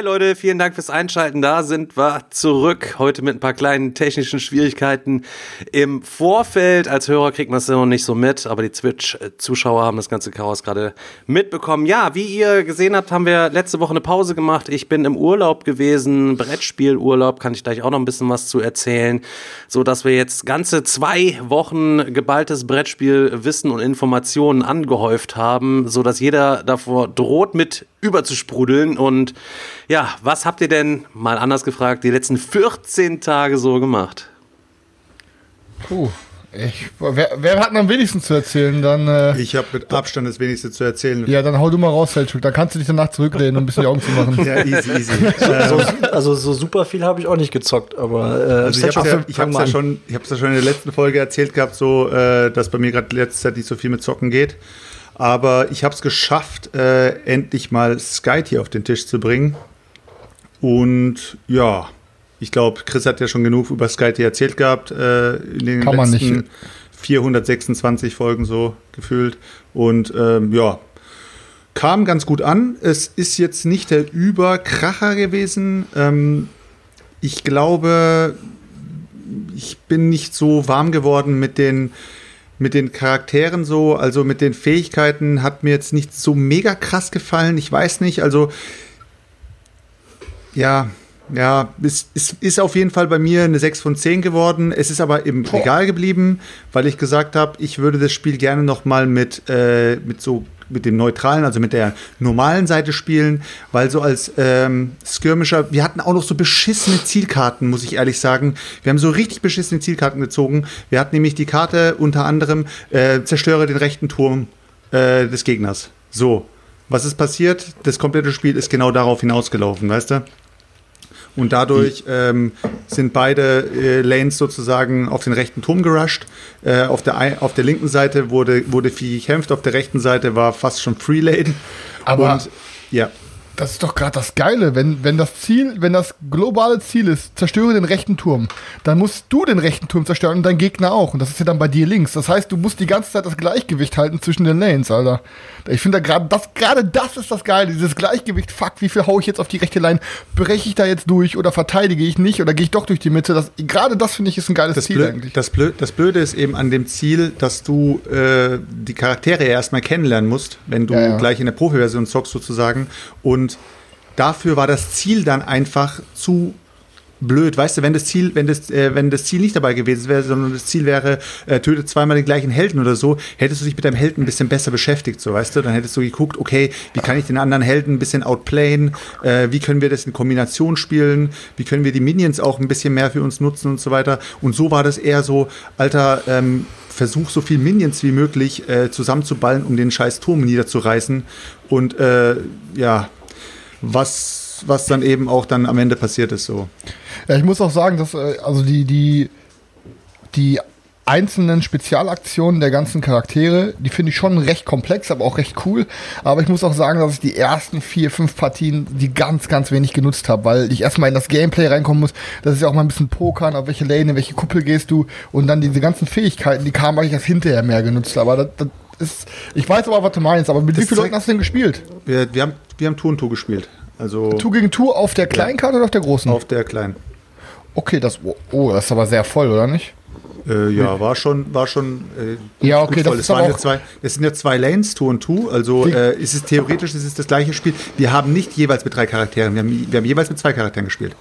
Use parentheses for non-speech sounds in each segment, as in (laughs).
Hi Leute, vielen Dank fürs Einschalten. Da sind wir zurück. Heute mit ein paar kleinen technischen Schwierigkeiten im Vorfeld. Als Hörer kriegt man es noch nicht so mit, aber die Twitch-Zuschauer haben das ganze Chaos gerade mitbekommen. Ja, wie ihr gesehen habt, haben wir letzte Woche eine Pause gemacht. Ich bin im Urlaub gewesen, Brettspielurlaub, kann ich gleich auch noch ein bisschen was zu erzählen, so dass wir jetzt ganze zwei Wochen geballtes Brettspielwissen und Informationen angehäuft haben, so dass jeder davor droht mit überzusprudeln und ja, was habt ihr denn, mal anders gefragt, die letzten 14 Tage so gemacht? Puh. Ich, wer, wer, hat am wenigsten zu erzählen? Dann, äh, ich habe mit Abstand das wenigste zu erzählen. Ja, dann hau du mal raus, Feldschuk. Dann kannst du dich danach zurücklehnen, um ein bisschen die Augen zu machen. (laughs) ja, easy, easy. so, also so super viel habe ich auch nicht gezockt, aber äh, also ich habe ja, ich hab's ja schon, ich habe ja schon in der letzten Folge erzählt gehabt, so, äh, dass bei mir gerade letzte Zeit nicht so viel mit Zocken geht. Aber ich habe es geschafft, äh, endlich mal Skype hier auf den Tisch zu bringen. Und ja, ich glaube, Chris hat ja schon genug über Skype erzählt gehabt äh, in den Kann letzten 426 Folgen so gefühlt. Und ähm, ja, kam ganz gut an. Es ist jetzt nicht der Überkracher gewesen. Ähm, ich glaube, ich bin nicht so warm geworden mit den mit den Charakteren so, also mit den Fähigkeiten hat mir jetzt nicht so mega krass gefallen. Ich weiß nicht, also ja, ja, es, es ist auf jeden Fall bei mir eine 6 von 10 geworden. Es ist aber im. Regal geblieben, weil ich gesagt habe, ich würde das Spiel gerne noch mal mit, äh, mit so mit dem neutralen, also mit der normalen Seite spielen, weil so als ähm, Skirmisher, wir hatten auch noch so beschissene Zielkarten, muss ich ehrlich sagen. Wir haben so richtig beschissene Zielkarten gezogen. Wir hatten nämlich die Karte unter anderem äh, zerstöre den rechten Turm äh, des Gegners. So, was ist passiert? Das komplette Spiel ist genau darauf hinausgelaufen, weißt du? Und dadurch ähm, sind beide äh, Lanes sozusagen auf den rechten Turm gerusht. Äh, auf, der, auf der linken Seite wurde, wurde viel gekämpft, auf der rechten Seite war fast schon Free Lane. Aber Und, ja das ist doch gerade das Geile, wenn, wenn das Ziel, wenn das globale Ziel ist, zerstöre den rechten Turm, dann musst du den rechten Turm zerstören und dein Gegner auch. Und das ist ja dann bei dir links. Das heißt, du musst die ganze Zeit das Gleichgewicht halten zwischen den Lanes, Alter. Ich finde gerade das, gerade das ist das Geile, dieses Gleichgewicht. Fuck, wie viel hau ich jetzt auf die rechte Line? Breche ich da jetzt durch oder verteidige ich nicht oder gehe ich doch durch die Mitte? Das, gerade das finde ich ist ein geiles das Ziel Blöd, eigentlich. Das, Blöd, das Blöde ist eben an dem Ziel, dass du äh, die Charaktere erstmal kennenlernen musst, wenn du ja, ja. gleich in der Profi-Version zockst sozusagen. Und dafür war das Ziel dann einfach zu blöd. Weißt du, wenn das Ziel, wenn das, äh, wenn das Ziel nicht dabei gewesen wäre, sondern das Ziel wäre, äh, töte zweimal den gleichen Helden oder so, hättest du dich mit deinem Helden ein bisschen besser beschäftigt, so weißt du, dann hättest du geguckt, okay, wie kann ich den anderen Helden ein bisschen outplayen, äh, wie können wir das in Kombination spielen, wie können wir die Minions auch ein bisschen mehr für uns nutzen und so weiter. Und so war das eher so, alter, ähm, versuch so viel Minions wie möglich äh, zusammenzuballen, um den scheiß Turm niederzureißen. Und äh, ja, was, was dann eben auch dann am Ende passiert ist. So. Ja, ich muss auch sagen, dass äh, also die, die, die einzelnen Spezialaktionen der ganzen Charaktere, die finde ich schon recht komplex, aber auch recht cool. Aber ich muss auch sagen, dass ich die ersten vier, fünf Partien die ganz, ganz wenig genutzt habe, weil ich erstmal in das Gameplay reinkommen muss. Das ist ja auch mal ein bisschen Pokern, auf welche Lane, in welche Kuppel gehst du und dann diese ganzen Fähigkeiten, die kamen, weil ich das hinterher mehr genutzt habe. Aber das, das ist, ich weiß aber, was du meinst, aber mit das wie vielen Leuten hast du denn gespielt? Wir, wir haben, wir haben Tour und Tour gespielt. Also Tour gegen Tour auf der kleinen Karte oder auf der großen? Auf der kleinen. Okay, das, oh, das ist aber sehr voll, oder nicht? Äh, ja, war schon, war schon. Äh, ja, okay, das, es, waren ja zwei, es sind ja zwei Lanes, Tour und Tour. Also äh, ist es theoretisch ist es das gleiche Spiel. Wir haben nicht jeweils mit drei Charakteren, wir haben, wir haben jeweils mit zwei Charakteren gespielt.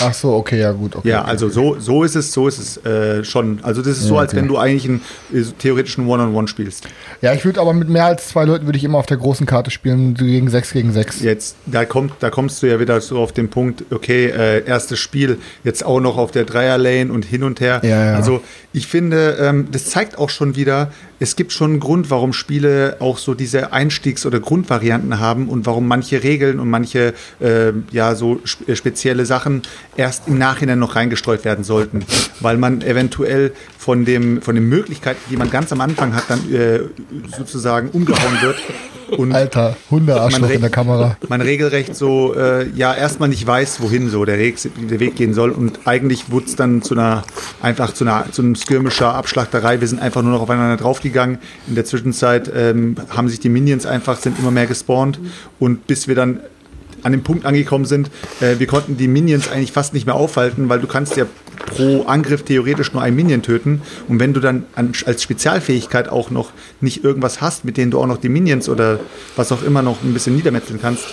Ach so, okay, ja gut. Okay, ja, okay, also so, so ist es, so ist es äh, schon. Also das ist so, als wenn du eigentlich einen äh, theoretischen One-on-One -on -One spielst. Ja, ich würde aber mit mehr als zwei Leuten würde ich immer auf der großen Karte spielen, gegen sechs gegen sechs. Jetzt, da kommt, da kommst du ja wieder so auf den Punkt, okay, äh, erstes Spiel, jetzt auch noch auf der Dreier-Lane und hin und her. Ja, ja. Also ich finde, ähm, das zeigt auch schon wieder, es gibt schon einen Grund, warum Spiele auch so diese Einstiegs- oder Grundvarianten haben und warum manche Regeln und manche äh, ja so sp spezielle Sachen erst im Nachhinein noch reingestreut werden sollten, weil man eventuell von dem von den Möglichkeiten, die man ganz am Anfang hat, dann äh, sozusagen umgehauen wird und Alter, Hundearschloch in der Kamera. Man regelrecht so, äh, ja, erstmal nicht weiß, wohin so der Weg, der Weg gehen soll. Und eigentlich wurde es dann zu einer, einfach zu einer, zu einem skirmischer Abschlachterei. Wir sind einfach nur noch aufeinander draufgegangen. In der Zwischenzeit ähm, haben sich die Minions einfach, sind immer mehr gespawnt. Und bis wir dann an dem Punkt angekommen sind, äh, wir konnten die Minions eigentlich fast nicht mehr aufhalten, weil du kannst ja pro Angriff theoretisch nur ein Minion töten. Und wenn du dann an, als Spezialfähigkeit auch noch nicht irgendwas hast, mit denen du auch noch die Minions oder was auch immer noch ein bisschen niedermetzeln kannst,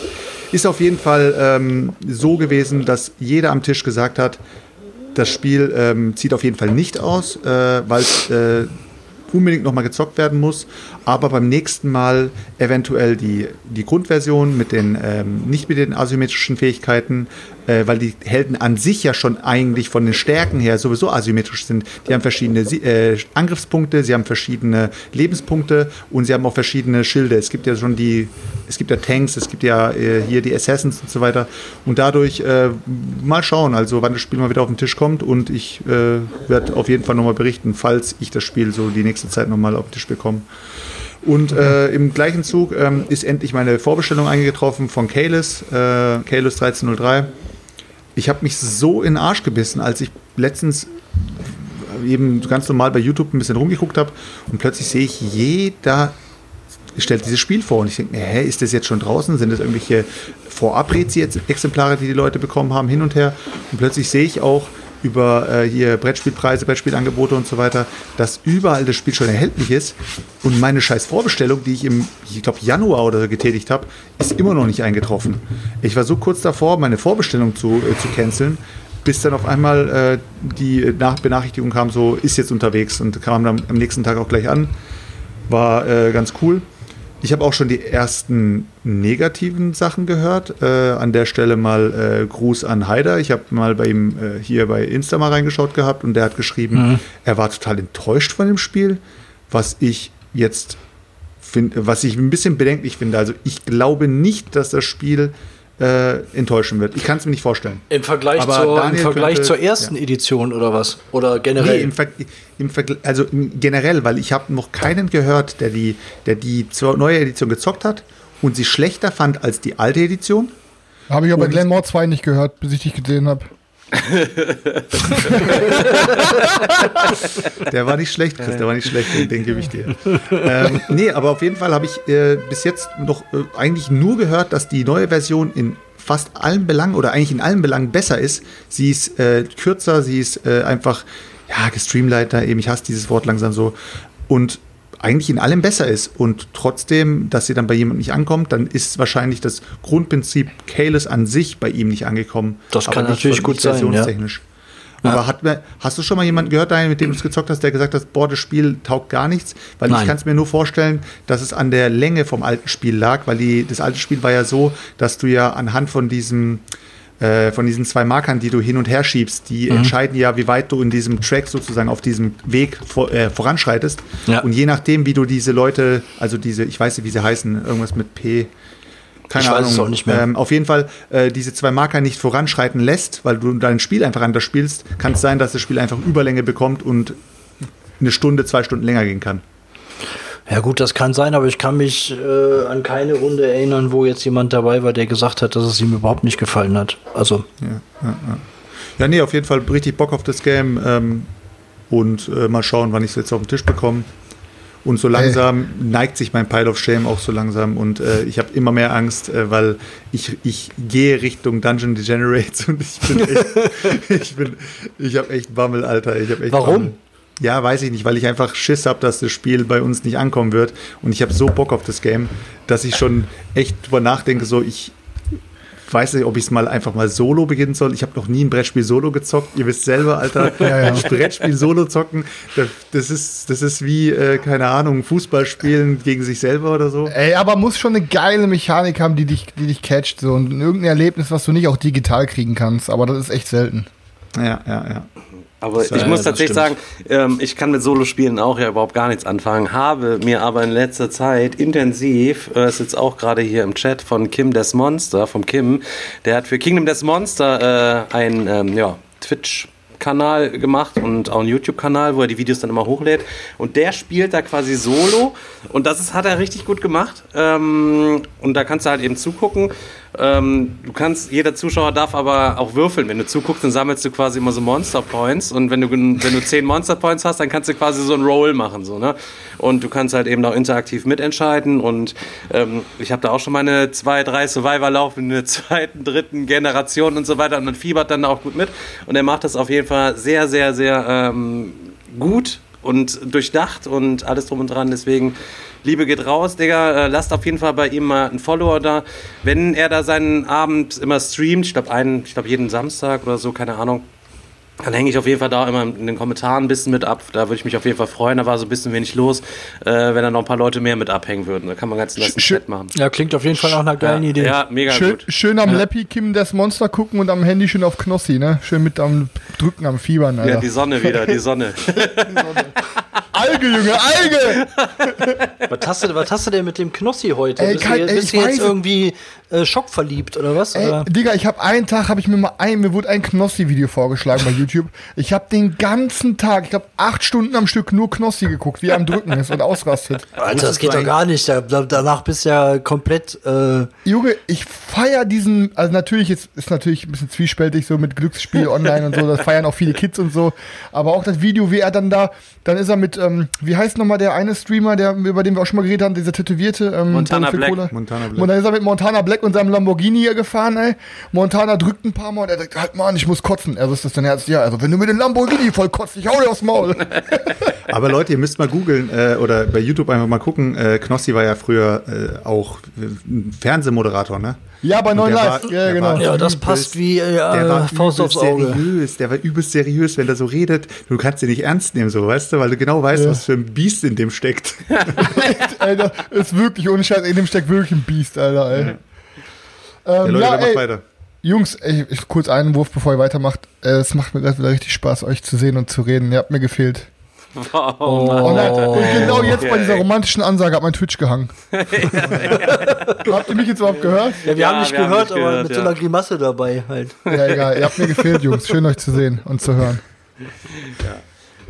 ist auf jeden Fall ähm, so gewesen, dass jeder am Tisch gesagt hat, das Spiel ähm, zieht auf jeden Fall nicht aus, äh, weil es äh, unbedingt nochmal gezockt werden muss, aber beim nächsten Mal eventuell die, die Grundversion mit den ähm, nicht mit den asymmetrischen Fähigkeiten, äh, weil die Helden an sich ja schon eigentlich von den Stärken her sowieso asymmetrisch sind. Die haben verschiedene äh, Angriffspunkte, sie haben verschiedene Lebenspunkte und sie haben auch verschiedene Schilde. Es gibt ja schon die, es gibt ja Tanks, es gibt ja äh, hier die Assassins und so weiter. Und dadurch äh, mal schauen, also wann das Spiel mal wieder auf den Tisch kommt und ich äh, werde auf jeden Fall nochmal berichten, falls ich das Spiel so die nächste Zeit nochmal auf den Tisch bekomme. Und äh, im gleichen Zug ähm, ist endlich meine Vorbestellung eingetroffen von Kalis, äh, Kalis 1303. Ich habe mich so in den Arsch gebissen, als ich letztens eben ganz normal bei YouTube ein bisschen rumgeguckt habe und plötzlich sehe ich, jeder stellt dieses Spiel vor und ich denke mir, hä, ist das jetzt schon draußen? Sind das irgendwelche Vorab-Exemplare, die die Leute bekommen haben, hin und her? Und plötzlich sehe ich auch, über äh, hier Brettspielpreise, Brettspielangebote und so weiter, dass überall das Spiel schon erhältlich ist und meine scheiß Vorbestellung, die ich im, ich glaube, Januar oder so getätigt habe, ist immer noch nicht eingetroffen. Ich war so kurz davor, meine Vorbestellung zu, äh, zu canceln, bis dann auf einmal äh, die Nach Benachrichtigung kam, so ist jetzt unterwegs und kam dann am nächsten Tag auch gleich an. War äh, ganz cool. Ich habe auch schon die ersten negativen Sachen gehört. Äh, an der Stelle mal äh, Gruß an Haider. Ich habe mal bei ihm äh, hier bei Insta mal reingeschaut gehabt und der hat geschrieben, mhm. er war total enttäuscht von dem Spiel, was ich jetzt finde, was ich ein bisschen bedenklich finde. Also ich glaube nicht, dass das Spiel äh, enttäuschen wird. Ich kann es mir nicht vorstellen. Im Vergleich, zur, im Vergleich könnte, zur ersten ja. Edition oder was? Oder generell? Nee, im, Ver im also generell, weil ich habe noch keinen gehört, der die, der die neue Edition gezockt hat und sie schlechter fand als die alte Edition. Habe ich aber bei Glenmore 2 nicht gehört, bis ich dich gesehen habe. (laughs) der war nicht schlecht, Chris, der war nicht schlecht, den gebe ich dir. Ähm, nee, aber auf jeden Fall habe ich äh, bis jetzt noch äh, eigentlich nur gehört, dass die neue Version in fast allen Belangen oder eigentlich in allen Belangen besser ist. Sie ist äh, kürzer, sie ist äh, einfach, ja, gestreamliner, eben, ich hasse dieses Wort langsam so. Und eigentlich in allem besser ist und trotzdem, dass sie dann bei jemandem nicht ankommt, dann ist wahrscheinlich das Grundprinzip Keyless an sich bei ihm nicht angekommen. Das kann natürlich gut sein, ja. Aber hat, hast du schon mal jemanden gehört, mit dem du es gezockt hast, der gesagt hat, boah, das Spiel taugt gar nichts? Weil Nein. ich kann es mir nur vorstellen, dass es an der Länge vom alten Spiel lag, weil die, das alte Spiel war ja so, dass du ja anhand von diesem äh, von diesen zwei Markern, die du hin und her schiebst, die mhm. entscheiden ja, wie weit du in diesem Track sozusagen auf diesem Weg vor, äh, voranschreitest. Ja. Und je nachdem, wie du diese Leute, also diese, ich weiß nicht, wie sie heißen, irgendwas mit P, keine ich Ahnung. Weiß es auch nicht mehr. Ähm, auf jeden Fall äh, diese zwei Marker nicht voranschreiten lässt, weil du dein Spiel einfach anders spielst, kann es sein, dass das Spiel einfach Überlänge bekommt und eine Stunde, zwei Stunden länger gehen kann. Ja gut, das kann sein, aber ich kann mich äh, an keine Runde erinnern, wo jetzt jemand dabei war, der gesagt hat, dass es ihm überhaupt nicht gefallen hat. Also. Ja, ja, ja. ja nee, auf jeden Fall richtig Bock auf das Game ähm, und äh, mal schauen, wann ich es jetzt auf den Tisch bekomme. Und so langsam hey. neigt sich mein Pile of Shame auch so langsam und äh, ich habe immer mehr Angst, äh, weil ich, ich gehe Richtung Dungeon Degenerates (laughs) und ich bin echt, (laughs) ich bin, ich habe echt Bammel, Alter. Ich echt Warum? Bammel. Ja, weiß ich nicht, weil ich einfach Schiss habe, dass das Spiel bei uns nicht ankommen wird. Und ich habe so Bock auf das Game, dass ich schon echt drüber nachdenke, so ich weiß nicht, ob ich es mal einfach mal solo beginnen soll. Ich habe noch nie ein Brettspiel solo gezockt. Ihr wisst selber, Alter, (laughs) ja, ja. ein Brettspiel solo zocken, das ist, das ist wie, äh, keine Ahnung, Fußball spielen gegen sich selber oder so. Ey, aber muss schon eine geile Mechanik haben, die dich, die dich catcht. So. Und irgendein Erlebnis, was du nicht auch digital kriegen kannst. Aber das ist echt selten. Ja, ja, ja. Aber ich muss tatsächlich sagen, ähm, ich kann mit Solo-Spielen auch ja überhaupt gar nichts anfangen, habe mir aber in letzter Zeit intensiv, äh, ist jetzt auch gerade hier im Chat von Kim Des Monster, vom Kim, der hat für Kingdom Des Monster äh, ein ähm, ja, Twitch- Kanal gemacht und auch einen YouTube-Kanal, wo er die Videos dann immer hochlädt. Und der spielt da quasi solo. Und das ist, hat er richtig gut gemacht. Ähm, und da kannst du halt eben zugucken. Ähm, du kannst, jeder Zuschauer darf aber auch würfeln. Wenn du zuguckst, dann sammelst du quasi immer so Monster Points. Und wenn du, wenn du zehn Monster Points hast, dann kannst du quasi so ein Roll machen. So, ne? Und du kannst halt eben auch interaktiv mitentscheiden. Und ähm, ich habe da auch schon meine zwei, drei Survivor laufen in der (laughs) zweiten, dritten Generation und so weiter. Und man fiebert dann auch gut mit. Und er macht das auf jeden Fall sehr, sehr, sehr ähm, gut und durchdacht und alles drum und dran. Deswegen Liebe geht raus, Digga. Äh, lasst auf jeden Fall bei ihm mal einen Follower da. Wenn er da seinen Abend immer streamt, ich glaube glaube jeden Samstag oder so, keine Ahnung, dann hänge ich auf jeden Fall da immer in den Kommentaren ein bisschen mit ab. Da würde ich mich auf jeden Fall freuen. Da war so ein bisschen wenig los, äh, wenn da noch ein paar Leute mehr mit abhängen würden. Da kann man ganz nassen Chat machen. Ja, klingt auf jeden Fall auch einer geilen ja, Idee. Ja, mega schön, gut. Schön am ja. Lappy Kim das Monster gucken und am Handy schön auf Knossi, ne? Schön mit am Drücken am Fiebern, Alter. Ja, die Sonne wieder, (laughs) die Sonne. Alge, Junge, Alge! was, hast du, was hast du denn mit dem Knossi heute? Ey, bist kein- du, ey, bist ich du jetzt weiß- irgendwie äh, schockverliebt oder was? Ey, Oder? Digga, ich habe einen Tag, habe ich mir mal ein, mir wurde ein Knossi-Video vorgeschlagen bei YouTube. Ich habe den ganzen Tag, ich glaube acht Stunden am Stück nur Knossi geguckt, wie er am Drücken ist und ausrastet. (laughs) Alter, das geht doch gar nicht. Da, da, danach bist du ja komplett. Äh, Junge, ich feier diesen, also natürlich ist, ist natürlich ein bisschen zwiespältig so mit Glücksspiel (laughs) online und so, das feiern auch viele Kids und so, aber auch das Video, wie er dann da, dann ist er mit, ähm, wie heißt nochmal der eine Streamer, der, über den wir auch schon mal geredet haben, dieser tätowierte, ähm, Montana Black. Montana Black. Und dann ist er mit Montana Black und seinem Lamborghini hier gefahren, ey. Montana drückt ein paar Mal und er sagt, halt Mann, ich muss kotzen. Er ist das dann Herz, ja, also wenn du mit dem Lamborghini voll kotzt, ich hau dir aufs Maul. (laughs) Aber Leute, ihr müsst mal googeln äh, oder bei YouTube einfach mal gucken. Äh, Knossi war ja früher äh, auch äh, ein Fernsehmoderator, ne? ja, bei Und 9 der Live, war- ja, genau. war ja, das übelst- passt wie Der äh, war Faust aufs übelst Auge. seriös, der war übelst seriös, wenn der so redet. Du kannst ihn nicht ernst nehmen, so, weißt du, weil du genau weißt, Ja. was für ein Biest in dem steckt. (laughs) Alter, ist wirklich ohne Scheiß, in dem steckt wirklich ein Biest, Alter, ey. Ja, Ähm, Leute, ja, dann macht ey, weiter. Jungs, ey, ich, kurz einen Wurf, bevor ihr weitermacht. Äh, es macht mir gerade wieder richtig Spaß, euch zu sehen und zu reden. Ihr habt mir gefehlt. Oh, Mann. Und, dann, und genau jetzt bei dieser romantischen Ansage hat mein Twitch gehangen. (laughs) habt ihr mich jetzt überhaupt gehört? Ja, wir Ja, haben nicht wir haben gehört, nicht aber gehört, mit so ja. einer Grimasse dabei halt. Ja, egal. Ihr habt mir gefehlt, Jungs. Schön, euch zu sehen und zu hören.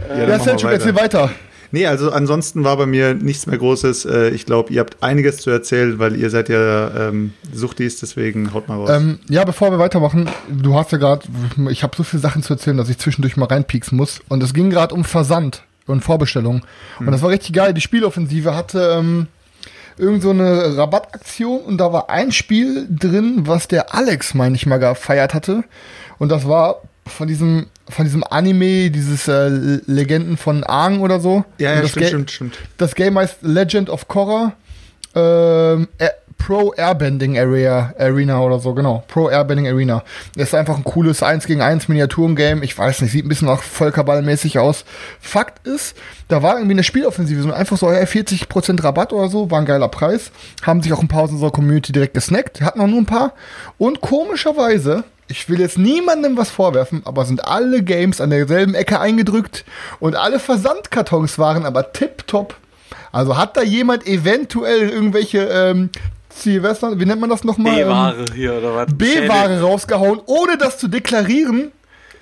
Ja, Ja, wir Selchuk, erzähl weiter. Nee, also ansonsten war bei mir nichts mehr Großes. Äh, Ich glaube, ihr habt einiges zu erzählen, weil ihr seid ja ähm, Suchtis, deswegen haut mal raus. Ähm, ja, bevor wir weitermachen, du hast ja gerade, ich habe so viele Sachen zu erzählen, dass ich zwischendurch mal reinpieksen muss. Und es ging gerade um Versand und Vorbestellung. Und das war richtig geil. Die Spieloffensive hatte ähm, irgend so eine Rabattaktion und da war ein Spiel drin, was der Alex, meine ich mal, gefeiert hatte. Und das war von diesem, von diesem Anime, dieses äh, Legenden von Aang oder so. ja, ja, das stimmt, Ga- stimmt, stimmt. Das Game heißt Legend of Korra. Ähm, Air- Pro Airbending Area Arena oder so, genau. Pro Airbending Arena. Das ist einfach ein cooles 1 gegen 1 Miniaturengame. Ich weiß nicht, sieht ein bisschen nach Völkerballmäßig aus. Fakt ist, da war irgendwie eine Spieloffensive, so einfach so, ja, 40% Rabatt oder so, war ein geiler Preis. Haben sich auch ein paar aus unserer Community direkt gesnackt, hatten auch nur ein paar. Und komischerweise, ich will jetzt niemandem was vorwerfen, aber sind alle Games an derselben Ecke eingedrückt und alle Versandkartons waren aber tipptopp. Also hat da jemand eventuell irgendwelche ähm, Silvester, wie nennt man das nochmal? Ähm, B-Ware hier oder was? B-Ware rausgehauen, ohne das zu deklarieren.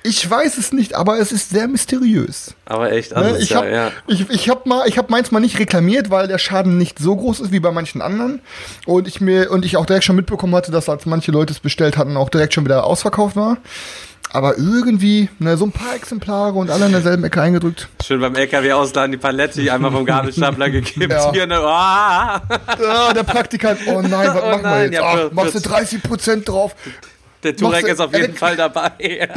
Ich weiß es nicht, aber es ist sehr mysteriös. Aber echt Ne? alles, Ich ja, habe ja. ich, ich hab mal, ich hab meins mal nicht reklamiert, weil der Schaden nicht so groß ist wie bei manchen anderen. Und ich mir und ich auch direkt schon mitbekommen hatte, dass als manche Leute es bestellt hatten, auch direkt schon wieder ausverkauft war. Aber irgendwie, ne, so ein paar Exemplare und alle in derselben Ecke eingedrückt. Schön beim LKW ausladen, die Palette einmal vom Gabelstapler gekippt. Ja. Hier, ne, ah, Ah, der Praktikant, oh nein, (laughs) was Oh machen wir nein, jetzt? ja, Ach, machst du für- 30% drauf? Der Turek ist auf jeden (laughs) Fall dabei. (laughs)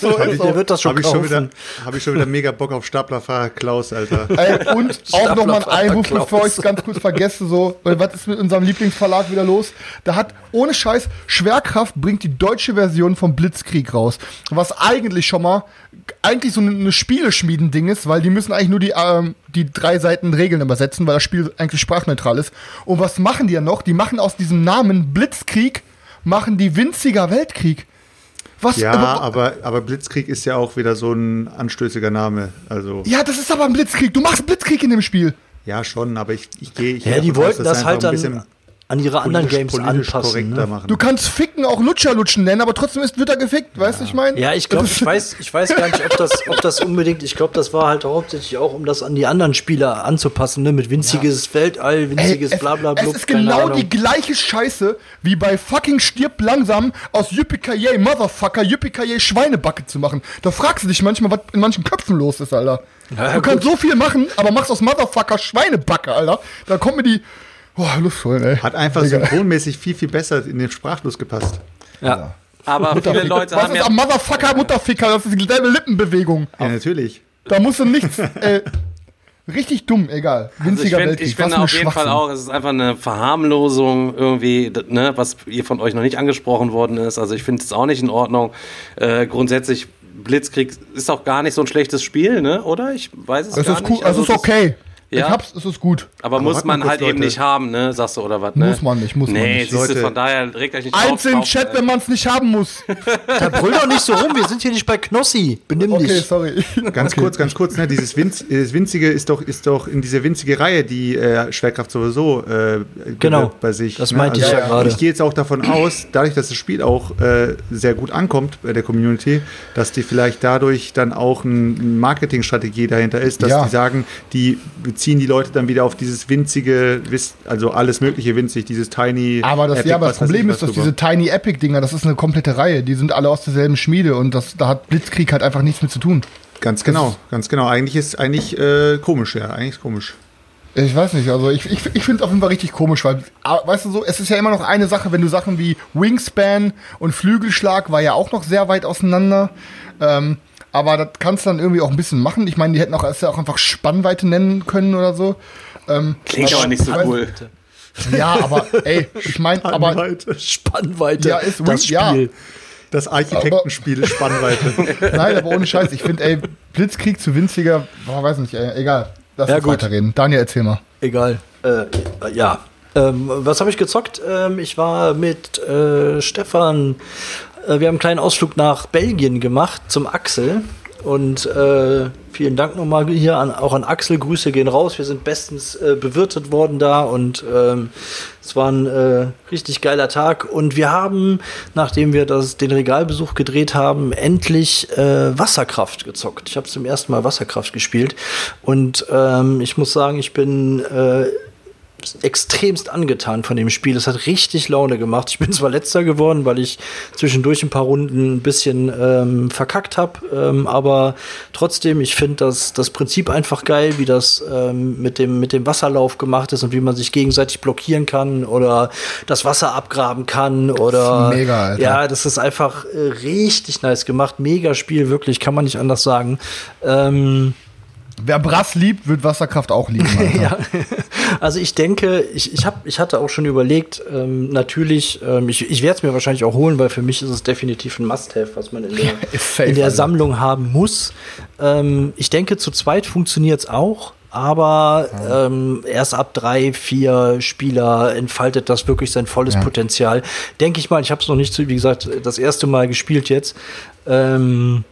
So, ist so. Der wird das schon Habe ich, schon kaufen. wieder- hab ich schon wieder mega Bock auf Staplerfahrer Klaus, Alter. (laughs) Ey, und auch nochmal ein Einwurf, Klaus. bevor ich es ganz kurz vergesse, so, weil was ist mit unserem Lieblingsverlag wieder los? Da hat, ohne Scheiß, Schwerkraft bringt die deutsche Version vom Blitzkrieg raus. Was eigentlich schon mal, eigentlich so eine, eine Spieleschmieden-Ding ist, weil die müssen eigentlich nur die, ähm, die drei Seiten Regeln übersetzen, weil das Spiel eigentlich sprachneutral ist. Und was machen die ja noch? Die machen aus diesem Namen Blitzkrieg, machen die winziger Weltkrieg. Was, Ja, aber- aber, aber Blitzkrieg ist ja auch wieder so ein anstößiger Name. Also, Ja, das ist aber ein Blitzkrieg. Du machst Blitzkrieg in dem Spiel. ja, schon, aber ich, ich gehe. Ich Ja, die aus, wollten dass das halt dann bisschen an ihre anderen Games anpassen. Ne? machen. Du kannst Ficken auch Lutscherlutschen nennen, aber trotzdem ist, wird er gefickt, weißt du, ich meine? Ja, ich glaube, ich weiß, ich weiß gar nicht, ob das, ob das unbedingt, ich glaube, das war halt hauptsächlich auch, um das an die anderen Spieler anzupassen, ne? Mit winziges Weltall, Ey, winziges es, Blablabla. es ist keine genau Ahnung. die gleiche Scheiße wie bei fucking Stirb langsam aus Yippie Motherfucker Yippie Schweinebacke zu machen. Da fragst du dich manchmal, was in manchen Köpfen los ist, Alter. Ja, du kannst gut. so viel machen, aber machst aus Motherfucker Schweinebacke, Alter. Da kommt mir die. Boah, Luft holen, ey. Hat einfach Digga. synchronmäßig viel, viel besser in den Sprachfluss gepasst. Ja. Aber viele. Leute Was haben ist ja am Motherfucker Mutterficker? Das ist dieselbe Lippenbewegung. Ja, natürlich. Da musst du nichts. Äh, richtig dumm, egal. Also ich Winziger finde Weltkrieg. ich finde ein auf jeden Fall auch, es ist einfach eine Verharmlosung irgendwie, ne, was ihr von euch noch nicht angesprochen worden ist. Also ich finde es auch nicht in Ordnung. Äh, grundsätzlich Blitzkrieg ist auch gar nicht so ein schlechtes Spiel, ne? Oder? Ich weiß es Es gar ist nicht. cool, es Also ist das- okay. Ja. Ich hab's, es ist gut. Aber, muss warte mal man kurz, halt eben Leute. nicht haben, ne? Sagst du oder was? Ne? Muss man nicht, muss man nee, nicht. siehst du, Leute. von daher regt euch nicht Eins auf, im Chat, äh, wenn man es nicht haben muss. (laughs) Da brüll doch nicht so rum, wir sind hier nicht bei Knossi. Benimm Okay, dich. sorry. (laughs) Ganz kurz, ganz kurz, ne? Dieses Winz, das Winzige ist doch, ist doch in dieser winzige Reihe, die äh, Schwerkraft sowieso äh, Genau, bei sich. das ne? meinte ich ja gerade. Ich gehe jetzt auch davon aus, dadurch, dass das Spiel auch äh, sehr gut ankommt bei der Community, dass die vielleicht dadurch dann auch eine Marketingstrategie dahinter ist, dass Ja. die sagen, die beziehen die Leute dann wieder auf dieses winzige, also alles mögliche winzig, dieses Tiny. Aber das, Epic, ja, aber das Problem ist, dass diese. Tiny Epic-Dinger, das ist eine komplette Reihe. Die sind alle aus derselben Schmiede und das, da hat Blitzkrieg halt einfach nichts mit zu tun. Ganz genau, ganz genau. Eigentlich ist eigentlich äh, komisch, ja, eigentlich ist komisch. Ich weiß nicht, also ich, ich, ich finde es auf jeden Fall richtig komisch, weil, ah, weißt du so, es ist ja immer noch eine Sache, wenn du Sachen wie Wingspan und Flügelschlag war ja auch noch sehr weit auseinander. Ähm, aber das kannst du dann irgendwie auch ein bisschen machen. Ich meine, die hätten auch, es ja auch einfach Spannweite nennen können oder so. Ähm, Klingt aber nicht so cool. Ja, aber (laughs) ey, ich meine, aber Spannweite. Spannweite. Ja, ist das weird, ja. Spiel. Das Architektenspiel ist Spannweite. (laughs) Nein, aber ohne Scheiß. Ich finde, ey, Blitzkrieg zu winziger, boah, weiß nicht, ey, egal. Lass Ja, uns gut. weiterreden. Daniel, erzähl mal. Egal. Äh, ja. Ähm, was habe ich gezockt? Ähm, ich war mit äh, Stefan. Äh, wir haben einen kleinen Ausflug nach Belgien gemacht zum Axel. Und äh, vielen Dank nochmal hier an, auch an Axel. Grüße gehen raus. Wir sind bestens äh, bewirtet worden da und ähm, es war ein äh, richtig geiler Tag. Und wir haben, nachdem wir das, den Regalbesuch gedreht haben, endlich äh, Wasserkraft gezockt. Ich habe zum ersten Mal Wasserkraft gespielt und ähm, ich muss sagen, ich bin äh, extremst angetan von dem Spiel. Es hat richtig Laune gemacht. Ich bin (laughs) zwar letzter geworden, weil ich zwischendurch ein paar Runden ein bisschen ähm, verkackt habe, ähm, aber trotzdem, ich finde das, das Prinzip einfach geil, wie das ähm, mit, dem, mit dem Wasserlauf gemacht ist und wie man sich gegenseitig blockieren kann oder das Wasser abgraben kann oder Das ist mega, Alter. ja, das ist einfach äh, richtig nice gemacht. Mega Spiel, wirklich, kann man nicht anders sagen. Ähm, Wer Brass liebt, wird Wasserkraft auch lieben. (laughs) Ja, also ich denke, ich, ich, hab, ich hatte auch schon überlegt, ähm, natürlich, ähm, ich, ich werde es mir wahrscheinlich auch holen, weil für mich ist es definitiv ein Must-Have, was man in der, (laughs) safe, in der. Sammlung haben muss. Ähm, ich denke, zu zweit funktioniert es auch. Aber ähm, erst ab drei, vier Spieler entfaltet das wirklich sein volles Ja. Potenzial. Denke ich mal, ich habe es noch nicht, so, wie gesagt, das erste Mal gespielt jetzt. Ähm,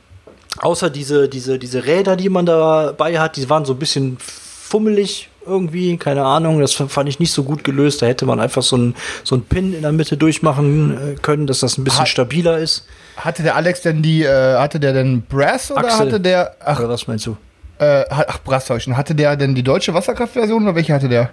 außer diese, diese, diese Räder, die man dabei hat, die waren so ein bisschen fummelig irgendwie, keine Ahnung. Das fand ich nicht so gut gelöst. Da hätte man einfach so einen so einen Pin in der Mitte durchmachen äh, können, dass das ein bisschen Hat- stabiler ist. Hatte der Alex denn die, äh, hatte der denn Brass oder Axel. hatte der, ach, Oder was meinst du? äh, ach Brass täuschen, hatte der denn die deutsche Wasserkraftversion oder welche hatte der?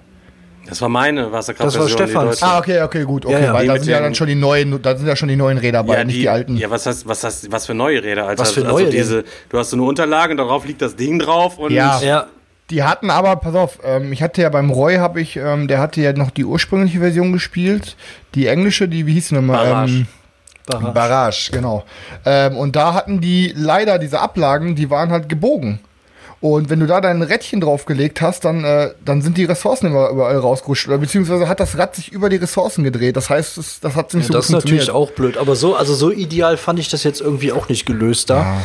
Das war meine Wasserkraftversion. Das war die Stefans. Ah, okay, okay, gut, okay, Ja, ja. weil da sind ja dann schon die neuen, da sind ja schon die neuen Räder bei, nicht die, alten. Ja, was heißt, was heißt, was für neue Räder, Alter? Was für also neue diese, du hast so eine Unterlage und darauf liegt das Ding drauf und Ja. Ja, Die hatten aber, pass auf, ähm, ich hatte ja beim Roy, habe ich, ähm, der hatte ja noch die ursprüngliche Version gespielt, die englische, die, wie hieß die nochmal? Barrage. Ähm, Barrage. Barrage, genau. Ähm, und da hatten die leider diese Ablagen, die waren halt gebogen. Und wenn du da dein Rädchen draufgelegt hast, dann, äh, dann sind die Ressourcen immer überall rausgerutscht. Oder beziehungsweise hat das Rad sich über die Ressourcen gedreht. Das heißt, das, das hat nicht Ja, so das ist gut natürlich funktioniert. auch blöd. Aber so, also so ideal fand ich das jetzt irgendwie auch nicht gelöst da.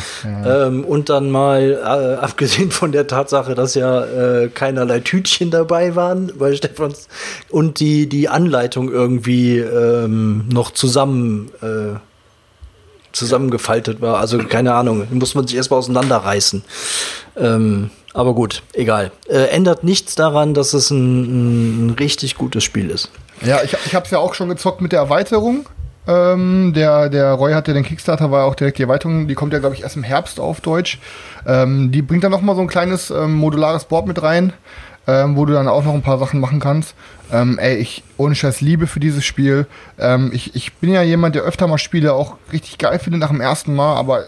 Ähm, und dann mal, äh, (laughs) abgesehen von der Tatsache, dass ja äh, keinerlei Tütchen dabei waren bei Stefans und die, die Anleitung irgendwie ähm, noch zusammen äh, zusammengefaltet war. Also keine Ahnung, muss man sich erstmal auseinanderreißen. Ähm, aber gut, egal. Äh, ändert nichts daran, dass es ein, ein richtig gutes Spiel ist. Ja, ich, ich habe es ja auch schon gezockt mit der Erweiterung. Ähm, der, der Roy hatte den Kickstarter, war auch direkt die Erweiterung. Die kommt ja, glaube ich, erst im Herbst auf Deutsch. Ähm, die bringt dann noch mal so ein kleines ähm, modulares Board mit rein, ähm, wo du dann auch noch ein paar Sachen machen kannst. Ähm, ey, ich ohne Scheiß Liebe für dieses Spiel. Ähm, ich, ich bin ja jemand, der öfter mal Spiele auch richtig geil findet nach dem ersten Mal, aber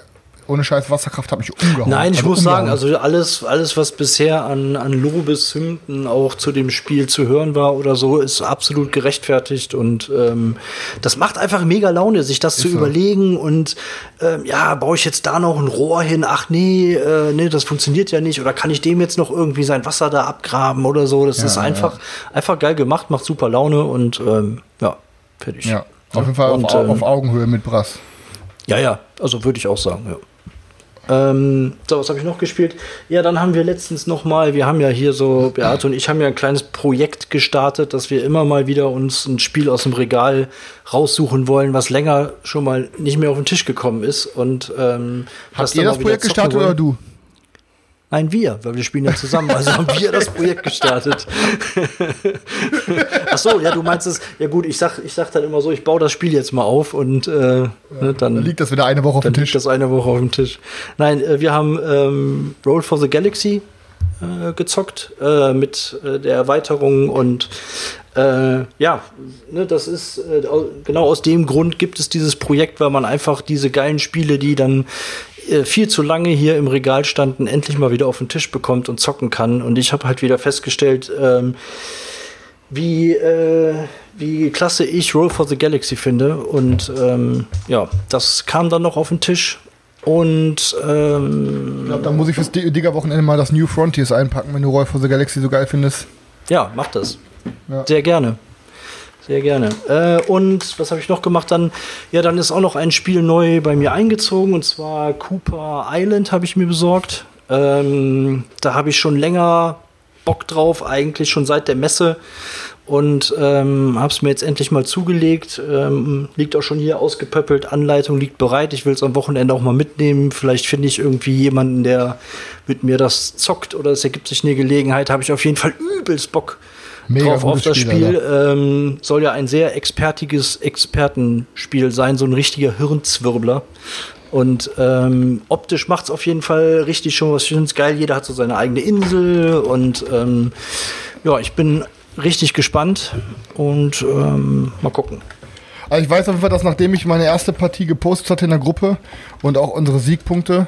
ohne Scheiß Wasserkraft habe ich umgehauen. Nein, ich also muss umgehauen. sagen, also alles, alles, was bisher an, an Lobeshymnen auch zu dem Spiel zu hören war oder so, ist absolut gerechtfertigt und ähm, das macht einfach mega Laune, sich das zu so. überlegen und ähm, ja, baue ich jetzt da noch ein Rohr hin? Ach nee, äh, nee, das funktioniert ja nicht oder kann ich dem jetzt noch irgendwie sein Wasser da abgraben oder so? Das Ja, ist einfach, einfach geil gemacht, macht super Laune und ähm, ja, fertig. Ja, auf jeden Fall Und, auf, Au- ähm, auf Augenhöhe mit Brass. Ja, ja, also würde ich auch sagen, ja. Ähm, so, was habe ich noch gespielt? Ja, dann haben wir letztens noch mal, wir haben ja hier so, Beate und ich haben ja ein kleines Projekt gestartet, dass wir immer mal wieder uns ein Spiel aus dem Regal raussuchen wollen, was länger schon mal nicht mehr auf den Tisch gekommen ist. Und ähm, Habt ihr das Projekt gestartet oder du? Nein, wir, weil wir spielen ja zusammen. Also haben wir das Projekt gestartet. Ach so, ja, du meinst es. Ja gut, ich sag, ich sag dann immer so, ich baue das Spiel jetzt mal auf und äh, ne, dann Dann liegt das wieder eine Woche auf dem liegt Tisch. das eine Woche auf dem Tisch. Nein, äh, wir haben ähm, Roll for the Galaxy äh, gezockt äh, mit äh, der Erweiterung und äh, ja, ne, das ist äh, au- genau aus dem Grund gibt es dieses Projekt, weil man einfach diese geilen Spiele, die dann viel zu lange hier im Regal standen, endlich mal wieder auf den Tisch bekommt und zocken kann. Und ich habe halt wieder festgestellt, ähm, wie, äh, wie klasse ich Roll for the Galaxy finde. Und ähm, ja, das kam dann noch auf den Tisch. Und ähm, Ich glaube, dann muss ich fürs Di- Digger-Wochenende mal das New Frontiers einpacken, wenn du Roy for the Galaxy so geil findest. ja, mach das. Ja. Sehr gerne. Sehr gerne. Äh, und was habe ich noch gemacht dann? Ja, dann ist auch noch ein Spiel neu bei mir eingezogen und zwar Cooper Island habe ich mir besorgt. Ähm, da habe ich schon länger Bock drauf, eigentlich schon seit der Messe und ähm, habe es mir jetzt endlich mal zugelegt. Ähm, liegt auch schon hier ausgepöppelt, Anleitung liegt bereit. Ich will es am Wochenende auch mal mitnehmen. Vielleicht finde ich irgendwie jemanden, der mit mir das zockt oder es ergibt sich eine Gelegenheit. Habe ich auf jeden Fall übelst Bock Mega drauf auf das Spiel, Spiel. ähm, soll ja ein sehr expertiges Expertenspiel sein, so ein richtiger Hirnzwirbler. Und ähm, optisch macht es auf jeden Fall richtig schon was schönes geil. Jeder hat so seine eigene Insel und ähm, ja, ich bin richtig gespannt und ähm, mal gucken. Also ich weiß auf jeden Fall, dass nachdem ich meine erste Partie gepostet hatte in der Gruppe und auch unsere Siegpunkte,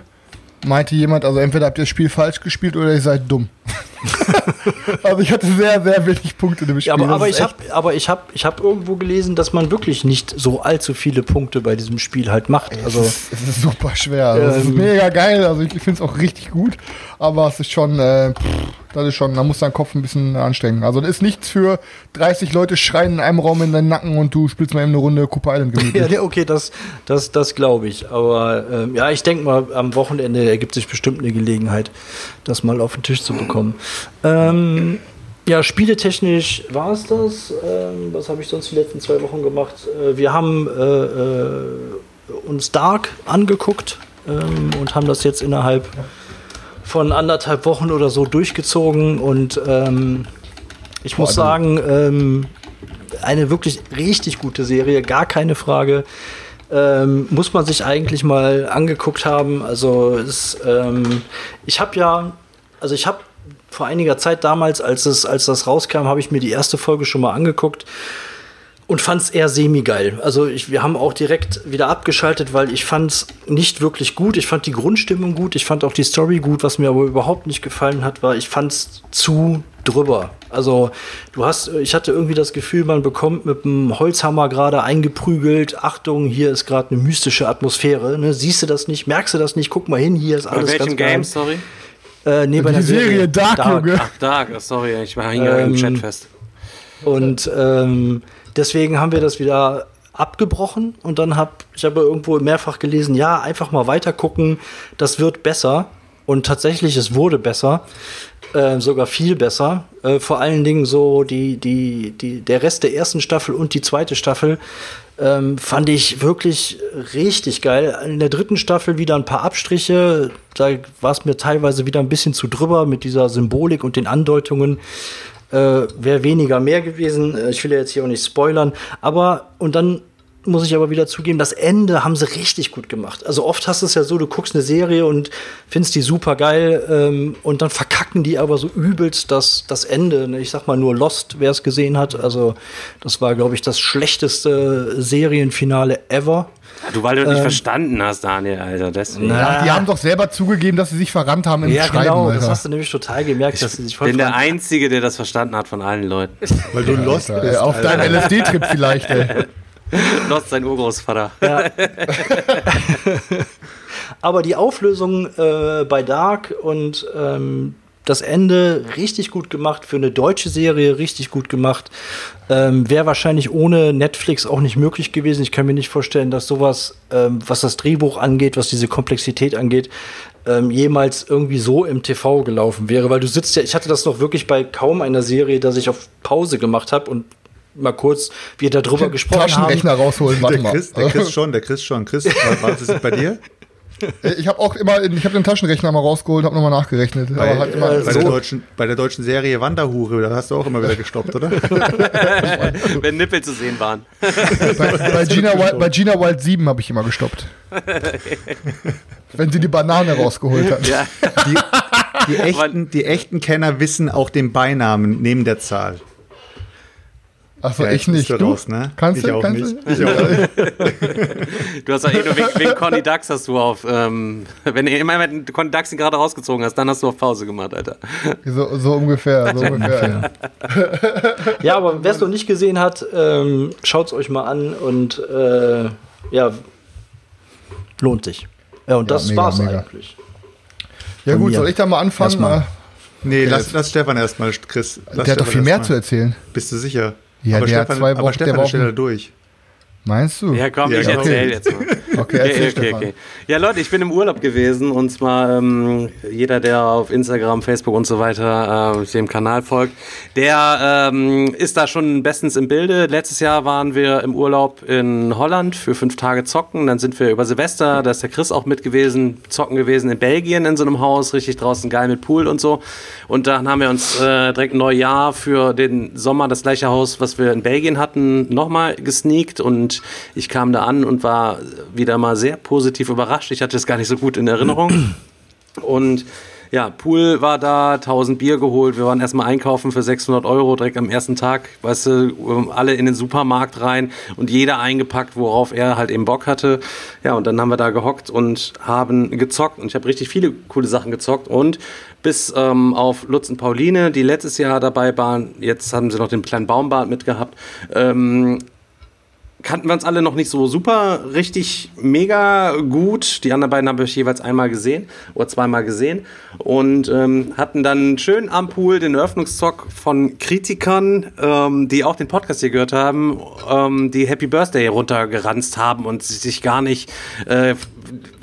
meinte jemand, also entweder habt ihr das Spiel falsch gespielt oder ihr seid dumm. (laughs) (laughs) also ich hatte sehr, sehr wenig Punkte in dem Spiel. Ja, aber, aber ist ich habe aber ich hab, ich hab irgendwo gelesen, dass man wirklich nicht so allzu viele Punkte bei diesem Spiel halt macht. Also es ist super schwer. Also es ist Ähm, mega geil. Also ich finde es auch richtig gut. Aber es ist schon, äh, pff, das ist schon, da muss dein Kopf ein bisschen anstrengen. Also das ist nichts für 30 Leute schreien in einem Raum in deinen Nacken und du spielst mal eben eine Runde Cooper Island gemütlich. (laughs) Ja, okay, das, das, das glaube ich. Aber ähm, ja, ich denke mal, am Wochenende ergibt sich bestimmt eine Gelegenheit, das mal auf den Tisch zu bekommen. Ähm, ja, spieletechnisch war es das. Ähm, was habe ich sonst die letzten zwei Wochen gemacht? Äh, wir haben äh, äh, uns Dark angeguckt ähm, und haben das jetzt innerhalb von anderthalb Wochen oder so durchgezogen. Und ähm, ich muss sagen, ähm, eine wirklich richtig gute Serie, gar keine Frage. Ähm, muss man sich eigentlich mal angeguckt haben. Also es, ähm, ich habe ja, also ich habe vor einiger Zeit damals, als es, als das rauskam, habe ich mir die erste Folge schon mal angeguckt und fand es eher semi-geil. Also ich, wir haben auch direkt wieder abgeschaltet, weil ich fand es nicht wirklich gut. Ich fand die Grundstimmung gut, ich fand auch die Story gut. Was mir aber überhaupt nicht gefallen hat, war, ich fand es zu drüber. Also du hast, ich hatte irgendwie das Gefühl, man bekommt mit dem Holzhammer gerade eingeprügelt. Achtung, hier ist gerade eine mystische Atmosphäre. Ne? Siehst du das nicht? Merkst du das nicht? Guck mal hin, hier ist Bei alles welchem ganz Game, sorry? Äh, nee, bei Die der Serie Dark, Junge. Ach, Dark, sorry, ich war hing ja im Ähm, Chat fest. Und ähm, deswegen haben wir das wieder abgebrochen und dann habe ich habe irgendwo mehrfach gelesen, ja, einfach mal weiter gucken, das wird besser. Und tatsächlich, es wurde besser, äh, sogar viel besser. Äh, vor allen Dingen so die, die, die, der Rest der ersten Staffel und die zweite Staffel Ähm, fand ich wirklich richtig geil. In der dritten Staffel wieder ein paar Abstriche. Da war es mir teilweise wieder ein bisschen zu drüber mit dieser Symbolik und den Andeutungen. Äh, Wäre weniger mehr gewesen. Äh, ich will ja jetzt hier auch nicht spoilern. Aber, und dann muss ich aber wieder zugeben, das Ende haben sie richtig gut gemacht. Also oft hast du es ja so, du guckst eine Serie und findest die super geil ähm, und dann verkacken die aber so übelst das, das Ende. Ne? Ich sag mal nur Lost, wer es gesehen hat. Also das war, glaube ich, das schlechteste Serienfinale ever. Du, weil du ähm, nicht verstanden hast, Daniel, Alter. Deswegen. Ja, die haben doch selber zugegeben, dass sie sich verrannt haben im ja, Schreiben. Genau, Alter. das hast du nämlich total gemerkt, dass sie sich voll Ich bin der Einzige, der das verstanden hat von allen Leuten. Weil du Lost bist. Auf deinem LSD-Trip vielleicht, ey. (laughs) (laughs) Lost sein Urgroßvater. Ja. (laughs) Aber die Auflösung äh, bei Dark und ähm, das Ende richtig gut gemacht, für eine deutsche Serie richtig gut gemacht. Ähm, Wäre wahrscheinlich ohne Netflix auch nicht möglich gewesen. Ich kann mir nicht vorstellen, dass sowas, ähm, was das Drehbuch angeht, was diese Komplexität angeht, ähm, jemals irgendwie so im TV gelaufen wäre. Weil du sitzt ja, ich hatte das noch wirklich bei kaum einer Serie, dass ich auf Pause gemacht habe und mal kurz wir darüber (laughs) gesprochen Taschenrechner haben. rausholen, warte der Chris, mal. Der Chris (laughs) schon, der Chris schon. Chris, was ist bei dir? Äh, ich habe auch immer, ich habe den Taschenrechner mal rausgeholt, habe nochmal nachgerechnet. Bei, halt immer, äh, bei, so der deutschen, bei der deutschen Serie Wanderhure, da hast du auch immer wieder gestoppt, oder? (laughs) Wenn Nippel zu sehen waren. bei, bei, Gina Wild, bei Gina Wild 7 habe ich immer gestoppt. Wenn sie die Banane rausgeholt hat. Ja. Die, die, echten, die echten Kenner wissen auch den Beinamen neben der Zahl. Achso, ja, ich nicht. Du, du? Raus, ne? Kannst ich du? Auch kannst nicht. Du? Ich auch nicht. (laughs) du hast ja eh nur wegen, wegen Conny Dax hast du auf, ähm, wenn du immer mit Conny Dax ihn gerade rausgezogen hast, dann hast du auf Pause gemacht, Alter. So, so ungefähr, so ungefähr. ja, aber wer es noch nicht gesehen hat, ähm, schaut es euch mal an und äh, ja, lohnt sich. Ja, und das ja, mega, war's mega. eigentlich. Ja Von gut, mir. soll ich da mal anfangen? Mal. Nee, lass, lass Stefan erstmal, Chris. Lass der Stefan hat doch viel mehr zu erzählen. Bist du sicher? Ja, aber der Stefan, hat zwei Wochen. Aber Stefan ist schneller durch. Meinst du? Ja, komm, ja, ich erzähl jetzt mal. (laughs) Okay, erzähl okay, okay, okay. Ja, Leute, ich bin im Urlaub gewesen und zwar ähm, jeder, der auf Instagram, Facebook und so weiter äh, dem Kanal folgt, der ähm, ist da schon bestens im Bilde. Letztes Jahr waren wir im Urlaub in Holland für fünf Tage zocken. Dann sind wir über Silvester, da ist der Chris auch mit gewesen, zocken gewesen in Belgien in so einem Haus, richtig draußen geil mit Pool und so. Und dann haben wir uns äh, direkt ein Neujahr für den Sommer das gleiche Haus, was wir in Belgien hatten, nochmal gesneakt und ich kam da an und war wieder mal sehr positiv überrascht. Ich hatte es gar nicht so gut in Erinnerung. (clears throat) Und ja, Pool war da, 1000 Bier geholt. Wir waren erstmal einkaufen für 600 Euro direkt am ersten Tag. Weißt du, alle in den Supermarkt rein und jeder eingepackt, worauf er halt eben Bock hatte. Ja, und dann haben wir da gehockt und haben gezockt. Und ich habe richtig viele coole Sachen gezockt. Und bis ähm, auf Lutz und Pauline, die letztes Jahr dabei waren, jetzt haben sie noch den kleinen Baumbart mitgehabt, ähm, kannten wir uns alle noch nicht so super richtig mega gut. Die anderen beiden habe ich jeweils einmal gesehen oder zweimal gesehen und ähm, hatten dann schön am Pool den Eröffnungszock von Kritikern, ähm, die auch den Podcast hier gehört haben, ähm, die Happy Birthday runtergeranzt haben und sich gar nicht äh,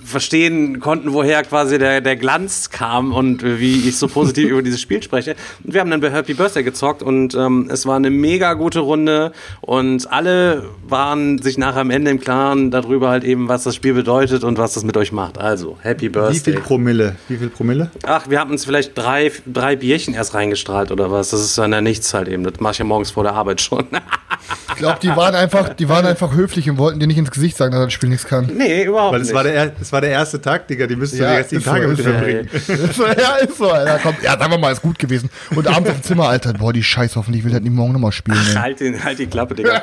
verstehen konnten, woher quasi der, der Glanz kam und wie ich so positiv (laughs) über dieses Spiel spreche. Und wir haben dann bei Happy Birthday gezockt und ähm, es war eine mega gute Runde und alle waren sich nachher am Ende im Klaren darüber halt eben, was das Spiel bedeutet und was das mit euch macht. Also, Happy Birthday. Wie viel Promille? Wie viel Promille? Ach, wir haben uns vielleicht drei, drei Bierchen erst reingestrahlt oder was. Das ist dann ja nichts halt eben. Das mache ich ja morgens vor der Arbeit schon. ich glaube, die waren einfach, die waren einfach höflich und wollten dir nicht ins Gesicht sagen, dass das Spiel nichts kann. Nee, überhaupt Weil es nicht. War der, das war der erste Tag, Digga, die müssten ja, die restlichen Tage so, mit verbringen. (laughs) ja, ist so, Alter. Komm, ja, sagen wir mal, ist gut gewesen. Und abends auf dem Zimmer, Alter, boah, die Scheiße, hoffentlich will er nicht morgen nochmal spielen. Ach, halt, den, halt die Klappe, Digga.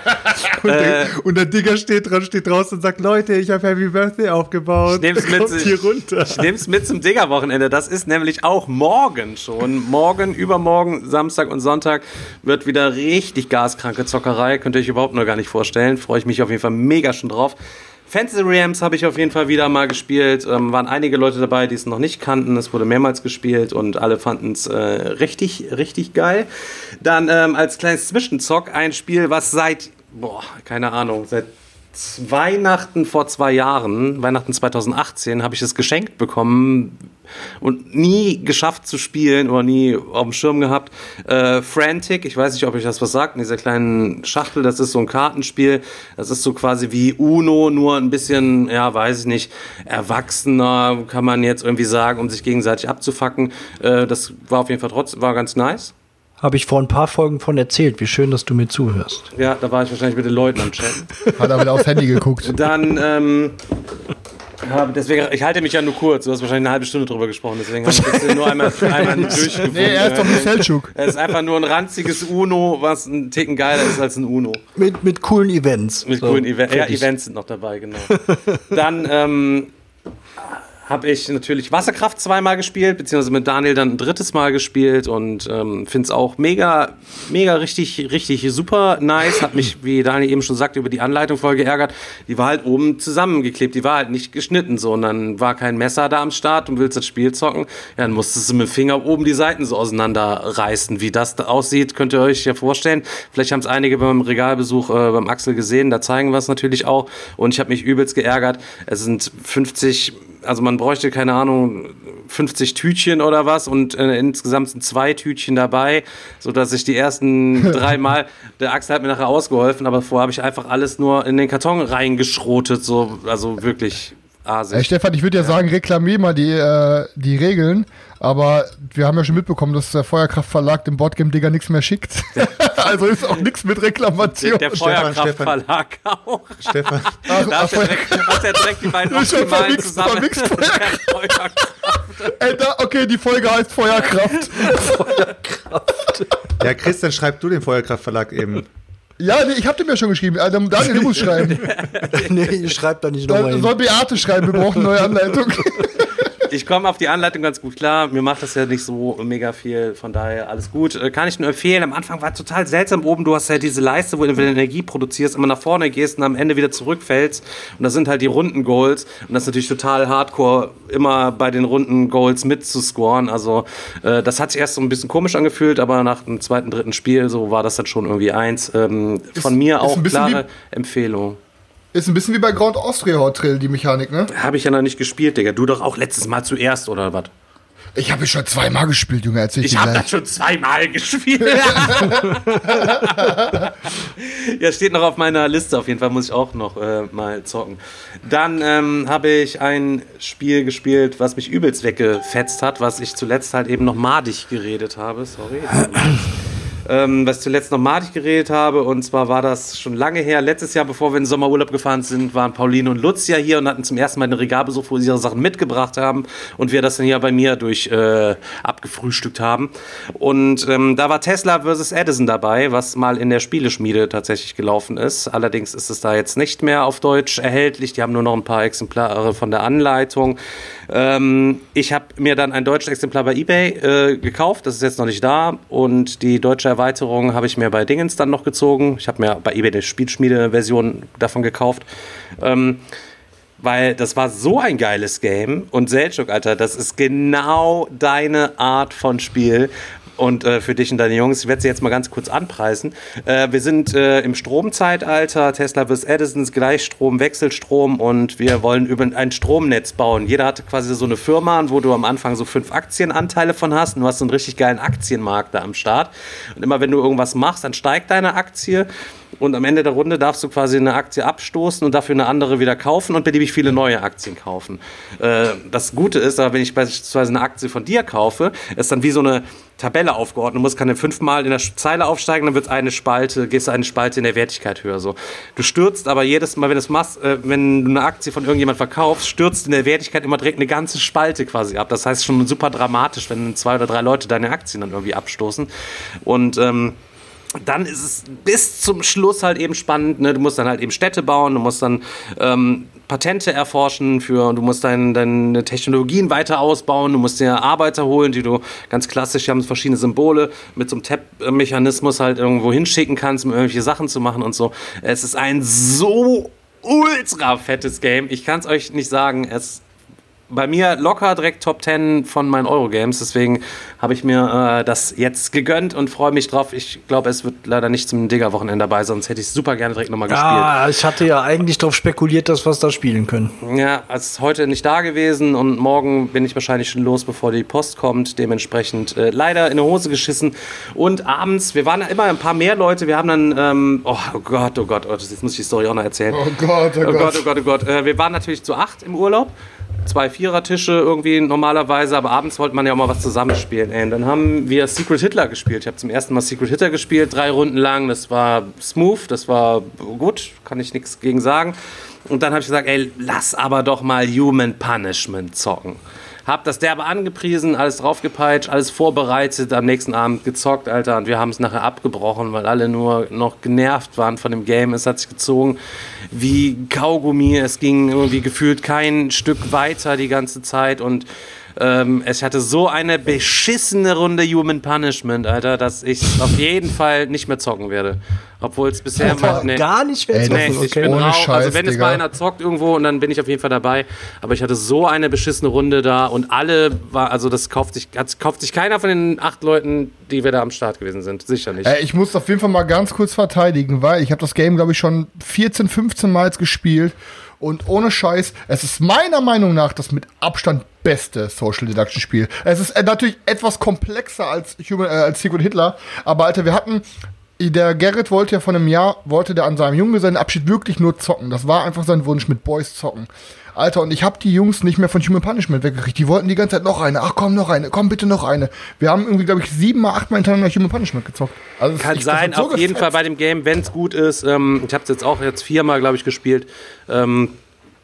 und, äh, der, und, der, Digga steht dran, steht draußen und sagt, Leute, ich habe Happy Birthday aufgebaut. Ich nehm's (laughs) mit, hier runter. Ich nehm's mit zum Digga-Wochenende. Das ist nämlich auch morgen schon. Morgen, übermorgen, Samstag und Sonntag wird wieder richtig gaskranke Zockerei. Könnt ihr euch überhaupt nur gar nicht vorstellen. Freue ich mich auf jeden Fall mega schon drauf. Fantasy Rams habe ich auf jeden Fall wieder mal gespielt. Ähm, waren einige Leute dabei, die es noch nicht kannten. Es wurde mehrmals gespielt und alle fanden es äh, richtig, richtig geil. Dann ähm, als kleines Zwischenzock ein Spiel, was seit, boah, keine Ahnung, seit Weihnachten vor zwei Jahren, Weihnachten 2018, habe ich es geschenkt bekommen und nie geschafft zu spielen oder nie auf dem Schirm gehabt. Äh, Frantic, ich weiß nicht, ob euch das was sagt, in dieser kleinen Schachtel, das ist so ein Kartenspiel. Das ist so quasi wie Uno, nur ein bisschen, ja, weiß ich nicht, erwachsener, kann man jetzt irgendwie sagen, um sich gegenseitig abzufacken. Äh, das war auf jeden Fall trotzdem, war ganz nice. Habe ich vor ein paar Folgen von erzählt. Wie schön, dass du mir zuhörst. Ja, da war ich wahrscheinlich mit den Leuten am Chatten. Hat er wieder aufs Handy geguckt. Dann, ähm, habe, deswegen, ich halte mich ja nur kurz. Du hast wahrscheinlich eine halbe Stunde drüber gesprochen, deswegen habe ich jetzt nur einmal, (laughs) einmal durchgefunden. Nee, er ist doch ein Seltschuk. Es ist einfach nur ein ranziges Uno, was ein Ticken geiler ist als ein Uno. Mit, mit coolen Events. Mit So, coolen Events. Ja. Events sind noch dabei, genau. Dann ähm, habe ich natürlich Wasserkraft zweimal gespielt, beziehungsweise mit Daniel dann ein drittes Mal gespielt und ähm, finde es auch mega, mega richtig, richtig super nice. Hat mich, wie Daniel eben schon sagte, über die Anleitung voll geärgert. Die war halt oben zusammengeklebt, die war halt nicht geschnitten so und dann war kein Messer da am Start und willst das Spiel zocken. Ja, dann musstest du mit dem Finger oben die Seiten so auseinanderreißen. Wie das da aussieht, könnt ihr euch ja vorstellen. Vielleicht haben es einige beim Regalbesuch äh, beim Axel gesehen, da zeigen wir es natürlich auch. Und ich habe mich übelst geärgert. Es sind 50 also man bräuchte, keine Ahnung, 50 Tütchen oder was und äh, insgesamt sind zwei Tütchen dabei, sodass ich die ersten (laughs) drei Mal, der Axel hat mir nachher ausgeholfen, aber vorher habe ich einfach alles nur in den Karton reingeschrotet, so, also wirklich Ey, asig. Stefan, ich würde ja, sagen, reklamier mal die, äh, die Regeln, aber wir haben ja schon mitbekommen, dass der Feuerkraftverlag dem Boardgame-Digger nichts mehr schickt. (laughs) also ist auch nichts mit Der, Reklamation. der Stefan, Feuerkraftverlag auch. Stefan, Ach, Da hast du ja direkt, hast ja direkt die beiden Optimalen zusammen. vermixt, (laughs) Der Feuerkraft. Ey, da, okay, die Folge heißt Feuerkraft. (laughs) ja, Christian, schreib du den Feuerkraftverlag eben. Ja, nee, ich hab dem ja schon geschrieben. Äh, Daniel, du musst (laughs) schreiben. nee, schreib da nicht nochmal soll Beate schreiben, wir brauchen eine neue Anleitung. (laughs) Ich komme auf die Anleitung ganz gut klar. Mir macht das ja nicht so mega viel, von daher alles gut. Äh, Kann ich nur empfehlen. Am Anfang war total seltsam. Oben, du hast ja diese Leiste, wo du Energie produzierst, immer nach vorne gehst und am Ende wieder zurückfällst. Und das sind halt die runden Goals. Und das ist natürlich total hardcore, immer bei den runden Goals mitzuscoren. Also, äh, das hat sich erst so ein bisschen komisch angefühlt, aber nach dem zweiten, dritten Spiel, so war das dann schon irgendwie eins. Ähm, von mir ist auch ein bisschen klare Empfehlung. Ist ein bisschen wie bei Grand Austria Hotel, die Mechanik, ne? Habe ich ja noch nicht gespielt, Digga. Du doch auch letztes Mal zuerst, oder was? Ich habe schon zweimal gespielt, Junge, erzähl ich Ich dir habe gleich. das schon zweimal gespielt. (laughs) ja, steht noch auf meiner Liste. Auf jeden Fall muss ich auch noch äh, mal zocken. Dann ähm, habe ich ein Spiel gespielt, was mich übelst weggefetzt hat, was ich zuletzt halt eben noch madig geredet habe. Sorry. (clears throat) ähm, was ich zuletzt noch madig geredet habe. Und zwar war das schon lange her. Letztes Jahr, bevor wir in den Sommerurlaub gefahren sind, waren Pauline und Lucia hier und hatten zum ersten Mal einen Regalbesuch, wo sie ihre Sachen mitgebracht haben. Und wir das dann hier bei mir durch äh, abgefrühstückt haben. Und ähm, da war Tesla vs. Edison dabei, was mal in der Spieleschmiede tatsächlich gelaufen ist. Allerdings ist es da jetzt nicht mehr auf Deutsch erhältlich. Die haben nur noch ein paar Exemplare von der Anleitung. Ähm, ich habe mir dann ein deutsches Exemplar bei eBay äh, gekauft. Das ist jetzt noch nicht da. Und die deutsche Erweiterung habe ich mir bei Dingens dann noch gezogen. Ich habe mir bei eBay die Spielschmiede-Version davon gekauft. Ähm, weil das war so ein geiles Game. Und Selchuk, Alter, das ist genau deine Art von Spiel. Und äh, für dich und deine Jungs, ich werde sie jetzt mal ganz kurz anpreisen. Äh, wir sind äh, im Stromzeitalter. Tesla vs. Edison, Gleichstrom, Wechselstrom und wir wollen über ein Stromnetz bauen. Jeder hat quasi so eine Firma, wo du am Anfang so fünf Aktienanteile von hast. Und du hast so einen richtig geilen Aktienmarkt da am Start. Und immer wenn du irgendwas machst, dann steigt deine Aktie. Und am Ende der Runde darfst du quasi eine Aktie abstoßen und dafür eine andere wieder kaufen und beliebig viele neue Aktien kaufen. Äh, das Gute ist, aber wenn ich beispielsweise eine Aktie von dir kaufe, ist dann wie so eine Tabelle aufgeordnet. Du musst kann fünfmal in der Zeile aufsteigen, dann wird eine Spalte, gehst du eine Spalte in der Wertigkeit höher. So. Du stürzt aber jedes Mal, wenn machst, äh, wenn du eine Aktie von irgendjemand verkaufst, stürzt in der Wertigkeit immer direkt eine ganze Spalte quasi ab. Das heißt schon super dramatisch, wenn zwei oder drei Leute deine Aktien dann irgendwie abstoßen. Und ähm, dann ist es bis zum Schluss halt eben spannend. Ne? Du musst dann halt eben Städte bauen, du musst dann ähm, Patente erforschen für, du musst dein, deine Technologien weiter ausbauen, du musst dir Arbeiter holen, die du ganz klassisch, die haben verschiedene Symbole, mit so einem Tab-Mechanismus halt irgendwo hinschicken kannst, um irgendwelche Sachen zu machen und so. Es ist ein so ultra fettes Game. Ich kann es euch nicht sagen. Es bei mir locker direkt Top 10 von meinen Eurogames. Deswegen habe ich mir äh, das jetzt gegönnt und freue mich drauf. Ich glaube, es wird leider nicht zum Digger-Wochenende dabei, sonst hätte ich super gerne direkt nochmal gespielt. Ah, ich hatte ja eigentlich darauf spekuliert, dass wir es da spielen können. Ja, es ist heute nicht da gewesen und morgen bin ich wahrscheinlich schon los, bevor die Post kommt. Dementsprechend äh, leider in die Hose geschissen. Und abends, wir waren immer ein paar mehr Leute. Wir haben dann, ähm, oh, oh Gott, oh Gott, oh, jetzt muss ich die Story auch noch erzählen. Oh Gott, oh, Oh Gott. Gott, oh Gott, oh Gott. Äh, wir waren natürlich zu acht im Urlaub. Zwei Vierertische irgendwie normalerweise, aber abends wollte man ja auch mal was zusammenspielen. Ey. Und dann haben wir Secret Hitler gespielt. Ich habe zum ersten Mal Secret Hitler gespielt, drei Runden lang. Das war smooth, das war gut, kann ich nichts gegen sagen. Und dann habe ich gesagt, ey, lass aber doch mal Human Punishment zocken. Hab das derbe angepriesen, alles draufgepeitscht, alles vorbereitet, am nächsten Abend gezockt, Alter. Und wir haben es nachher abgebrochen, weil alle nur noch genervt waren von dem Game. Es hat sich gezogen wie Kaugummi. Es ging irgendwie gefühlt kein Stück weiter die ganze Zeit. Und ähm, ich hatte so eine beschissene Runde Human Punishment, Alter, dass ich auf jeden Fall nicht mehr zocken werde. Obwohl es bisher mal. nee. Gar nicht mehr zocken, das Nee, ist ich bin Ohne raus. Scheiß, also wenn es Digga. mal einer zockt irgendwo und dann bin ich auf jeden Fall dabei. Aber ich hatte so eine beschissene Runde da und alle war, also das kauft sich, hat, kauft sich keiner von den acht Leuten, die wir da am Start gewesen sind. Sicher nicht. Äh, ich muss auf jeden Fall mal ganz kurz verteidigen, weil ich habe das Game, glaube ich, schon 14, 15 Mal gespielt. Und ohne Scheiß, es ist meiner Meinung nach das mit Abstand beste Social Deduction Spiel. Es ist äh, natürlich etwas komplexer als, Human, äh, als Secret Hitler, aber Alter, wir hatten der Gerrit wollte ja von einem Jahr, wollte der an seinem Junggesellenabschied wirklich nur zocken. Das war einfach sein Wunsch, mit Boys zocken. Alter, und ich habe die Jungs nicht mehr von Human Punishment weggekriegt. Die wollten die ganze Zeit noch eine. Ach komm, noch eine. Komm, bitte noch eine. Wir haben irgendwie, glaube ich, siebenmal, achtmal hintereinander Human Punishment gezockt. Also Kann ich- sein, so auf jeden gefetzt. Fall bei dem Game, wenn es gut ist. Ähm, ich habe es jetzt auch jetzt viermal, glaube ich, gespielt. Ähm,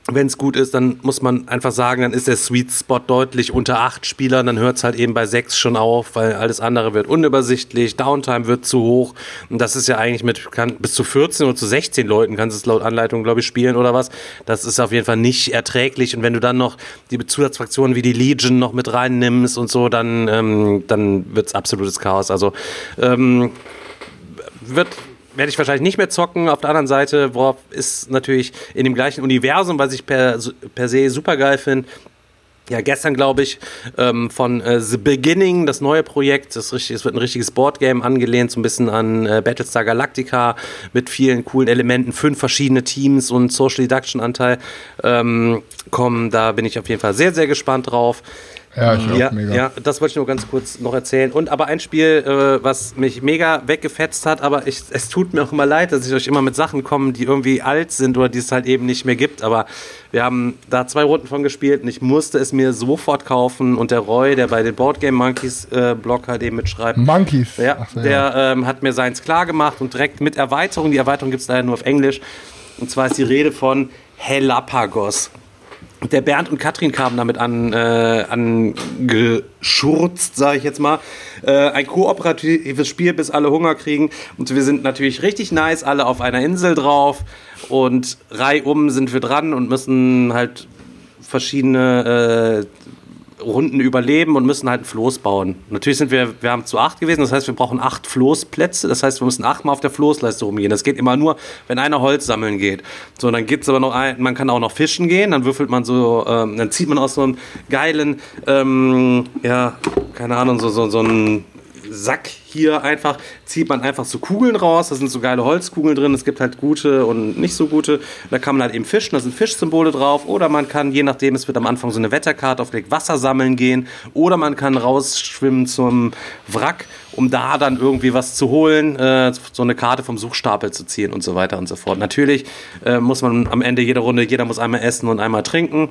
wenn es gut ist, dann muss man einfach sagen, dann ist der Sweet Spot deutlich unter acht Spielern. Dann hört es halt eben bei sechs schon auf, weil alles andere wird unübersichtlich, Downtime wird zu hoch. Und das ist ja eigentlich mit kann, bis zu 14 oder zu 16 Leuten kannst du es laut Anleitung, glaube ich, spielen oder was. Das ist auf jeden Fall nicht erträglich. Und wenn du dann noch die Zusatzfraktionen wie die Legion noch mit reinnimmst und so, dann, ähm, dann wird es absolutes Chaos. Also ähm, wird werde ich wahrscheinlich nicht mehr zocken. Auf der anderen Seite, worauf ist natürlich in dem gleichen Universum, was ich per, per se super geil finde. Ja, gestern glaube ich ähm, von äh, The Beginning, das neue Projekt. Das richtig, es wird ein richtiges Boardgame angelehnt, so ein bisschen an äh, Battlestar Galactica mit vielen coolen Elementen, fünf verschiedene Teams und Social Deduction Anteil ähm, kommen. Da bin ich auf jeden Fall sehr, sehr gespannt drauf. Ja, ich Ja, mega. ja, das wollte ich nur ganz kurz noch erzählen. Und aber ein Spiel, äh, was mich mega weggefetzt hat, aber ich, (laughs) es tut mir auch immer leid, dass ich euch immer mit Sachen komme, die irgendwie alt sind oder die es halt eben nicht mehr gibt. Aber wir haben da zwei Runden von gespielt und ich musste es mir sofort kaufen. Und der Roy, der bei den Boardgame Monkeys äh, Blog halt eben mitschreibt, Monkeys. ja, so, der Ähm, hat mir seins klar gemacht und direkt mit Erweiterung. Die Erweiterung gibt es leider nur auf Englisch. Und zwar ist die Rede von Helapagos. Der Bernd und Katrin kamen damit an, äh, angeschurzt, sage ich jetzt mal. Äh, ein kooperatives Spiel, bis alle Hunger kriegen. Und wir sind natürlich richtig nice, alle auf einer Insel drauf. Und reihum sind wir dran und müssen halt verschiedene äh, Runden überleben und müssen halt ein Floß bauen. Natürlich sind wir, wir haben zu acht gewesen, das heißt, wir brauchen acht Floßplätze. Das heißt, wir müssen achtmal auf der Floßleiste rumgehen. Das geht immer nur, wenn einer Holz sammeln geht. So, dann gibt's aber noch ein, man kann auch noch fischen gehen, dann würfelt man so, ähm, dann zieht man aus so einem geilen, ähm, ja, keine Ahnung, so, so, so einen Sack hier einfach, zieht man einfach so Kugeln raus, da sind so geile Holzkugeln drin, es gibt halt gute und nicht so gute, da kann man halt eben fischen, da sind Fischsymbole drauf. Oder man kann, je nachdem, es wird am Anfang so eine Wetterkarte aufgelegt, Wasser sammeln gehen. Oder man kann rausschwimmen zum Wrack, um da dann irgendwie was zu holen, äh, so eine Karte vom Suchstapel zu ziehen und so weiter und so fort. Natürlich äh, muss man am Ende jeder Runde, jeder muss einmal essen und einmal trinken.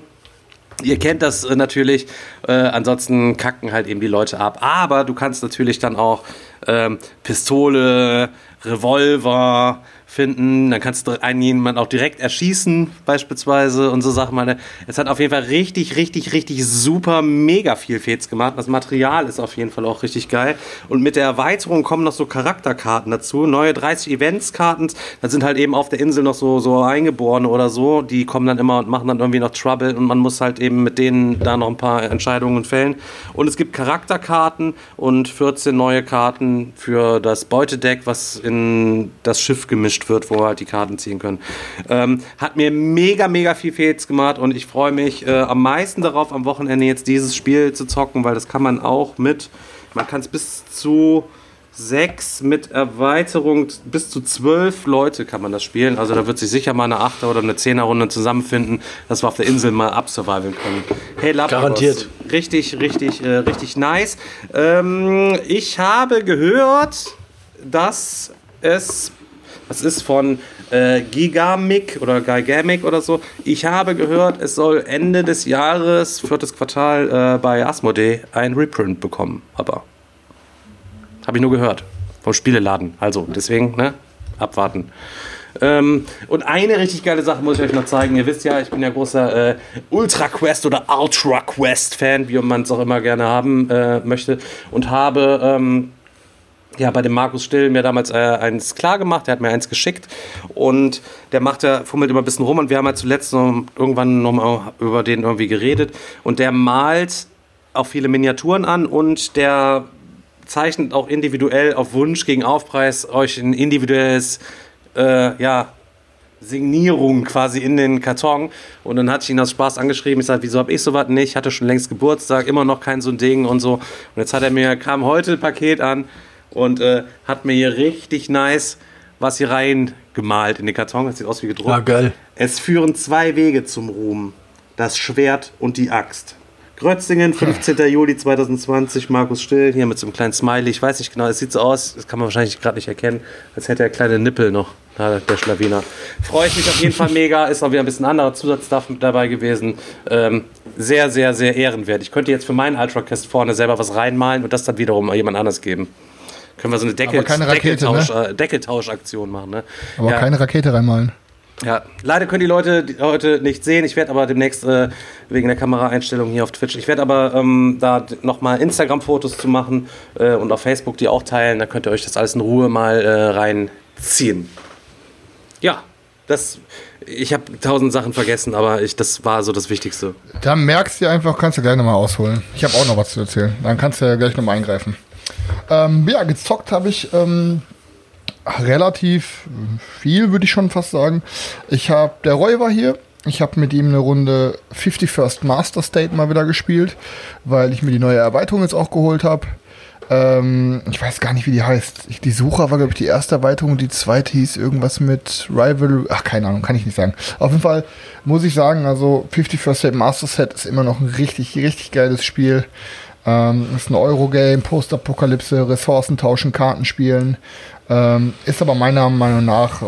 Ihr kennt das äh, natürlich, äh, ansonsten kacken halt eben die Leute ab. Aber du kannst natürlich dann auch ähm, Pistole, Revolver finden, dann kannst du einen jemanden auch direkt erschießen, beispielsweise und so Sachen. Meine, es hat auf jeden Fall richtig, richtig, richtig super mega viel Fets gemacht. Das Material ist auf jeden Fall auch richtig geil. Und mit der Erweiterung kommen noch so Charakterkarten dazu. Neue 30 Eventskarten. Da sind halt eben auf der Insel noch so, so Eingeborene oder so. Die kommen dann immer und machen dann irgendwie noch Trouble und man muss halt eben mit denen da noch ein paar Entscheidungen fällen. Und es gibt Charakterkarten und 14 neue Karten für das Beutedeck, was in das Schiff gemischt gemischt wird, wo wir halt die Karten ziehen können. Ähm, hat mir mega, mega viel Fehls gemacht und ich freue mich äh, am meisten darauf, am Wochenende jetzt dieses Spiel zu zocken, weil das kann man auch mit, man kann es bis zu sechs mit Erweiterung bis zu zwölf Leute kann man das spielen. Also da wird sich sicher mal eine Achter- oder eine Zehner-Runde zusammenfinden, dass wir auf der Insel mal absurviven können. Hey, Lapagos. Garantiert. Richtig, richtig, äh, richtig nice. Ähm, ich habe gehört, dass es, was ist von äh, Gigamic oder Gigamic oder so. Ich habe gehört, es soll Ende des Jahres, viertes Quartal, äh, bei Asmodee ein Reprint bekommen. Aber habe ich nur gehört. Vom Spieleladen. Also, deswegen, ne? Abwarten. Ähm, und eine richtig geile Sache muss ich euch noch zeigen. Ihr wisst ja, ich bin ja großer äh, Ultra Quest oder Ultra Quest Fan, wie man es auch immer gerne haben äh, möchte. Und habe ähm, ja, bei dem Markus Still mir damals äh, eins klar gemacht, der hat mir eins geschickt und der macht ja, fummelt immer ein bisschen rum und wir haben ja zuletzt noch, irgendwann nochmal über den irgendwie geredet und der malt auch viele Miniaturen an und der zeichnet auch individuell auf Wunsch gegen Aufpreis euch ein individuelles, äh, ja, Signierung quasi in den Karton. Und dann hatte ich ihn aus Spaß angeschrieben. Ich sagte, wieso habe ich sowas nicht? Ich hatte schon längst Geburtstag, immer noch kein so ein Ding und so. Und jetzt hat er mir, kam heute ein Paket an und äh, hat mir hier richtig nice was hier rein gemalt in den Karton. Das sieht aus wie gedruckt. Ah, geil. Es führen zwei Wege zum Ruhm. Das Schwert und die Axt. Grötzingen, (laughs) 15. Juli 2020, Markus Still, hier mit so einem kleinen Smiley. Ich weiß nicht genau, es sieht so aus, das kann man wahrscheinlich gerade nicht erkennen, als hätte er kleine Nippel noch, der Schlawiner. Freue ich mich auf jeden Fall mega, ist auch wieder ein bisschen anderer Zusatzstuff mit dabei gewesen. Ähm, sehr, sehr, sehr ehrenwert. Ich könnte jetzt für meinen Ultracast vorne selber was reinmalen und das dann wiederum jemand anders geben. Können wir so eine Deckel, Rakete, Deckeltausch, ne? Deckeltauschaktion machen. Ne? Aber Ja. keine Rakete reinmalen. Ja, leider können die Leute heute nicht sehen. Ich werde aber demnächst äh, wegen der Kameraeinstellung hier auf Twitch, ich werde aber ähm, da nochmal Instagram-Fotos zu machen äh, und auf Facebook die auch teilen. Da könnt ihr euch das alles in Ruhe mal äh, reinziehen. Ja, das. Ich habe tausend Sachen vergessen, aber ich, das war so das Wichtigste. Da merkst du einfach, kannst du gleich nochmal ausholen. Ich habe auch noch was zu erzählen. Dann kannst du ja gleich nochmal eingreifen. Ähm, ja, gezockt habe ich ähm, relativ viel, würde ich schon fast sagen. Ich habe, der Roy war hier. Ich habe mit ihm eine Runde 51st Master State mal wieder gespielt, weil ich mir die neue Erweiterung jetzt auch geholt habe. Ähm, ich weiß gar nicht, wie die heißt. Ich, die Sucher war, glaube ich, die erste Erweiterung. Die zweite hieß irgendwas mit Rival. Ach, keine Ahnung, kann ich nicht sagen. Auf jeden Fall muss ich sagen, also 51st State Master Set ist immer noch ein richtig, richtig geiles Spiel. Ähm, ist ein Eurogame, Postapokalypse, Ressourcen tauschen, Karten spielen. Ähm, ist aber meiner Meinung nach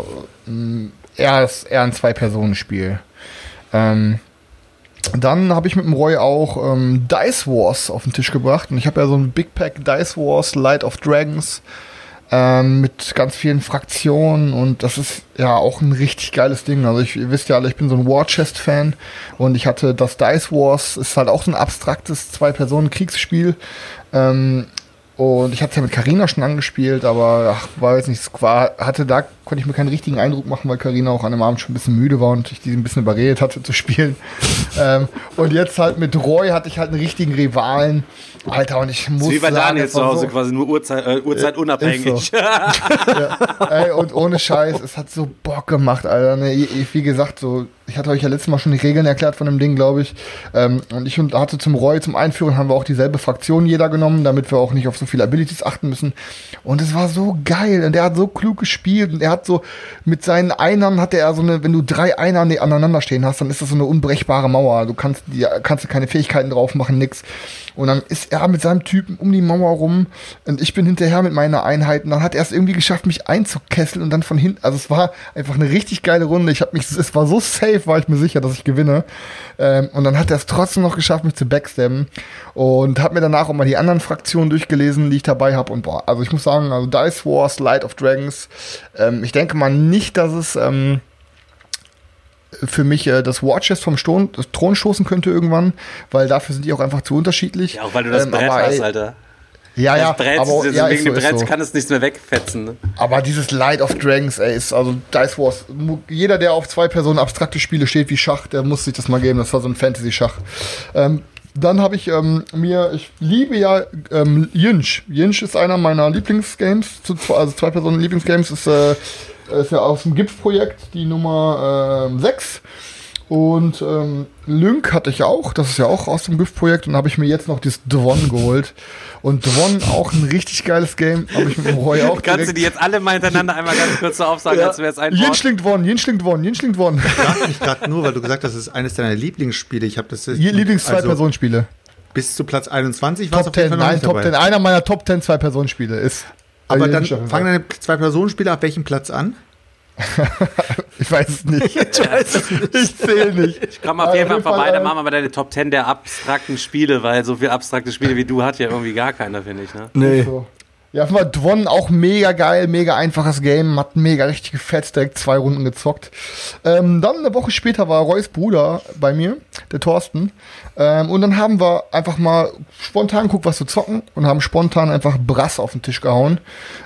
ähm, eher, eher ein Zwei-Personen-Spiel. Ähm, dann habe ich mit dem Roy auch ähm, Dice Wars auf den Tisch gebracht. Und ich habe ja so ein Big Pack Dice Wars Light of Dragons ähm, mit ganz vielen Fraktionen. Und das ist ja auch ein richtig geiles Ding. Also ich, ihr wisst ja alle, ich bin so ein War Chest Fan. Und ich hatte das Dice Wars, ist halt auch so ein abstraktes Zwei-Personen-Kriegsspiel. Ähm, und ich hatte es ja mit Carina schon angespielt, aber ach, war jetzt war, hatte da konnte ich mir keinen richtigen Eindruck machen, weil Carina auch an dem Abend schon ein bisschen müde war und ich die ein bisschen überredet hatte zu spielen. (laughs) ähm, und jetzt halt mit Roy hatte ich halt einen richtigen Rivalen. Alter, und ich muss Wie bei sagen, Daniel zu Hause so, quasi nur Uhrzeit, äh, Uhrzeit unabhängig. (laughs) Ey, und ohne Scheiß, es hat so Bock gemacht, Alter. Ne, wie gesagt, so, ich hatte euch ja letztes Mal schon die Regeln erklärt von dem Ding, glaube ich. Ähm, und ich hatte zum Roy, zum Einführen, haben wir auch dieselbe Fraktion jeder genommen, damit wir auch nicht auf so viele Abilities achten müssen. Und es war so geil. Und der hat so klug gespielt. Und er hat so, mit seinen Einern hatte er so eine, wenn du drei Einer ne- aneinander stehen hast, dann ist das so eine unbrechbare Mauer. Du kannst, die, kannst keine Fähigkeiten drauf machen, nix. Und dann ist er mit seinem Typen um die Mauer rum und ich bin hinterher mit meiner Einheit und dann hat er es irgendwie geschafft, mich einzukesseln und dann von hinten, also es war einfach eine richtig geile Runde. Ich habe mich, es war so safe, war ich mir sicher, dass ich gewinne. Ähm, und dann hat er es trotzdem noch geschafft, mich zu backstabben und habe mir danach auch mal die anderen Fraktionen durchgelesen, die ich dabei habe und boah, also ich muss sagen, also Dice Wars, Light of Dragons, ähm, ich denke mal nicht, dass es ähm, für mich äh, das Watches vom Ston Thron stoßen könnte irgendwann, weil dafür sind die auch einfach zu unterschiedlich. Ja, auch weil du das Ähm, Brett aber, hast, Alter. Ja, ja, Brett, aber, ja, wegen dem so, ist Brett so. kann es nichts mehr wegfetzen. Ne? aber dieses Light of Dragons, ey, ist also Dice Wars. Jeder, der auf zwei Personen abstrakte Spiele steht wie Schach, der muss sich das mal geben. Das war so ein Fantasy-Schach. Ähm, dann habe ich ähm, mir, ich liebe ja ähm, Yinch. Yinch ist einer meiner Lieblingsgames, also zwei Personen Lieblingsgames ist äh, ist ja aus dem GIF-Projekt die Nummer ähm, 6. Und ähm, Lync hatte ich auch, das ist ja auch aus dem GIF-Projekt. Und habe ich mir jetzt noch das Dwon geholt. Und Dwon auch ein richtig geiles Game. Habe ich mit dem Roy auch Kannst du die jetzt alle mal hintereinander einmal ganz kurz so aufsagen, ja. als wäre es ein Yin schlingt Dwon, Yin schlingt Dwon, Yin schlingt Dwon. Ich frage mich gerade nur, weil du gesagt hast, das ist eines deiner Lieblingsspiele. Ich habe das Lieblings-Zwei-Personen-Spiele. Also bis zu Platz 21 war Top 10, nein, Top 10. Einer meiner Top 10 Zwei-Personen-Spiele ist. Aber dann fangen deine Zwei-Personen-Spiele auf welchem Platz an? (laughs) (laughs) ich weiß es nicht. Ich weiß es nicht. Ich zähle nicht. Ich komme auf jeden Fall vorbei, dann machen wir mal deine Top 10 der abstrakten Spiele, weil so viele abstrakte Spiele wie du hat ja irgendwie gar keiner, finde ich. Ne? Nee. So. Ja, Fall Dwon auch mega geil, mega einfaches Game, hat mega richtig gefetzt, direkt zwei Runden gezockt. Ähm, dann eine Woche später war Roys Bruder bei mir, der Thorsten. Ähm, und dann haben wir einfach mal spontan geguckt, was zu zocken und haben spontan einfach Brass auf den Tisch gehauen.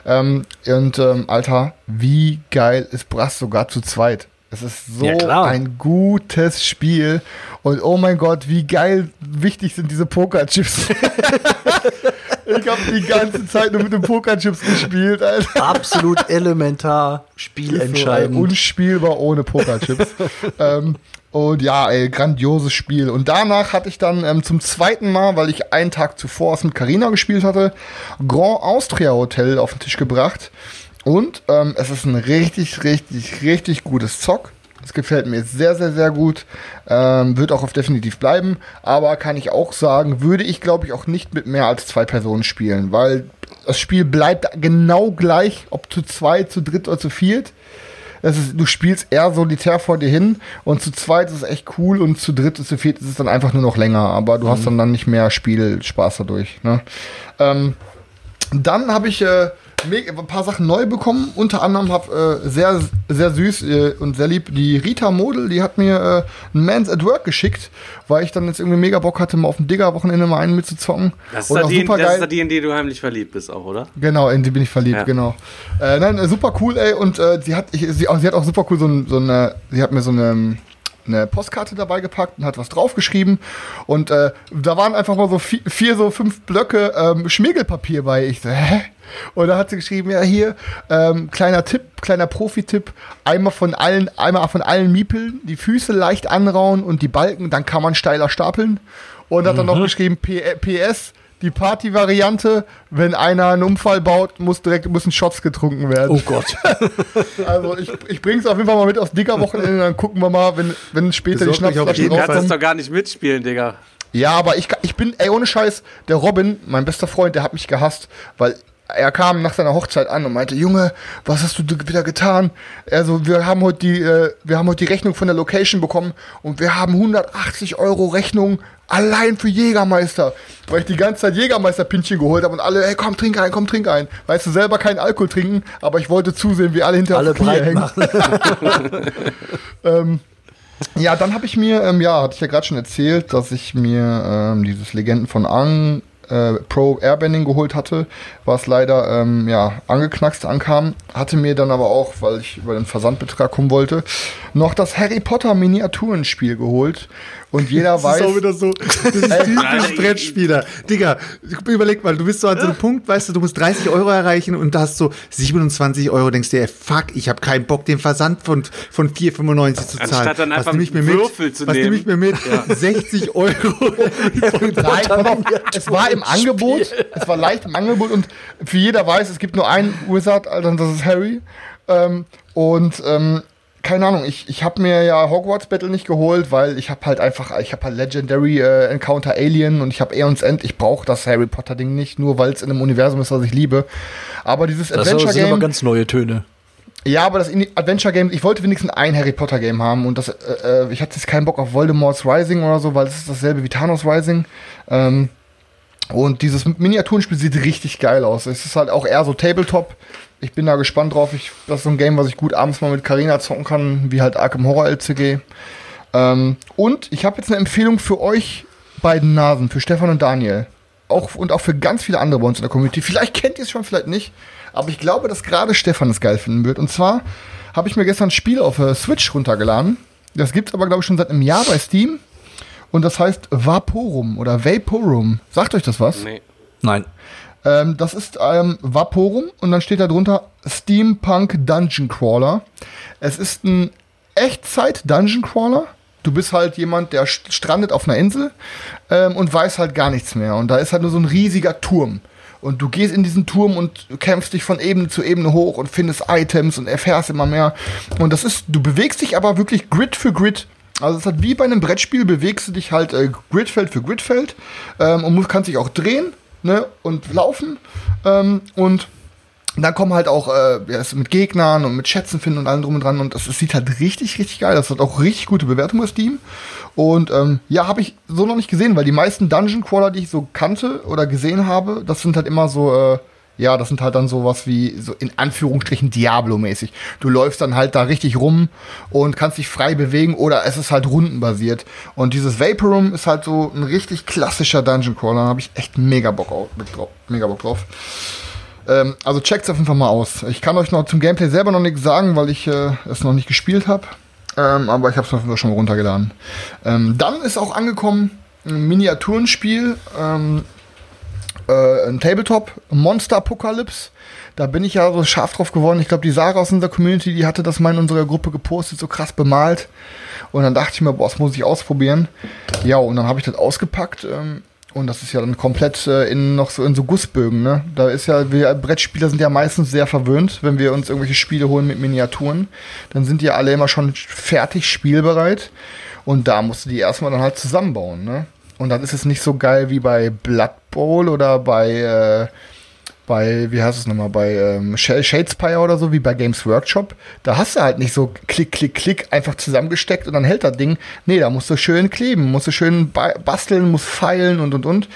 Ähm, und ähm, Alter, wie geil ist Brass sogar zu zweit? Es ist so ja, ein gutes Spiel. Und oh mein Gott, wie geil wichtig sind diese Pokerchips. (laughs) ich habe die ganze Zeit nur mit den Pokerchips gespielt. Alter. Absolut elementar, spielentscheidend. So, unspielbar ohne Pokerchips. (laughs) ähm, und ja, ey, grandioses Spiel. Und danach hatte ich dann ähm, zum zweiten Mal, weil ich einen Tag zuvor es mit Carina gespielt hatte, Grand Austria Hotel auf den Tisch gebracht. Und ähm, es ist ein richtig, richtig, richtig gutes Zock. Es gefällt mir sehr, sehr, sehr gut. Ähm, wird auch auf definitiv bleiben. Aber kann ich auch sagen, würde ich, glaube ich, auch nicht mit mehr als zwei Personen spielen. Weil das Spiel bleibt genau gleich, ob zu zwei, zu dritt oder zu viert. Ist, du spielst eher solitär vor dir hin und zu zweit ist es echt cool und zu dritt und zu viert ist es dann einfach nur noch länger, aber du mhm. hast dann, dann nicht mehr Spielspaß dadurch. Ne? Ähm, dann habe ich äh, ein paar Sachen neu bekommen. Unter anderem habe äh, sehr, sehr süß äh, und sehr lieb die Rita Model, die hat mir äh, ein Man's at Work geschickt, weil ich dann jetzt irgendwie mega Bock hatte, mal auf dem Digger-Wochenende mal einen mitzuzocken. Das ist, die, das ist die, in die du heimlich verliebt bist auch, oder? Genau, in die bin ich verliebt, ja. genau. Äh, nein, äh, super cool, ey. Und äh, sie, hat, ich, sie, sie hat auch super cool so, so eine, sie hat mir so eine eine Postkarte dabei gepackt und hat was draufgeschrieben. Und äh, da waren einfach mal so vier, vier so fünf Blöcke ähm, Schmiegelpapier bei. Ich so, hä? Und da hat sie geschrieben, ja hier, ähm, kleiner Tipp, kleiner Profi-Tipp, einmal von allen, einmal von allen Miepeln, die Füße leicht anrauen und die Balken, dann kann man steiler stapeln. Und hat mhm. dann noch mhm. geschrieben, PS, die Party-Variante, wenn einer einen Unfall baut, muss direkt müssen Shots getrunken werden. Oh Gott. (laughs) also ich, ich bring's auf jeden Fall mal mit aus dicker Wochenende, dann gucken wir mal, wenn, wenn später die Schnapsflaschen rauskommen. Du kannst doch gar nicht mitspielen, Digga. Ja, aber ich, ich bin, ey, ohne Scheiß, der Robin, mein bester Freund, der hat mich gehasst, weil er kam nach seiner Hochzeit an und meinte, Junge, was hast du wieder getan? Also, wir haben heute die, äh, wir haben heute die Rechnung von der Location bekommen und wir haben 180 Euro Rechnung allein für Jägermeister. Weil ich die ganze Zeit Jägermeister-Pinchen geholt habe und alle, hey, komm, trink ein, komm, trink ein. Weißt du, selber keinen Alkohol trinken, aber ich wollte zusehen, wie alle hinter alle Knie hängen. (laughs) ähm, ja, dann habe ich mir, ähm, ja, hatte ich ja gerade schon erzählt, dass ich mir ähm, dieses Legenden von Ang äh, Pro Airbending geholt hatte, was leider ähm, ja, angeknackst ankam. Hatte mir dann aber auch, weil ich über den Versandbetrag kommen wollte, noch das Harry Potter Miniaturenspiel geholt. Und jeder das (laughs) weiß. Das ist auch wieder so. Das ist typisch Brettspieler. Digga, überleg mal, du bist so an so einem Punkt, weißt du, du musst 30 Euro erreichen und da hast so 27 Euro, denkst dir, ey, fuck, ich habe keinen Bock, den Versand von, von 4,95 zu zahlen. Anstatt dann einfach was einen Würfel mit? zu was nehmen. Was nehme ich mir mit? Ja. 60 Euro. (laughs) Es war im Angebot, es war leicht im Angebot und für jeder weiß, es gibt nur einen Wizard, Alter, das ist Harry. Ähm, und ähm, keine Ahnung, ich, ich habe mir ja Hogwarts Battle nicht geholt, weil ich habe halt einfach, ich habe halt Legendary äh, Encounter Alien und ich habe Aeons End. Ich brauche das Harry Potter Ding nicht, nur weil es in einem Universum ist, was ich liebe. Aber dieses das Adventure Game. Das sind aber ganz neue Töne. Ja, aber das Adventure Game, ich wollte wenigstens ein Harry Potter Game haben und das, äh, äh ich hatte jetzt keinen Bock auf Voldemort's Rising oder so, weil es ist dasselbe wie Thanos Rising. Ähm, und dieses Miniaturenspiel sieht richtig geil aus. Es ist halt auch eher so Tabletop ich bin da gespannt drauf. Ich, das ist so ein Game, was ich gut abends mal mit Karina zocken kann, wie halt Arkham Horror LCG. Ähm, und ich habe jetzt eine Empfehlung für euch beiden Nasen, für Stefan und Daniel. Auch, und auch für ganz viele andere bei uns in der Community. Vielleicht kennt ihr es schon, vielleicht nicht. Aber ich glaube, dass gerade Stefan es geil finden wird. Und zwar habe ich mir gestern ein Spiel auf der Switch runtergeladen. Das gibt es aber, glaube ich, schon seit einem Jahr bei Steam. Und das heißt Vaporum oder Vaporum. Sagt euch das was? Nee. Nein. Ähm, das ist ähm, Vaporum und dann steht da drunter Steampunk Dungeon Crawler. Es ist ein Echtzeit Dungeon Crawler. Du bist halt jemand, der strandet auf einer Insel ähm, und weiß halt gar nichts mehr. Und da ist halt nur so ein riesiger Turm. Und du gehst in diesen Turm und kämpfst dich von Ebene zu Ebene hoch und findest Items und erfährst immer mehr. Und das ist, du bewegst dich aber wirklich Grid für Grid. Also es hat wie bei einem Brettspiel bewegst du dich halt äh, Gridfeld für Gridfeld ähm, und kannst dich auch drehen ne, und laufen. Ähm, und dann kommen halt auch äh, ja, mit Gegnern und mit Schätzen finden und allem drum und dran. Und das, das sieht halt richtig, richtig geil. Das hat auch richtig gute Bewertungen auf Steam. Und ähm, ja, habe ich so noch nicht gesehen, weil die meisten Dungeon Crawler, die ich so kannte oder gesehen habe, das sind halt immer so, äh, ja, das sind halt dann sowas wie so in Anführungsstrichen Diablo-mäßig. Du läufst dann halt da richtig rum und kannst dich frei bewegen oder es ist halt rundenbasiert. Und dieses Vaporum ist halt so ein richtig klassischer Dungeon Crawler. Da habe ich echt mega Bock, auf, mega Bock drauf. Ähm, also checkt's auf jeden Fall mal aus. Ich kann euch noch zum Gameplay selber noch nichts sagen, weil ich äh, es noch nicht gespielt habe. Ähm, aber ich habe es schon mal runtergeladen. Ähm, dann ist auch angekommen ein Miniaturenspiel, ähm, äh, ein Tabletop, Monster Apocalypse. Da bin ich ja so scharf drauf geworden. Ich glaube, die Sarah aus unserer Community, die hatte das mal in unserer Gruppe gepostet, so krass bemalt. Und dann dachte ich mir, boah, das muss ich ausprobieren. Ja, und dann habe ich das ausgepackt. Ähm, und das ist ja dann komplett äh, in noch so in so Gussbögen, ne? Da ist ja, wir Brettspieler sind ja meistens sehr verwöhnt, wenn wir uns irgendwelche Spiele holen mit Miniaturen. Dann sind die ja alle immer schon fertig spielbereit. Und da musst du die erstmal dann halt zusammenbauen, ne? Und dann ist es nicht so geil wie bei Blood Bowl oder bei äh, bei, wie heißt es nochmal, bei ähm, Shadespire oder so, wie bei Games Workshop, da hast du halt nicht so klick, klick, klick einfach zusammengesteckt und dann hält das Ding. Nee, da musst du schön kleben, musst du schön basteln, musst feilen und und und.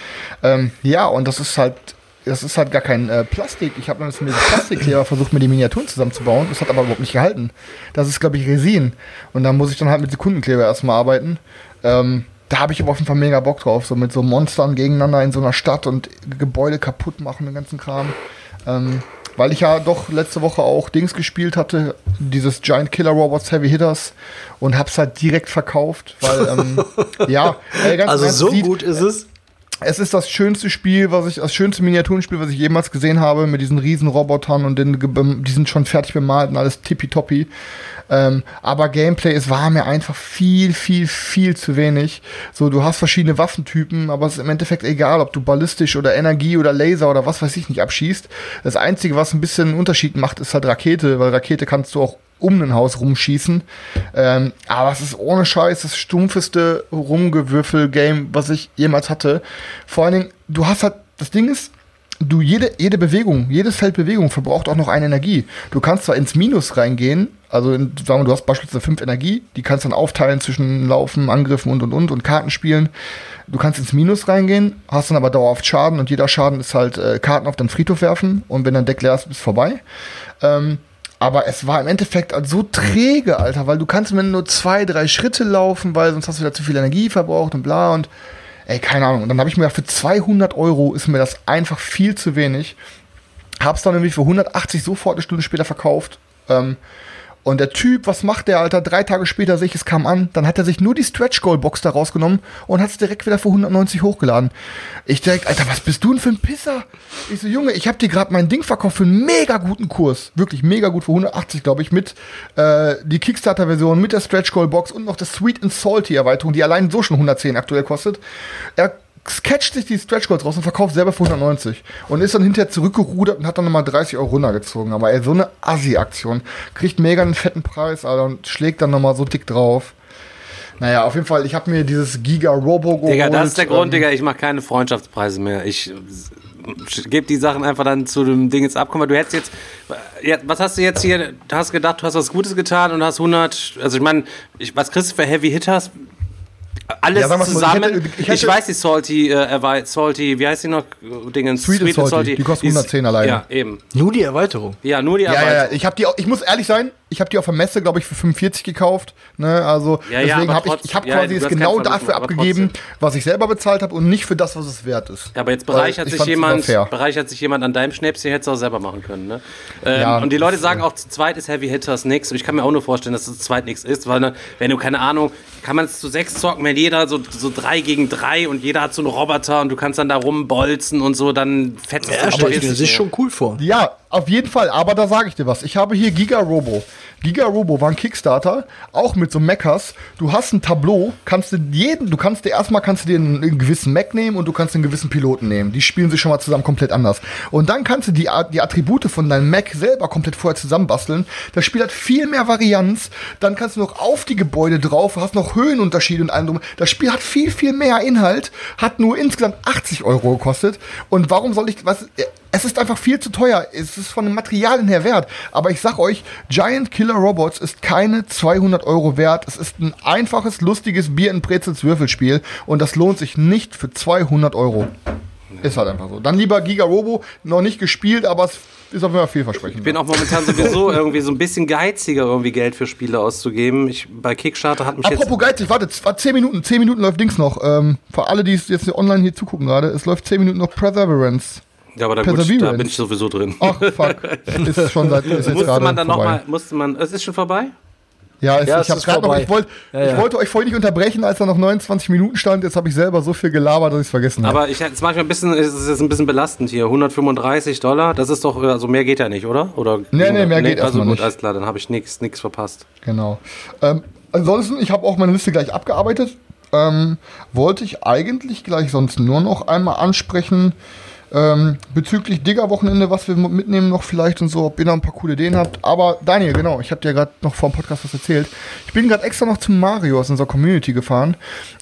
Ähm, ja, und das ist halt, das ist halt gar kein äh, Plastik. Ich habe mit Plastikkleber versucht, mir die Miniaturen zusammenzubauen. Das hat aber überhaupt nicht gehalten. Das ist, glaube ich, Resin. Und dann muss ich dann halt mit Sekundenkleber erstmal arbeiten. Ähm, da habe ich aber auf jeden Fall mega Bock drauf, so mit so Monstern gegeneinander in so einer Stadt und Gebäude kaputt machen, den ganzen Kram. Ähm, weil ich ja doch letzte Woche auch Dings gespielt hatte, dieses Giant Killer Robots Heavy Hitters und hab's halt direkt verkauft, weil ähm, (laughs) ja, äh, also so sieht, gut ist es. Es ist das schönste Spiel, was ich, das schönste Miniaturenspiel, was ich jemals gesehen habe, mit diesen riesen Robotern und den, die sind schon fertig bemalt und alles tippitoppi. Ähm, aber Gameplay, es war mir einfach viel, viel, viel zu wenig. So, du hast verschiedene Waffentypen, aber es ist im Endeffekt egal, ob du ballistisch oder Energie oder Laser oder was weiß ich nicht abschießt. Das Einzige, was ein bisschen einen Unterschied macht, ist halt Rakete, weil Rakete kannst du auch um ein Haus rumschießen. Ähm, aber es ist ohne Scheiß das stumpfeste Rumgewürfel-Game, was ich jemals hatte. Vor allen Dingen, du hast halt, das Ding ist, du jede, jede Bewegung, jedes Feld Bewegung verbraucht auch noch eine Energie. Du kannst zwar ins Minus reingehen, also in, sagen wir, du hast beispielsweise fünf Energie, die kannst dann aufteilen zwischen Laufen, Angriffen und und und und Karten spielen. Du kannst ins Minus reingehen, hast dann aber dauerhaft Schaden und jeder Schaden ist halt äh, Karten auf den Friedhof werfen und wenn dein Deck leer ist, ist vorbei. Ähm, aber es war im Endeffekt so träge, Alter, weil du kannst nur zwei, drei Schritte laufen, weil sonst hast du wieder zu viel Energie verbraucht und bla und ey, keine Ahnung. Und dann habe ich mir für 200 Euro ist mir das einfach viel zu wenig. Hab's dann irgendwie für 180 sofort eine Stunde später verkauft. Ähm, und der Typ, was macht der, Alter? Drei Tage später sehe ich, es kam an. Dann hat er sich nur die Stretch Goal Box da rausgenommen und hat es direkt wieder für 190 hochgeladen. Ich denke, Alter, was bist du denn für ein Pisser? Ich so, Junge, ich habe dir gerade mein Ding verkauft für einen mega guten Kurs. Wirklich mega gut, für 180, glaube ich, mit äh, die Kickstarter-Version, mit der Stretch Goal Box und noch der Sweet and Salty Erweiterung, die allein so schon 110 aktuell kostet. Er sketcht sich die Stretch Goals raus und verkauft selber für 190. Und ist dann hinterher zurückgerudert und hat dann nochmal 30 Euro runtergezogen. Aber ey, so eine Assi-Aktion. Kriegt mega einen fetten Preis, Alter, und schlägt dann nochmal so dick drauf. Naja, auf jeden Fall, ich habe mir dieses Giga Robo geholt. Digga, das ist der Grund, ähm, Digga, ich mache keine Freundschaftspreise mehr. Ich gebe die Sachen einfach dann zu dem Ding jetzt ab. Guck mal, du hättest jetzt, ja, was hast du jetzt hier, du hast gedacht, du hast was Gutes getan und hast 100, also ich meine, was kriegst du für Heavy Hitters? Alles ja, zusammen. Ich, hätte, ich, hätte, ich, weiß die Salty, äh, Salty, wie heißt die noch? Dingen, Sweet, Sweet Salty. Salty. Die kostet 110 alleine. Ja, eben. Nur die Erweiterung. Ja, nur die Erweiterung. Ja, ja, ich, hab die, ich muss ehrlich sein, ich habe die auf der Messe, glaube ich, für 45 gekauft. Ne? Also Ja, ja, deswegen aber habe ich, ich habe ja, quasi es genau dafür abgegeben, trotzdem. was ich selber bezahlt habe und nicht für das, was es wert ist. Ja, aber jetzt bereichert ich sich jemand, bereichert sich jemand an deinem Schnäpschen, hättest du auch selber machen können, ne? Ähm, Ja, und die Leute das, sagen äh, auch, zu zweit ist Heavy Hitters nix. Und ich kann mir auch nur vorstellen, dass es zu zweit nichts ist, weil, ne, wenn du, keine Ahnung, kann man es zu sechs zocken, wenn jeder so, so drei gegen drei und jeder hat so einen Roboter und du kannst dann da rumbolzen und so, dann fetzt Ja, mir das ist schon cool vor. Ja, auf jeden Fall, aber da sage ich dir was. Ich habe hier Giga Robo. Giga Robo war ein Kickstarter, auch mit so Mechas. Du hast ein Tableau, kannst du jeden, du kannst dir erstmal kannst du dir einen, einen gewissen Mech nehmen und du kannst einen gewissen Piloten nehmen. Die spielen sich schon mal zusammen komplett anders. Und dann kannst du die, die Attribute von deinem Mech selber komplett vorher zusammenbasteln. Das Spiel hat viel mehr Varianz. Dann kannst du noch auf die Gebäude drauf, hast noch Höhenunterschiede und allem drum. Das Spiel hat viel, viel mehr Inhalt, hat nur insgesamt 80 Euro gekostet. Und warum soll ich, was, es ist einfach viel zu teuer. Es ist von den Materialien her wert. Aber ich sag euch, Giant Killer Robots ist keine 200 Euro wert. Es ist ein einfaches, lustiges Bier in Brezels Würfelspiel. Und das lohnt sich nicht für 200 Euro. Ist halt einfach so. Dann lieber Giga Robo, noch nicht gespielt, aber es ist auf jeden Fall vielversprechend. Ich bin auch momentan sowieso (laughs) irgendwie so ein bisschen geiziger, irgendwie Geld für Spiele auszugeben. Ich, bei Kickstarter hat mich jetzt. Apropos geizig, warte, warte, 10 Minuten, 10 Minuten läuft Dings noch. Ähm, für alle, die es jetzt online hier zugucken gerade, es läuft 10 Minuten noch Perseverance. Ja, aber da, gut, da bin ich sowieso drin. Ach, fuck. (laughs) ist schon seit, ist jetzt musste gerade man dann vorbei. nochmal, musste man, es ist schon vorbei? Ja, es, Ja, ich, es hab ist grad noch, vorbei. ich, wollt, Ja, ich ja. wollte euch vorhin nicht unterbrechen, als da noch 29 Minuten stand. Jetzt habe ich selber so viel gelabert, dass ich es vergessen habe. Aber ich, jetzt manchmal ein bisschen, es ist jetzt ein bisschen belastend hier. 135 Dollar, das ist doch, also mehr geht ja nicht, oder? oder Nee, nee, mehr geht also erstmal gut, nicht. alles klar, dann habe ich nichts nix verpasst. Genau. Ähm, ansonsten, ich habe auch meine Liste gleich abgearbeitet. Ähm, wollte ich eigentlich gleich sonst nur noch einmal ansprechen. Ähm, bezüglich Digger-Wochenende, was wir mitnehmen noch vielleicht und so, ob ihr noch ein paar coole Ideen habt. Aber Daniel, genau, ich habe dir gerade noch vor dem Podcast was erzählt. Ich bin gerade extra noch zum Mario aus unserer Community gefahren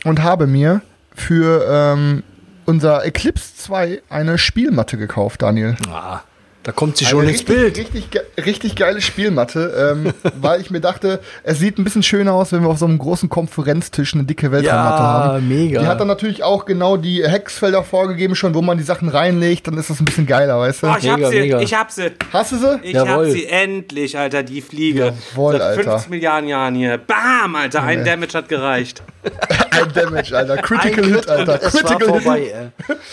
und habe mir für ähm, unser Eclipse 2 eine Spielmatte gekauft, Daniel. Ah, da kommt sie schon Eine ins richtig, Bild. Richtig, richtig geile Spielmatte, ähm, (laughs) weil ich mir dachte, es sieht ein bisschen schöner aus, wenn wir auf so einem großen Konferenztisch eine dicke Weltraummatte Ja, haben. mega. Die hat dann natürlich auch genau die Hexfelder vorgegeben, schon wo man die Sachen reinlegt, dann ist das ein bisschen geiler, weißt du? Oh, ich Mega, hab sie, mega. ich hab sie. Hast du sie? Ich Jawohl. hab sie endlich, Alter, die Fliege. Jawohl, Seit 50 Alter. Milliarden Jahren hier. Bam, Alter, ein Damage hat gereicht. (laughs) Ein Damage, Alter. Critical Ein Hit, Alter. Es war Critical Hit. vorbei, ey. (laughs)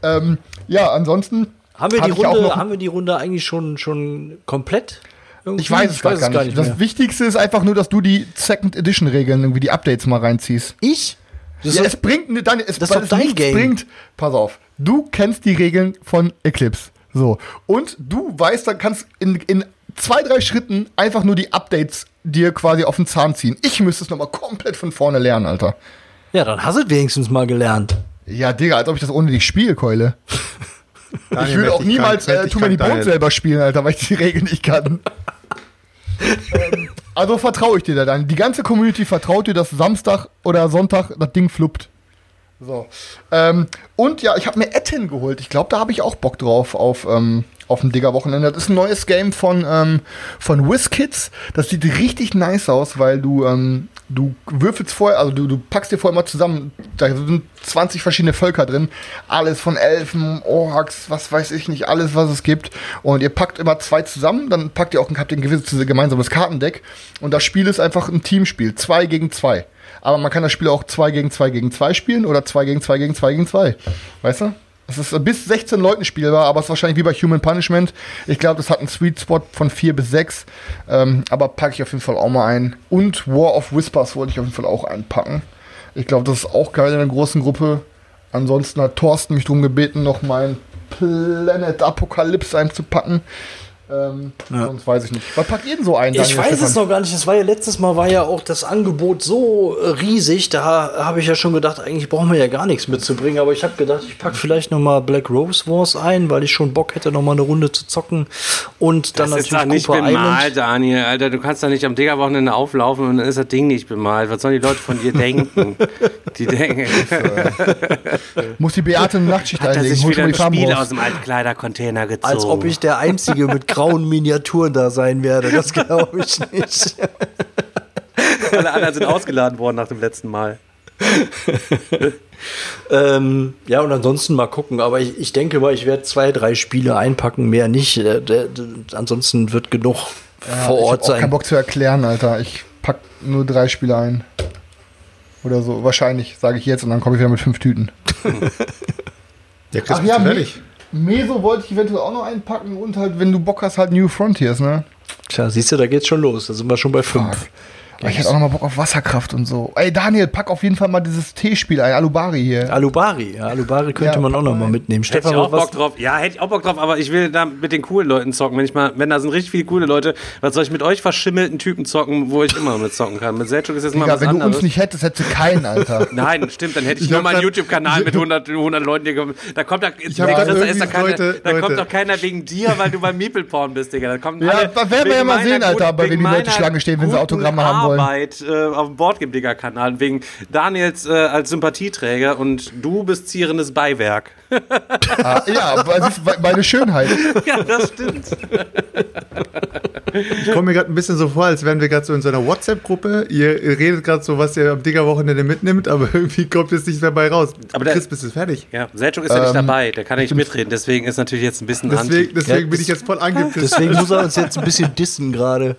Ähm, ja, ansonsten. Haben wir, die ich Runde, haben wir die Runde eigentlich schon, schon komplett? Irgendwie? Ich weiß es grad gar nicht. Das mehr. Wichtigste ist einfach nur, dass du die Second Edition Regeln, irgendwie die Updates mal reinziehst. Ich? Das Ja, ist es bringt, ne, Daniel, es, Das ist es dein Game. bringt. Pass auf, du kennst die Regeln von Eclipse. So. Und du weißt, dann kannst in, in zwei, drei Schritten einfach nur die Updates dir quasi auf den Zahn ziehen. Ich müsste es nochmal komplett von vorne lernen, Alter. ja, dann hast du es wenigstens mal gelernt. Ja, Digga, als ob ich das ohne dich spiele, Keule. (laughs) Daniel, ich würde auch niemals krank, meld äh, Too Many Bones selber spielen, Alter, weil ich die Regeln nicht kann. (laughs) ähm, also vertraue ich dir da dann. Die ganze Community vertraut dir, dass Samstag oder Sonntag das Ding fluppt. So. Ähm, und ja, ich habe mir Etten geholt. Ich glaube, da habe ich auch Bock drauf auf, ähm, auf dem Digger-Wochenende. Das ist ein neues Game von, ähm, von WizKids. Das sieht richtig nice aus, weil du, ähm, du würfelst vorher, also du, du packst dir vorher mal zusammen, da sind 20 verschiedene Völker drin. Alles von Elfen, Orks, was weiß ich nicht, alles, was es gibt. Und ihr packt immer zwei zusammen, dann packt ihr auch ein, habt ihr ein gewisses gemeinsames Kartendeck. Und das Spiel ist einfach ein Teamspiel. Zwei gegen zwei. Aber man kann das Spiel auch 2 gegen 2 gegen 2 spielen oder 2 gegen 2 gegen 2 gegen 2. Weißt du? Es ist bis 16 Leuten spielbar, aber es ist wahrscheinlich wie bei Human Punishment. Ich glaube, das hat einen Sweet Spot von 4 bis 6. Ähm, aber packe ich auf jeden Fall auch mal ein. Und War of Whispers wollte ich auf jeden Fall auch einpacken. Ich glaube, das ist auch geil in einer großen Gruppe. Ansonsten hat Thorsten mich darum gebeten, noch mein Planet Apocalypse einzupacken. Ähm, Sonst weiß ich nicht. Was packt ihr denn so ein? Ich Daniel, weiß es Stefan? noch gar nicht. Das war ja letztes Mal war ja auch das Angebot so äh, riesig. Da habe ich ja schon gedacht, eigentlich brauchen wir ja gar nichts mitzubringen. Aber ich habe gedacht, ich packe vielleicht noch mal Black Rose Wars ein, weil ich schon Bock hätte, noch mal eine Runde zu zocken. Und dann Das ist doch natürlich nicht Cooper bemalt, Island. Daniel. Alter, du kannst doch nicht am Digger-Wochenende auflaufen und dann ist das Ding nicht bemalt. Was sollen die Leute von dir denken? (laughs) Die denken, (laughs) Muss die Beate eine Nachtschicht hat er einlegen. sich wieder ein Spiel raus. aus dem alten Kleidercontainer gezogen. Als ob ich der Einzige mit (laughs) grauen Miniaturen da sein werde. Das glaube ich nicht. Alle anderen sind ausgeladen worden nach dem letzten Mal. Ähm, ja, und ansonsten mal gucken. Aber ich, ich denke mal, ich werde zwei, drei Spiele einpacken, mehr nicht. Äh, der- der- ansonsten wird genug vor ich Ort auch sein. keinen Bock zu erklären, Alter. Ich pack nur drei Spiele ein. Oder so. Wahrscheinlich, sage ich jetzt, und dann komme ich wieder mit fünf Tüten. Ja, Ach ja, Me Meso wollte ich eventuell auch noch einpacken und halt, wenn du Bock hast, halt New Frontiers, ne? Tja, siehst du, da geht's schon los. Da sind wir schon bei 5. Aber ich hätte auch noch mal Bock auf Wasserkraft und so. Ey, Daniel, pack auf jeden Fall mal dieses T-Spiel ein, Alubari hier. Alubari, ja, Alubari könnte Ja, man auch noch mal mitnehmen. Hätte ich Stefan, auch was, Bock drauf. Ja, hätte ich auch Bock drauf, aber ich will da mit den coolen Leuten zocken. Wenn ich mal, wenn da sind richtig viele coole Leute, was soll ich mit euch verschimmelten Typen zocken, wo ich immer mit zocken kann? Mit Selchuk ist jetzt mal Digga, was wenn du anderes. uns nicht hättest, hättest du keinen, Alter. (laughs) Nein, stimmt, dann hätte ich, Ich nur meinen grad- YouTube-Kanal mit 100, 100 Leuten hier gekommen. Da kommt da, Ich grad da, ist da, keiner, Leute- da kommt doch keiner wegen dir, weil du beim Meeple-Porn bist, Digga. Da kommen Ja, da werden wir ja mal sehen, Alter, bei wem die Leute Schlange stehen, wenn sie Autogramme haben wollen. Arbeit äh, auf dem Boardgame-Digger-Kanal, wegen Daniels äh, als Sympathieträger und du bist zierendes Beiwerk. ah, ja, meine Schönheit. (laughs) ja, das stimmt. (laughs) Ich komme mir gerade ein bisschen so vor, als wären wir gerade so in so einer WhatsApp-Gruppe. Ihr, ihr redet gerade so, was ihr am Digger-Wochenende mitnimmt, aber (laughs) irgendwie kommt jetzt nicht dabei raus. Aber der- Chris, bist du fertig? Ja, Selchuk ist ja nicht Ähm, dabei, der kann ja nicht mitreden, deswegen ist natürlich jetzt ein bisschen Deswegen, deswegen Ja, bin ich jetzt voll angepisst. deswegen muss er uns jetzt ein bisschen dissen gerade.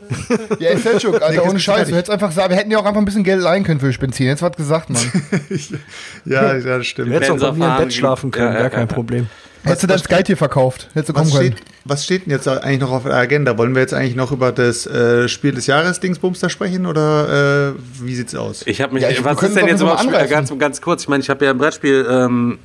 Ja, ey, Selchuk, (laughs) Alter, ohne Scheiß. Du hättest einfach sagen, wir hätten ja auch einfach ein bisschen Geld leihen können für Benzin. Jetzt was gesagt, Mann. (laughs) ja, ja, das stimmt. Du hättest auch bei mir im Bett schlafen können, Ja, ja, gar kein ja. Problem. Hättest du dein Sky-Tier verkauft. Hättest du kommen Was können. steht, was steht denn jetzt eigentlich noch auf der Agenda? Wollen wir jetzt eigentlich noch über das äh, Spiel des Jahres Dingsbums da sprechen oder äh, wie sieht's aus? Ich habe mich. Ja, ich- was ist denn jetzt überhaupt Spiel, angreifen. ganz, ganz kurz? Ich meine, ich habe ja ein Brettspiel. Ähm,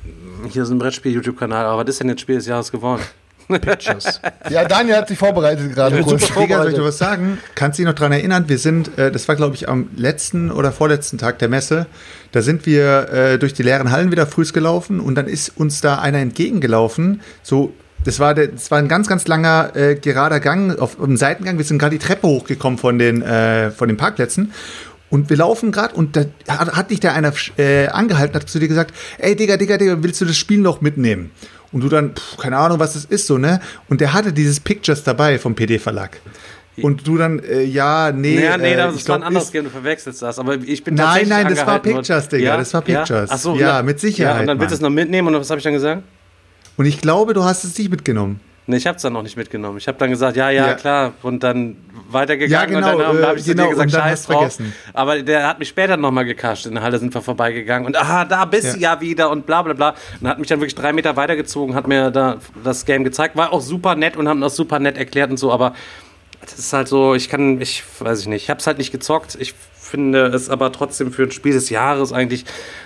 hier ist ein Brettspiel-YouTube-Kanal, aber was ist denn jetzt Spiel des Jahres geworden? Pictures. (laughs) Ja, Daniel hat sich vorbereitet gerade kurz. Digga, soll ich dir was sagen? Kannst du dich noch dran erinnern? Wir sind, äh, das war glaube ich am letzten oder vorletzten Tag der Messe, da sind wir äh, durch die leeren Hallen wieder frühs gelaufen und dann ist uns da einer entgegengelaufen, so das war, der, das war ein ganz, ganz langer äh, gerader Gang auf, auf dem Seitengang. Wir sind gerade die Treppe hochgekommen von den, äh, von den Parkplätzen. Und wir laufen gerade und da hat, hat dich da einer äh, angehalten, hat zu dir gesagt, ey Digga, Digga, Digga, willst du das Spiel noch mitnehmen? Und du dann, pff, keine Ahnung, was das ist, so, ne? Und der hatte dieses Pictures dabei vom PD-Verlag. Und du dann, äh, ja, nee. Ja, nee, äh, das ich war ein anderes Game, du verwechselst das. Aber ich bin Nein, nein, das war. Pictures, Digga, das war Pictures. Ach so, Ja, mit Sicherheit, Ja, und dann willst du es noch mitnehmen und was habe ich dann gesagt? Und ich glaube, du hast es nicht mitgenommen. Nee, ich habe es dann noch nicht mitgenommen. Ich habe dann gesagt, ja, ja, Ja. klar. Und dann weitergegangen Ja, genau, und dann äh, habe ich zu genau, dir gesagt, und dann scheiß drauf. vergessen. Aber der hat mich später nochmal gecasht. In der Halle sind wir vorbeigegangen und aha, da bist du ja wieder und bla bla bla. Und hat mich dann wirklich drei Meter weitergezogen, hat mir da das Game gezeigt. War auch super nett und haben das super nett erklärt und so, aber das ist halt so, ich kann, ich weiß ich nicht, ich habe es halt nicht gezockt. Ich finde es aber trotzdem für ein Spiel des Jahres eigentlich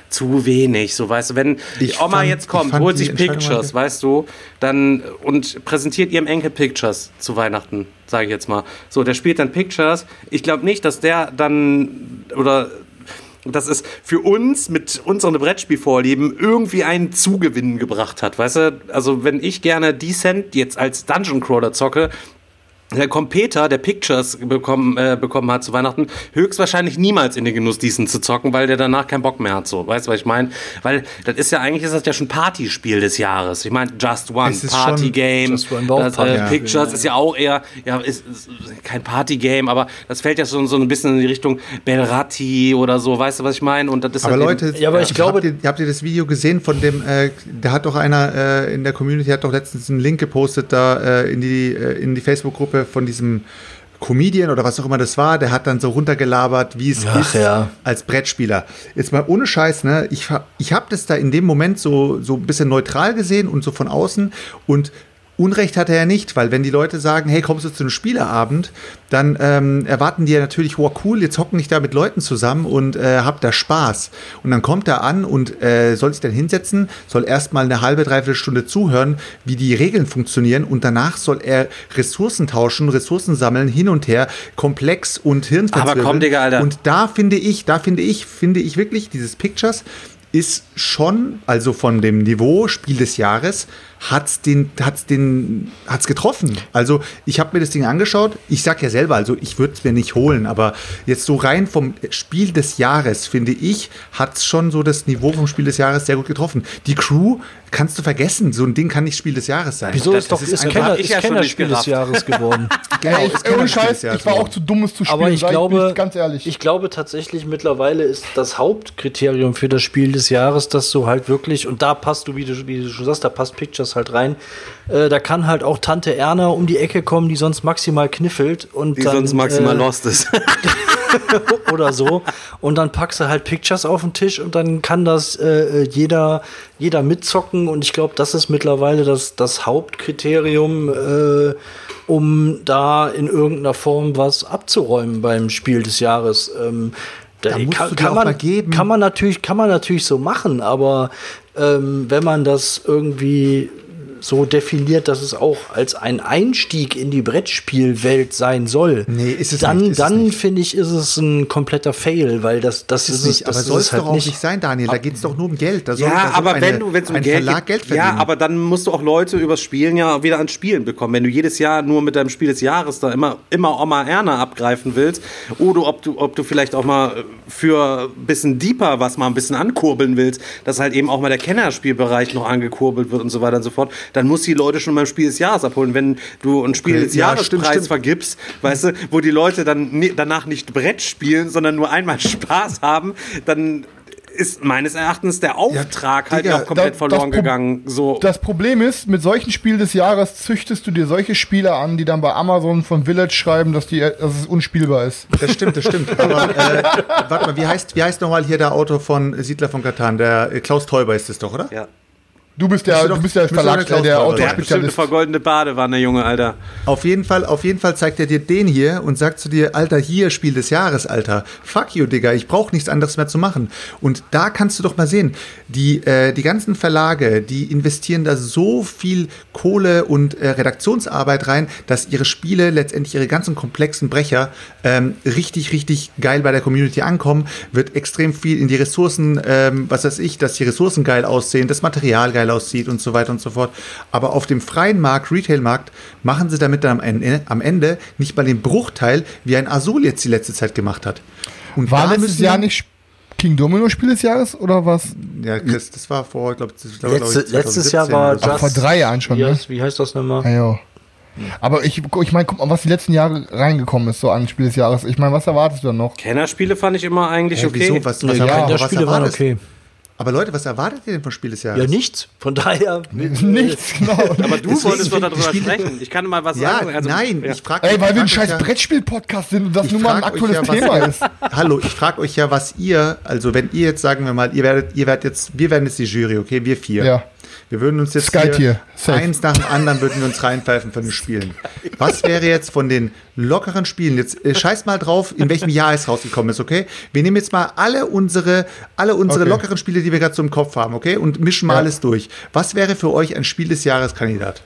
zu wenig. So, weißt du, wenn die Ich Oma fand- jetzt kommt, holt sich Pictures, weißt du, dann und präsentiert ihrem Enkel Pictures zu Weihnachten, sage ich jetzt mal. So, der spielt dann Pictures. Ich glaube nicht, dass der dann oder dass es für uns mit unseren Brettspielvorlieben irgendwie einen Zugewinn gebracht hat, weißt du? Also wenn ich gerne Descent jetzt als Dungeon Crawler zocke, der kommt Peter, der Pictures bekommen, äh, bekommen hat zu Weihnachten, höchstwahrscheinlich niemals in den Genuss, diesen zu zocken, weil der danach keinen Bock mehr hat. So, weißt du, was ich meine? Weil das ist ja eigentlich ist das ja schon Partyspiel des Jahres. Ich meine, Just One, Party schon- Game. Just One das, äh. Pictures ist ja auch eher, ja, ist, ist kein Party Game, aber das fällt ja so, so ein bisschen in die Richtung Belratti oder so, weißt du, was ich meine? Und das ist Aber halt eben- Leute, Ja, aber ich glaube- habt ihr, habt ihr das Video gesehen von dem, äh, da hat doch einer äh, in der Community, hat doch letztens einen Link gepostet da äh, in die, äh, in die Facebook-Gruppe von diesem Comedian oder was auch immer das war, der hat dann so runtergelabert, wie es Ach, ist ja. als Brettspieler. Jetzt mal ohne Scheiß, ne? Ich, ich habe das da in dem Moment so, so ein bisschen neutral gesehen und so von außen und Unrecht hat er ja nicht, weil wenn die Leute sagen, hey, kommst du zu einem Spieleabend, dann ähm, erwarten die ja natürlich, wow, cool, jetzt hocken ich da mit Leuten zusammen und äh, hab da Spaß. Und dann kommt er an und äh, soll sich dann hinsetzen, soll erstmal eine halbe, dreiviertel Stunde zuhören, wie die Regeln funktionieren und danach soll er Ressourcen tauschen, Ressourcen sammeln, hin und her, komplex und Hirnverzwirbeln. Aber komm, Digga, Alter. Und da finde ich, da finde ich, finde ich wirklich, dieses Pictures ist schon, also von dem Niveau Spiel des Jahres, hat's den, hat's den, hat's getroffen. Also ich habe mir das Ding angeschaut. Ich sag ja selber, also ich würde es mir nicht holen, aber jetzt so rein vom Spiel des Jahres finde ich, hat's schon so das Niveau vom Spiel des Jahres sehr gut getroffen. Die Crew kannst du vergessen. So ein Ding kann nicht Spiel des Jahres sein. Wieso Das ist doch ist ist Kenner, ich ist ja schon nicht Kennerspiel des. Jahres geworden. (laughs) Genau, es ich, ohne das Spiel Scheiß, des Jahres ich war auch zu dumm, es zu spielen. Aber ich glaube, bin ganz ehrlich. ich glaube tatsächlich mittlerweile ist das Hauptkriterium für das Spiel des Jahres, dass du halt wirklich und da passt du, wie du, wie du schon sagst, da passt Pictures das halt rein. Äh, da kann halt auch Tante Erna um die Ecke kommen, die sonst maximal kniffelt und Die dann, sonst maximal äh, lost ist. (laughs) oder so. Und dann packst du halt Pictures auf den Tisch und dann kann das äh, jeder, jeder mitzocken. Und ich glaube, das ist mittlerweile das, das Hauptkriterium, äh, um da in irgendeiner Form was abzuräumen beim Spiel des Jahres. Ähm, da musst kann, kann, man, geben. kann man natürlich, kann man natürlich so machen, aber ähm, wenn man das irgendwie so definiert, dass es auch als ein Einstieg in die Brettspielwelt sein soll, Nee, ist es dann, nicht, ist es dann nicht. finde ich, ist es ein kompletter Fail, weil das, das ist, ist nicht, es, aber das soll es halt doch auch nicht. sein, Daniel. Da geht es doch nur um Geld. Da soll, da Ja, soll aber eine, wenn du, wenn es um ein Geld Verlag geht, Geld verdienen. ja, aber dann musst du auch Leute übers Spielen ja wieder ans Spielen bekommen. Wenn du jedes Jahr nur mit deinem Spiel des Jahres da immer, immer Oma Erna abgreifen willst, oder ob du, ob du vielleicht auch mal für ein bisschen deeper was mal ein bisschen ankurbeln willst, dass halt eben auch mal der Kennerspielbereich noch angekurbelt wird und so weiter und so fort, dann musst du die Leute schon beim Spiel des Jahres abholen. Wenn du ein Spiel Okay, des ja, Jahres stimmt, Preis stimmt. vergibst, weißt du, wo die Leute dann danach nicht Brett spielen, sondern nur einmal (laughs) Spaß haben, dann ist meines Erachtens der Auftrag halt Digga, auch komplett das- verloren gegangen. So. Das Problem ist, mit solchen Spiel des Jahres züchtest du dir solche Spieler an, die dann bei Amazon von Village schreiben, dass, die, dass es unspielbar ist. Das stimmt, das stimmt. Aber (laughs) äh, warte mal, wie heißt, wie heißt nochmal hier der Autor von Siedler von Katan? Der äh, Klaus Teuber ist es doch, oder? ja. Du bist der, du bist der müsste Verlag, doch der äh, der hat eine vergoldene Badewanne, Junge, Alter. Auf jeden Fall, auf jeden Fall zeigt er dir den hier und sagt zu dir, Alter, hier Spiel des Jahres, Alter. Fuck you, Digga, ich brauche nichts anderes mehr zu machen. Und da kannst du doch mal sehen, die, äh, die ganzen Verlage, die investieren da so viel Kohle und äh, Redaktionsarbeit rein, dass ihre Spiele letztendlich ihre ganzen komplexen Brecher ähm, richtig, richtig geil bei der Community ankommen, wird extrem viel in die Ressourcen, ähm, was weiß ich, dass die Ressourcen geil aussehen, das Material geil aussieht und so weiter und so fort. Aber auf dem freien Markt, Retail-Markt, machen sie damit dann am Ende, am Ende nicht mal den Bruchteil, wie ein Azul jetzt die letzte Zeit gemacht hat. Und War da letztes Jahr nicht King Domino Spiel des Jahres oder was? Ja, Chris, das war vor, ich glaube, Letzte, letztes Jahr war Just Ach, vor drei Jahren schon, wie, ne? heißt, wie heißt das nochmal? Ja, ja. Aber ich, ich meine, guck mal, was die letzten Jahre reingekommen ist, so an Spiel des Jahres. Ich meine, was erwartest du dann noch? Kennerspiele fand ich immer eigentlich Hä, okay. wieso? Was, was, Ja, erwartet- Die was Spiele waren okay. Aber Leute, was erwartet ihr denn vom Spiel des Jahres? Ja, nichts. Von daher. (laughs) Nichts, genau. (laughs) Aber du Deswegen wolltest doch darüber sprechen. Ich kann mal was Ja, sagen. Also, nein, ja. ich frage Ey, weil wir ein scheiß euch ja- Brettspiel-Podcast sind und das nun mal ein aktuelles ja, was Thema ihr, ist. (laughs) Hallo, ich frage euch ja, was ihr, also wenn ihr jetzt sagen wir mal, ihr werdet, ihr werdet jetzt, wir werden jetzt die Jury, okay, wir vier. Ja. Wir würden uns jetzt Sky-Tier, eins nach dem anderen würden wir uns reinpfeifen von den Spielen. Was wäre jetzt von den lockeren Spielen? Jetzt äh, scheiß mal drauf, in welchem Jahr es rausgekommen ist, okay? Wir nehmen jetzt mal alle unsere, alle unsere Okay. lockeren Spiele, die wir gerade so im Kopf haben, okay? Und mischen mal Ja. alles durch. Was wäre für euch ein Spiel des Jahres Kandidat?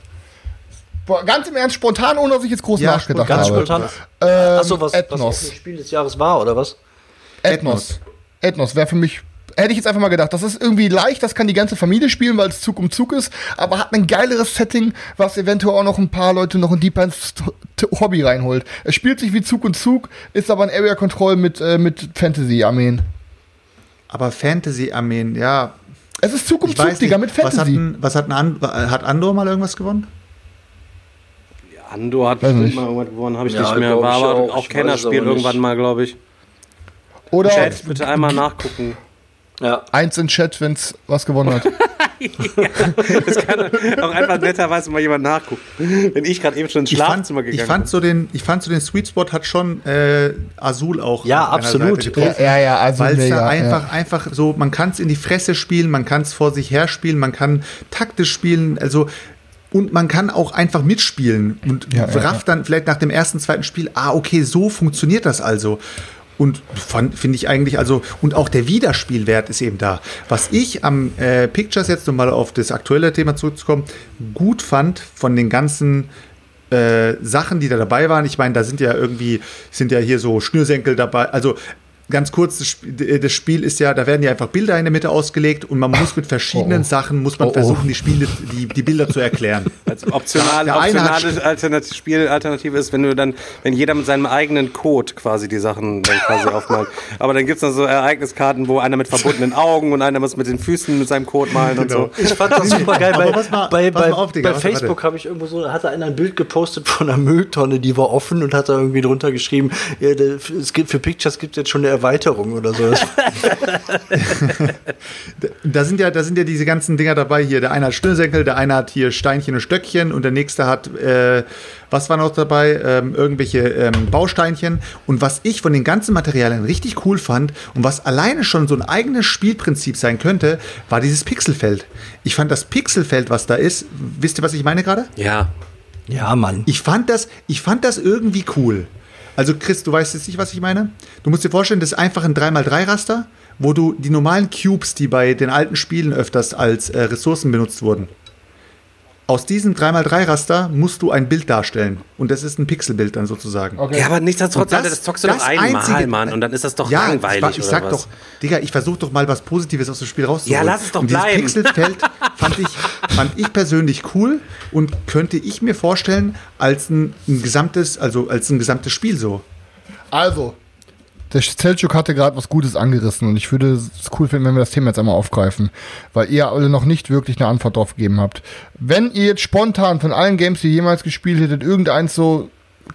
Boah, ganz im Ernst, spontan, ohne dass ich jetzt groß Ja, nachgedacht Ganz habe. spontan. Ähm, Achso, was, was Ethnos. das Spiel des Jahres war, oder was? Ethnos. Ethnos wäre für mich. Hätte ich jetzt einfach mal gedacht, das ist irgendwie leicht, das kann die ganze Familie spielen, weil es Zug um Zug ist, aber hat ein geileres Setting, was eventuell auch noch ein paar Leute noch in Deep T- Hobby reinholt. Es spielt sich wie Zug und Zug, ist aber ein Area Control mit, äh, mit Fantasy-Armeen. Aber Fantasy-Armeen, ja, Es ist Zug um ich Zug, weiß Digga, nicht. mit Was hat, Fantasy. ein, was hat, ein An hat Andor mal irgendwas gewonnen? Andor hat bestimmt mal irgendwas gewonnen, habe ich Ja, nicht mehr. War aber auch. auch, Kennerspiel irgendwann mal, glaube ich. Oder Chat, bitte einmal nachgucken. Ja. eins in Chat, wenn's was gewonnen hat. (laughs) Das kann auch einfach netterweise mal jemand nachgucken. Wenn ich gerade eben schon ins fand, Schlafzimmer gegangen ich fand so den, ich fand so den Sweet Spot hat schon äh, Azul auch. Ja, absolut. Getroffen. ja, ja, also Weil es da einfach, ja. einfach so, man kann es in die Fresse spielen, man kann es vor sich her spielen, man kann taktisch spielen, also und man kann auch einfach mitspielen und Ja, ja, rafft dann vielleicht nach dem ersten, zweiten Spiel, ah, okay, so funktioniert das also. Und finde ich eigentlich, also, und auch der Wiederspielwert ist eben da. Was ich am äh, Pictures jetzt, um mal auf das aktuelle Thema zurückzukommen, gut fand von den ganzen äh, Sachen, die da dabei waren. Ich meine, da sind ja irgendwie, sind ja hier so Schnürsenkel dabei. Also ganz kurz, das Sp- das Spiel ist ja, da werden ja einfach Bilder in der Mitte ausgelegt und man muss mit verschiedenen Oh, oh. Sachen, muss man Oh, oh. versuchen, die Spiele, die, die Bilder zu erklären. (laughs) Als optional, optionale Alternative, Spielalternative ist, wenn du dann, wenn jeder mit seinem eigenen Code quasi die Sachen dann quasi aufmalt. Aber dann gibt's noch so Ereigniskarten, wo einer mit verbundenen Augen und einer muss mit den Füßen mit seinem Code malen und so. Ich fand das (laughs) super geil. Bei, mal- bei, bei, auf, Digga, bei. Facebook habe ich irgendwo so, hatte einer ein Bild gepostet von einer Mülltonne, die war offen und hat da irgendwie drunter geschrieben, ja, der- es gibt für Pictures gibt jetzt schon eine Erweiterung oder so. (laughs) Da sind ja, da sind ja diese ganzen Dinger dabei hier. Der eine hat Schnürsenkel, der eine hat hier Steinchen und Stöckchen und der nächste hat, äh, was war noch dabei? Ähm, irgendwelche ähm, Bausteinchen. Und was ich von den ganzen Materialien richtig cool fand und was alleine schon so ein eigenes Spielprinzip sein könnte, war dieses Pixelfeld. Ich fand das Pixelfeld, was da ist, wisst ihr, was ich meine gerade? Ja. ja, Mann. Ich fand das, ich fand das irgendwie cool. Also Chris, du weißt jetzt nicht, was ich meine? Du musst dir vorstellen, das ist einfach ein 3x3-Raster, wo du die normalen Cubes, die bei den alten Spielen öfters als äh, Ressourcen benutzt wurden, aus diesem 3x3-Raster musst du ein Bild darstellen. Und das ist ein Pixelbild dann sozusagen. Okay. Ja, aber nichtsdestotrotz, Und das- Alter, das zockst du das doch einmal, einzige- Mann, und dann ist das doch Ja, langweilig, ich, war- ich oder sag was? doch, Digga, ich versuche doch mal was Positives aus dem Spiel rauszuholen. Ja, lass es doch und dieses bleiben. Pixelfeld (laughs) fand ich, fand ich persönlich cool und könnte ich mir vorstellen als ein, ein gesamtes, also als ein gesamtes Spiel so. Also, der Selchuk hatte gerade was Gutes angerissen und ich würde es cool finden, wenn wir das Thema jetzt einmal aufgreifen, weil ihr alle noch nicht wirklich eine Antwort drauf gegeben habt. Wenn ihr jetzt spontan von allen Games, die ihr jemals gespielt hättet, irgendeins so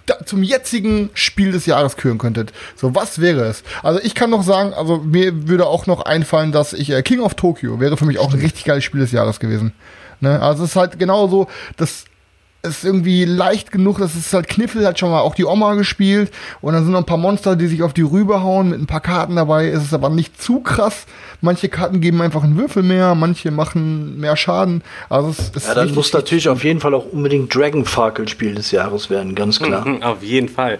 da, zum jetzigen Spiel des Jahres küren könntet, so was wäre es? Also ich kann noch sagen, also mir würde auch noch einfallen, dass ich äh, King of Tokyo wäre für mich auch ein richtig geiles Spiel des Jahres gewesen. Ne? Also es ist halt genauso, das ist irgendwie leicht genug, das ist halt Kniffel, hat schon mal auch die Oma gespielt und dann sind noch ein paar Monster, die sich auf die Rübe hauen mit ein paar Karten dabei, es ist aber nicht zu krass. Manche Karten geben einfach einen Würfel mehr, manche machen mehr Schaden. Also es ist Ja, dann muss natürlich auf jeden Fall auch unbedingt Dragonfarkle Spiel des Jahres werden, ganz klar. Mhm, (laughs) Auf jeden Fall.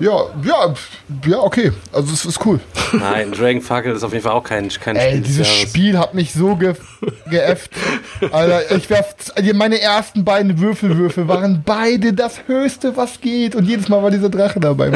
Ja, ja, ja, okay. Also es ist cool. Nein, Dragon Fackel ist auf jeden Fall auch kein, kein Ey, Spiel des dieses Jahres. Spiel hat mich so ge geäfft. Alter, ich werf, meine ersten beiden Würfelwürfel waren beide das Höchste, was geht. Und jedes Mal war dieser Drache dabei.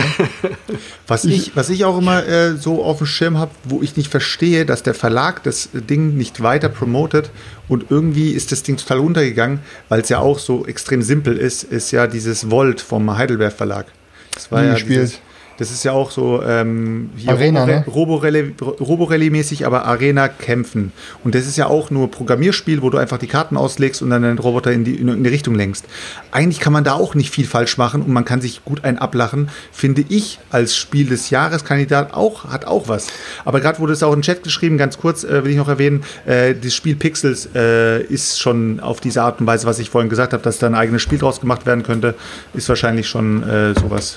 Was ich, was ich auch immer äh, so auf dem Schirm habe, wo ich nicht verstehe, dass der Verlag das Ding nicht weiter promotet und irgendwie ist das Ding total untergegangen, weil es ja auch so extrem simpel ist, ist ja dieses Volt vom Heidelberg Verlag. Das war ja gespielt. Das ist ja auch so ähm, Arena, ne? Roborally- Roborally-mäßig, aber Arena kämpfen. Und das ist ja auch nur Programmierspiel, wo du einfach die Karten auslegst und dann den Roboter in die, in irgendeine Richtung lenkst. Eigentlich kann man da auch nicht viel falsch machen und man kann sich gut einen ablachen, finde ich als Spiel des Jahreskandidat auch, hat auch was. Aber gerade wurde es auch im Chat geschrieben, ganz kurz äh, will ich noch erwähnen, äh, das Spiel Pixels äh, ist schon auf diese Art und Weise, was ich vorhin gesagt habe, dass da ein eigenes Spiel draus gemacht werden könnte, ist wahrscheinlich schon äh, sowas.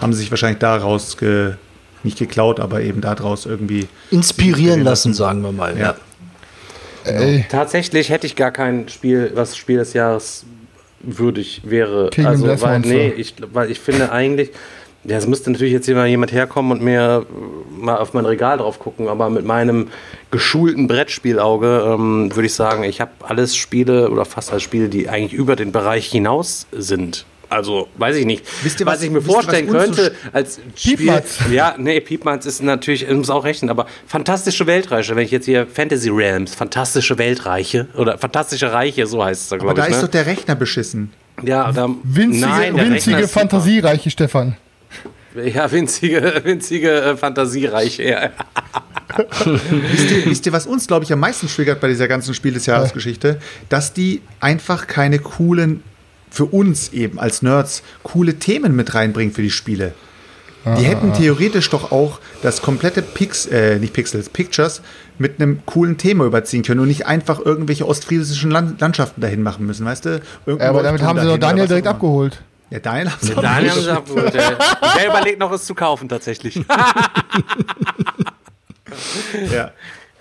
Haben sie sich wahrscheinlich daraus ge nicht geklaut, aber eben daraus irgendwie. Inspirieren lassen, sagen wir mal. Ja. Ey, Tatsächlich hätte ich gar kein Spiel, was Spiel des Jahres würdig wäre. Kingdom also, Death weil, Monster. nee, ich, weil ich finde eigentlich, ja, es müsste natürlich jetzt hier mal jemand herkommen und mir mal auf mein Regal drauf gucken, aber mit meinem geschulten Brettspielauge ähm, würde ich sagen, ich habe alles Spiele oder fast alles Spiele, die eigentlich über den Bereich hinaus sind. Also, weiß ich nicht. Wisst ihr, was, was- ich mir vorstellen könnte als Spiel. Piepmatz. Ja, nee, Piepmatz ist natürlich, ich muss auch rechnen, aber fantastische Weltreiche, wenn ich jetzt hier Fantasy Realms, fantastische Weltreiche oder fantastische Reiche, so heißt es da, Aber glaube da ich. ist ne? doch der Rechner beschissen. ja, da, winzige, nein, winzige ist super. fantasiereiche Stefan. Ja, winzige, (laughs) winzige äh, Fantasiereiche. Ja. (laughs) wisst, ihr, wisst ihr, was uns, glaube ich, am meisten triggert bei dieser ganzen Spiel des Jahresgeschichte? Dass die einfach keine coolen, für uns eben als Nerds, coole Themen mit reinbringen für die Spiele. Die hätten theoretisch doch auch das komplette Pix, äh, nicht Pixels, Pictures mit einem coolen Thema überziehen können und nicht einfach irgendwelche ostfriesischen Land Landschaften dahin machen müssen, weißt du? Irgendein Ja, aber damit haben sie doch Daniel direkt abgeholt. Ja, Daniel haben sie Daniel haben sie abgeholt. Der, überlegt noch, es zu kaufen tatsächlich. (laughs) ja.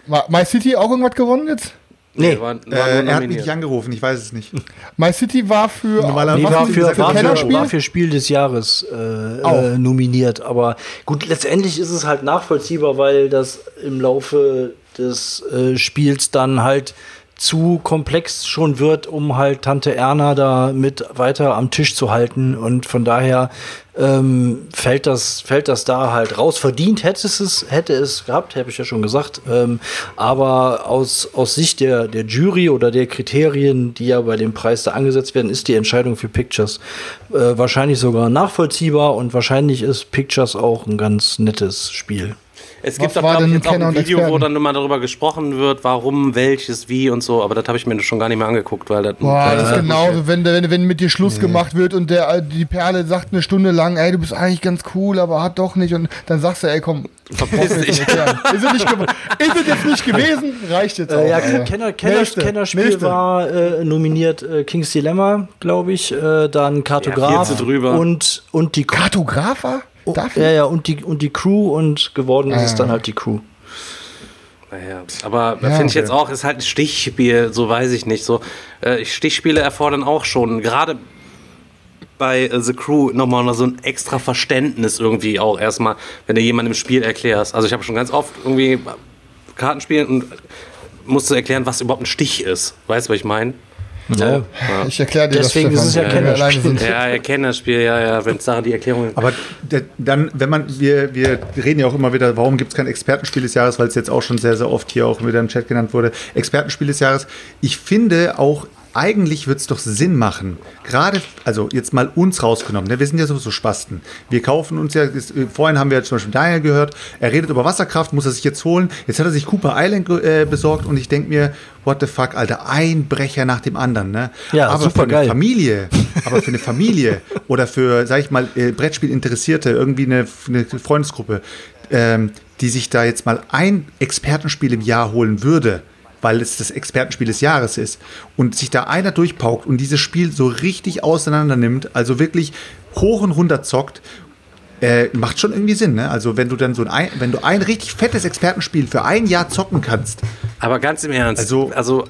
Ma- My City auch irgendwas gewonnen jetzt? Nee, war, war äh, er hat mich nicht angerufen, ich weiß es nicht. My City war für. Normaler- Nee, war die- für, war, für, war für Spiel des Jahres äh, äh, nominiert. Aber gut, letztendlich ist es halt nachvollziehbar, weil das im Laufe des äh, Spiels dann halt zu komplex schon wird, um halt Tante Erna da mit weiter am Tisch zu halten. Und von daher ähm, fällt, das, fällt das da halt raus. Verdient hätte es, hätte es gehabt, habe ich ja schon gesagt. Ähm, aber aus, aus Sicht der, der Jury oder der Kriterien, die ja bei dem Preis da angesetzt werden, ist die Entscheidung für Pictures äh, wahrscheinlich sogar nachvollziehbar und wahrscheinlich ist Pictures auch ein ganz nettes Spiel. Es gibt aber jetzt auch ein Video, wo dann immer darüber gesprochen wird, warum, welches, wie und so, aber das habe ich mir schon gar nicht mehr angeguckt, weil das. Boah, das ist genauso, wenn, wenn, wenn mit dir Schluss nee. gemacht wird und der, die Perle sagt eine Stunde lang, ey, du bist eigentlich ganz cool, aber hat doch nicht und dann sagst du, ey, komm, verpiss dich. (laughs) ist, es nicht ist es jetzt nicht gewesen? Reicht jetzt äh, auch. Äh, ja, Kenner, Kenner, Kennerspiel Nächste. war äh, nominiert äh, King's Dilemma, glaube ich, äh, dann Kartograf ja, und, und die Kartograf Oh, ja, ja, und die, und die Crew und geworden ist es dann halt die Crew. Naja, aber ja, finde ich jetzt auch, ist halt ein Stichspiel, so weiß ich nicht. So, äh, Stichspiele erfordern auch schon, gerade bei äh, The Crew nochmal so ein extra Verständnis irgendwie auch erstmal, wenn du jemandem im Spiel erklärst. Also ich habe schon ganz oft irgendwie Kartenspielen und musste erklären, was überhaupt ein Stich ist. Weißt du, was ich meine? So. Ja. Ich erkläre dir Deswegen das, ist es ja Kennerspiel. Ja, ja, Kennerspiel, ja, ja, wenn es da die Erklärung Aber dann, wenn man, wir, wir reden ja auch immer wieder, warum gibt es kein Expertenspiel des Jahres, weil es jetzt auch schon sehr, sehr oft hier auch wieder im Chat genannt wurde. Expertenspiel des Jahres. Ich finde auch eigentlich wird es doch Sinn machen, gerade, also jetzt mal uns rausgenommen, ne? wir sind ja sowieso Spasten. Wir kaufen uns ja, ist, vorhin haben wir ja zum Beispiel Daniel gehört, er redet über Wasserkraft, muss er sich jetzt holen. Jetzt hat er sich Cooper Island äh, besorgt und ich denke mir, what the fuck, Alter, ein Brecher nach dem anderen. Ne? Ja, aber super für geil. eine Familie, (laughs) aber für eine Familie oder für, sag ich mal, äh, Brettspielinteressierte, irgendwie eine, eine Freundesgruppe, ähm, die sich da jetzt mal ein Expertenspiel im Jahr holen würde, weil es das Expertenspiel des Jahres ist und sich da einer durchpaukt und dieses Spiel so richtig auseinander nimmt, also wirklich hoch und runter zockt, äh, macht schon irgendwie Sinn, ne? Also wenn du dann so ein, wenn du ein richtig fettes Expertenspiel für ein Jahr zocken kannst. Aber ganz im Ernst, also, also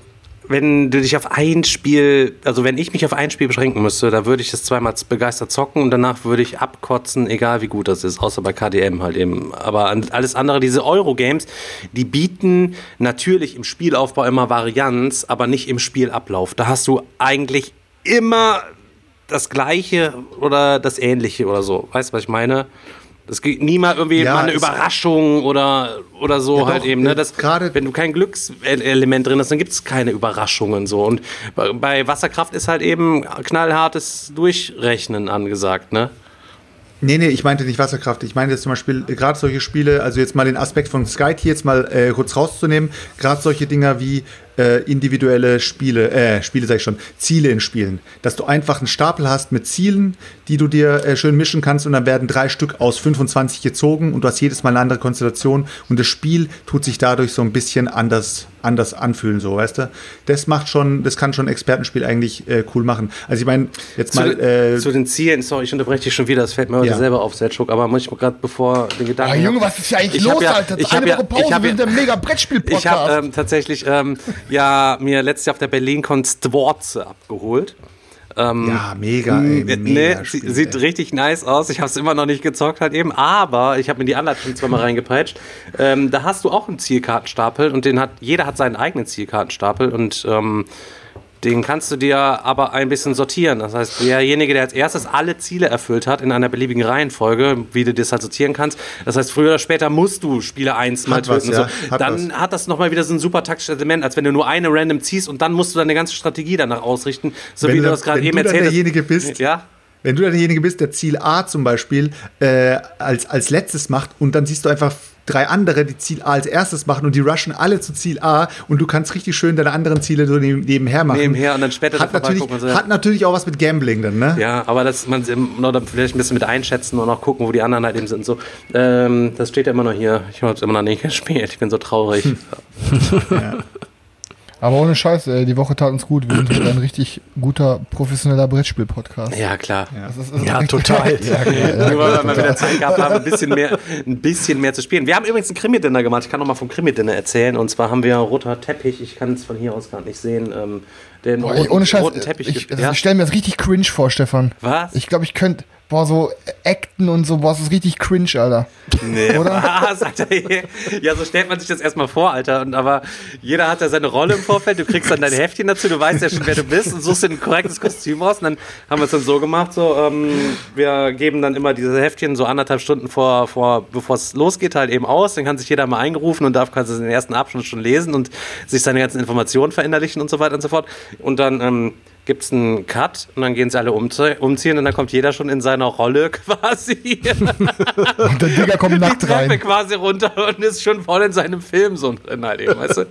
wenn du dich auf ein Spiel, also wenn ich mich auf ein Spiel beschränken müsste, da würde ich das zweimal begeistert zocken und danach würde ich abkotzen, egal wie gut das ist, außer bei KDM halt eben. Aber alles andere, diese Euro-Games, die bieten natürlich im Spielaufbau immer Varianz, aber nicht im Spielablauf. Da hast du eigentlich immer das Gleiche oder das Ähnliche oder so. Weißt du, was ich meine? Das geht nie mal irgendwie ja, mal eine Überraschung oder, oder so ja, halt doch, eben. Ne? Das, wenn du kein Glückselement drin hast, dann gibt es keine Überraschungen so. Und bei Wasserkraft ist halt eben knallhartes Durchrechnen angesagt, ne? Nee, nee, ich meinte nicht Wasserkraft. Ich meinte zum Beispiel gerade solche Spiele, also jetzt mal den Aspekt von Sky jetzt mal äh, kurz rauszunehmen, gerade solche Dinger wie äh, individuelle Spiele, äh, Spiele sag ich schon, Ziele in Spielen. Dass du einfach einen Stapel hast mit Zielen, die du dir äh, schön mischen kannst und dann werden drei Stück aus 25 gezogen und du hast jedes Mal eine andere Konstellation und das Spiel tut sich dadurch so ein bisschen anders, anders anfühlen, so, weißt du? Das macht schon, das kann schon ein Expertenspiel eigentlich äh, cool machen. Also ich meine, jetzt zu mal. Den, äh, zu den Zielen, sorry, ich unterbreche dich schon wieder, das fällt mir heute ja. selber auf, Selchuk, aber muss ich gerade bevor den Gedanken. Ah, Junge, was ist ja eigentlich los, ja, Alter? Ich habe ja, Pause, ich hab wir der mega Brettspiel-Podcast. Ich habe ähm, tatsächlich ähm, ja mir letztes Jahr auf der BerlinCon abgeholt. Ähm, ja, mega, ey, mega ne, Spiel, sieht ey. richtig nice aus. Ich habe es immer noch nicht gezockt halt eben, aber ich habe mir die Anleitung zweimal reingepeitscht. Ähm, da hast du auch einen Zielkartenstapel und den hat jeder hat seinen eigenen Zielkartenstapel und ähm, den kannst du dir aber ein bisschen sortieren. Das heißt, derjenige, der als erstes alle Ziele erfüllt hat in einer beliebigen Reihenfolge, wie du das halt sortieren kannst. Das heißt, früher oder später musst du Spieler 1 mal töten. Was, ja. so. hat dann was. hat das nochmal wieder so ein super taktisches Element, als wenn du nur eine random ziehst und dann musst du deine ganze Strategie danach ausrichten, so wenn wie du das gerade eben erzählt hast. derjenige bist, ja? wenn du derjenige bist, der Ziel A zum Beispiel äh, als, als letztes macht und dann siehst du einfach drei andere, die Ziel A als erstes machen und die rushen alle zu Ziel A und du kannst richtig schön deine anderen Ziele so nebenher machen. Nebenher und dann später hat natürlich, so, hat natürlich auch was mit Gambling dann, ne? Ja, aber das man oder vielleicht ein bisschen mit einschätzen und auch gucken, wo die anderen halt eben sind. So, ähm, das steht ja immer noch hier. Ich habe es immer noch nicht (laughs) gespielt. Ich bin so traurig. (laughs) ja. Aber ohne Scheiß, ey, die Woche tat uns gut. Wir sind halt ein richtig guter, professioneller Brettspiel-Podcast. Ja, klar. Ja, ist, ist ja total. ja, ja, Nur weil wir wieder Zeit gehabt haben, ein bisschen, mehr, ein bisschen mehr zu spielen. Wir haben übrigens ein Krimi-Dinner gemacht. Ich kann noch mal vom Krimi-Dinner erzählen. Und zwar haben wir roter Teppich. Ich kann es von hier aus gar nicht sehen. Ähm, den Boah, ey, ohne Scheiß, roten Teppich. Ich, also ja? ich stelle mir das richtig cringe vor, Stefan. Was? Ich glaube, ich könnte boah, so Acten und so, boah, das ist richtig cringe, Alter. Nee, oder? (laughs) Was, Alter, ja, so stellt man sich das erstmal vor, Alter. Und aber jeder hat ja seine Rolle im Vorfeld. Du kriegst dann dein Heftchen dazu, du weißt ja schon, wer du bist und suchst dir ein korrektes Kostüm aus. Und dann haben wir es dann so gemacht, so, ähm, wir geben dann immer diese Heftchen so anderthalb Stunden vor, vor bevor es losgeht, halt eben aus. Dann kann sich jeder mal eingerufen und darf quasi den ersten Abschnitt schon lesen und sich seine ganzen Informationen verinnerlichen und so weiter und so fort. Und dann, ähm, gibt es einen Cut und dann gehen sie alle umziehen und dann kommt jeder schon in seiner Rolle (laughs) quasi. und der Digger kommt nackt Die Treppe rein. quasi runter und ist schon voll in seinem Film so drin halt eben, weißt du?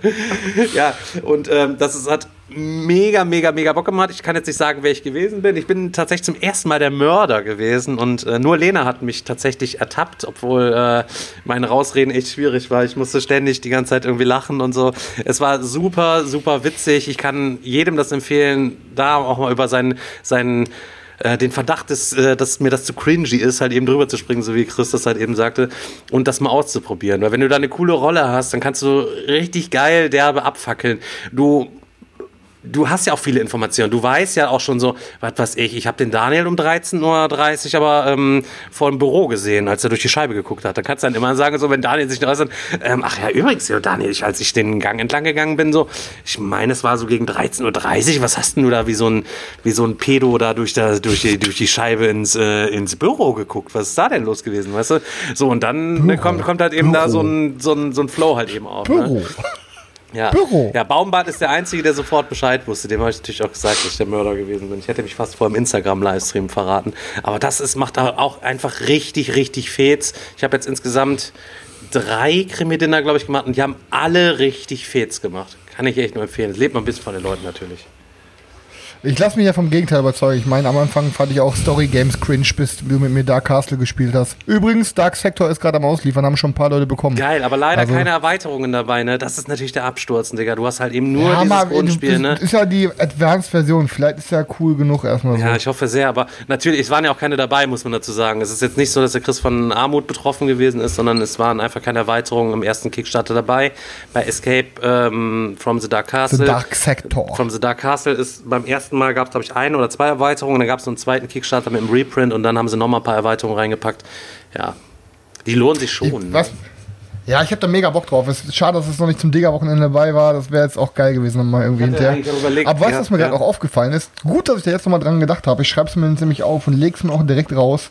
ja, und ähm, das ist, hat mega, mega, mega Bock gemacht. Ich kann jetzt nicht sagen, wer ich gewesen bin. Ich bin tatsächlich zum ersten Mal der Mörder gewesen und äh, nur Lena hat mich tatsächlich ertappt, obwohl äh, mein Rausreden echt schwierig war. Ich musste ständig die ganze Zeit irgendwie lachen und so. Es war super, super witzig. Ich kann jedem das empfehlen, da auch mal über seinen, seinen äh, den Verdacht ist, äh, dass mir das zu cringy ist, halt eben drüber zu springen, so wie Chris das halt eben sagte, und das mal auszuprobieren. Weil wenn du da eine coole Rolle hast, dann kannst du richtig geil derbe abfackeln. Du du hast ja auch viele Informationen. Du weißt ja auch schon so, was weiß ich, ich habe den Daniel um 13.30 Uhr aber ähm, vor dem Büro gesehen, als er durch die Scheibe geguckt hat. Da kannst du dann immer sagen, so, wenn Daniel sich äußert, ähm, ach ja, übrigens, ja, Daniel, ich, als ich den Gang entlang gegangen bin, so, ich meine, es war so gegen 13.30 Uhr, was hast denn du da wie so ein, wie so ein Pedo da durch, da, durch, die, durch die Scheibe ins, äh, ins Büro geguckt? Was ist da denn los gewesen, weißt du? So, und dann ne, kommt, kommt halt eben Büro. da so ein, so, ein, so ein Flow halt eben auf. Ne? Büro. Ne? Ja. Büro. Ja, Baumbart ist der Einzige, der sofort Bescheid wusste. Dem habe ich natürlich auch gesagt, dass ich der Mörder gewesen bin. Ich hätte mich fast vor dem Instagram-Livestream verraten. Aber das ist, macht auch einfach richtig, richtig Fets. Ich habe jetzt insgesamt drei Krimi-Dinner, glaube ich, gemacht und die haben alle richtig Fets gemacht. Kann ich echt nur empfehlen. Das lebt man ein bisschen von den Leuten natürlich. Ich lasse mich ja vom Gegenteil überzeugen. Ich meine, am Anfang fand ich auch Story Games cringe, bis du mit mir Dark Castle gespielt hast. Übrigens, Dark Sector ist gerade am Ausliefern, haben schon ein paar Leute bekommen. Geil, aber leider also, keine Erweiterungen dabei, ne? Das ist natürlich der Absturz, Digga. Du hast halt eben nur ja, dieses mal, Grundspiel, ne? Ist ja die Advanced-Version. Vielleicht ist ja cool genug erstmal so. Ja, ich hoffe sehr, aber natürlich, es waren ja auch keine dabei, muss man dazu sagen. Es ist jetzt nicht so, dass der Chris von Armut betroffen gewesen ist, sondern es waren einfach keine Erweiterungen im ersten Kickstarter dabei. Bei Escape ähm, from the Dark Castle. The Dark Sector. From the Dark Castle ist beim ersten Mal gab es, glaube ich, ein oder zwei Erweiterungen. Dann gab es einen zweiten Kickstarter mit einem Reprint und dann haben sie nochmal ein paar Erweiterungen reingepackt. Ja, die lohnen sich schon. Ich, was, ja, ich habe da mega Bock drauf. Es ist schade, dass es noch nicht zum Digger-Wochenende dabei war. Das wäre jetzt auch geil gewesen, nochmal irgendwie hinterher. Aber weißt du, was mir ja. gerade auch aufgefallen ist? Gut, dass ich da jetzt nochmal dran gedacht habe. Ich schreibe es mir nämlich auf und lege es mir auch direkt raus.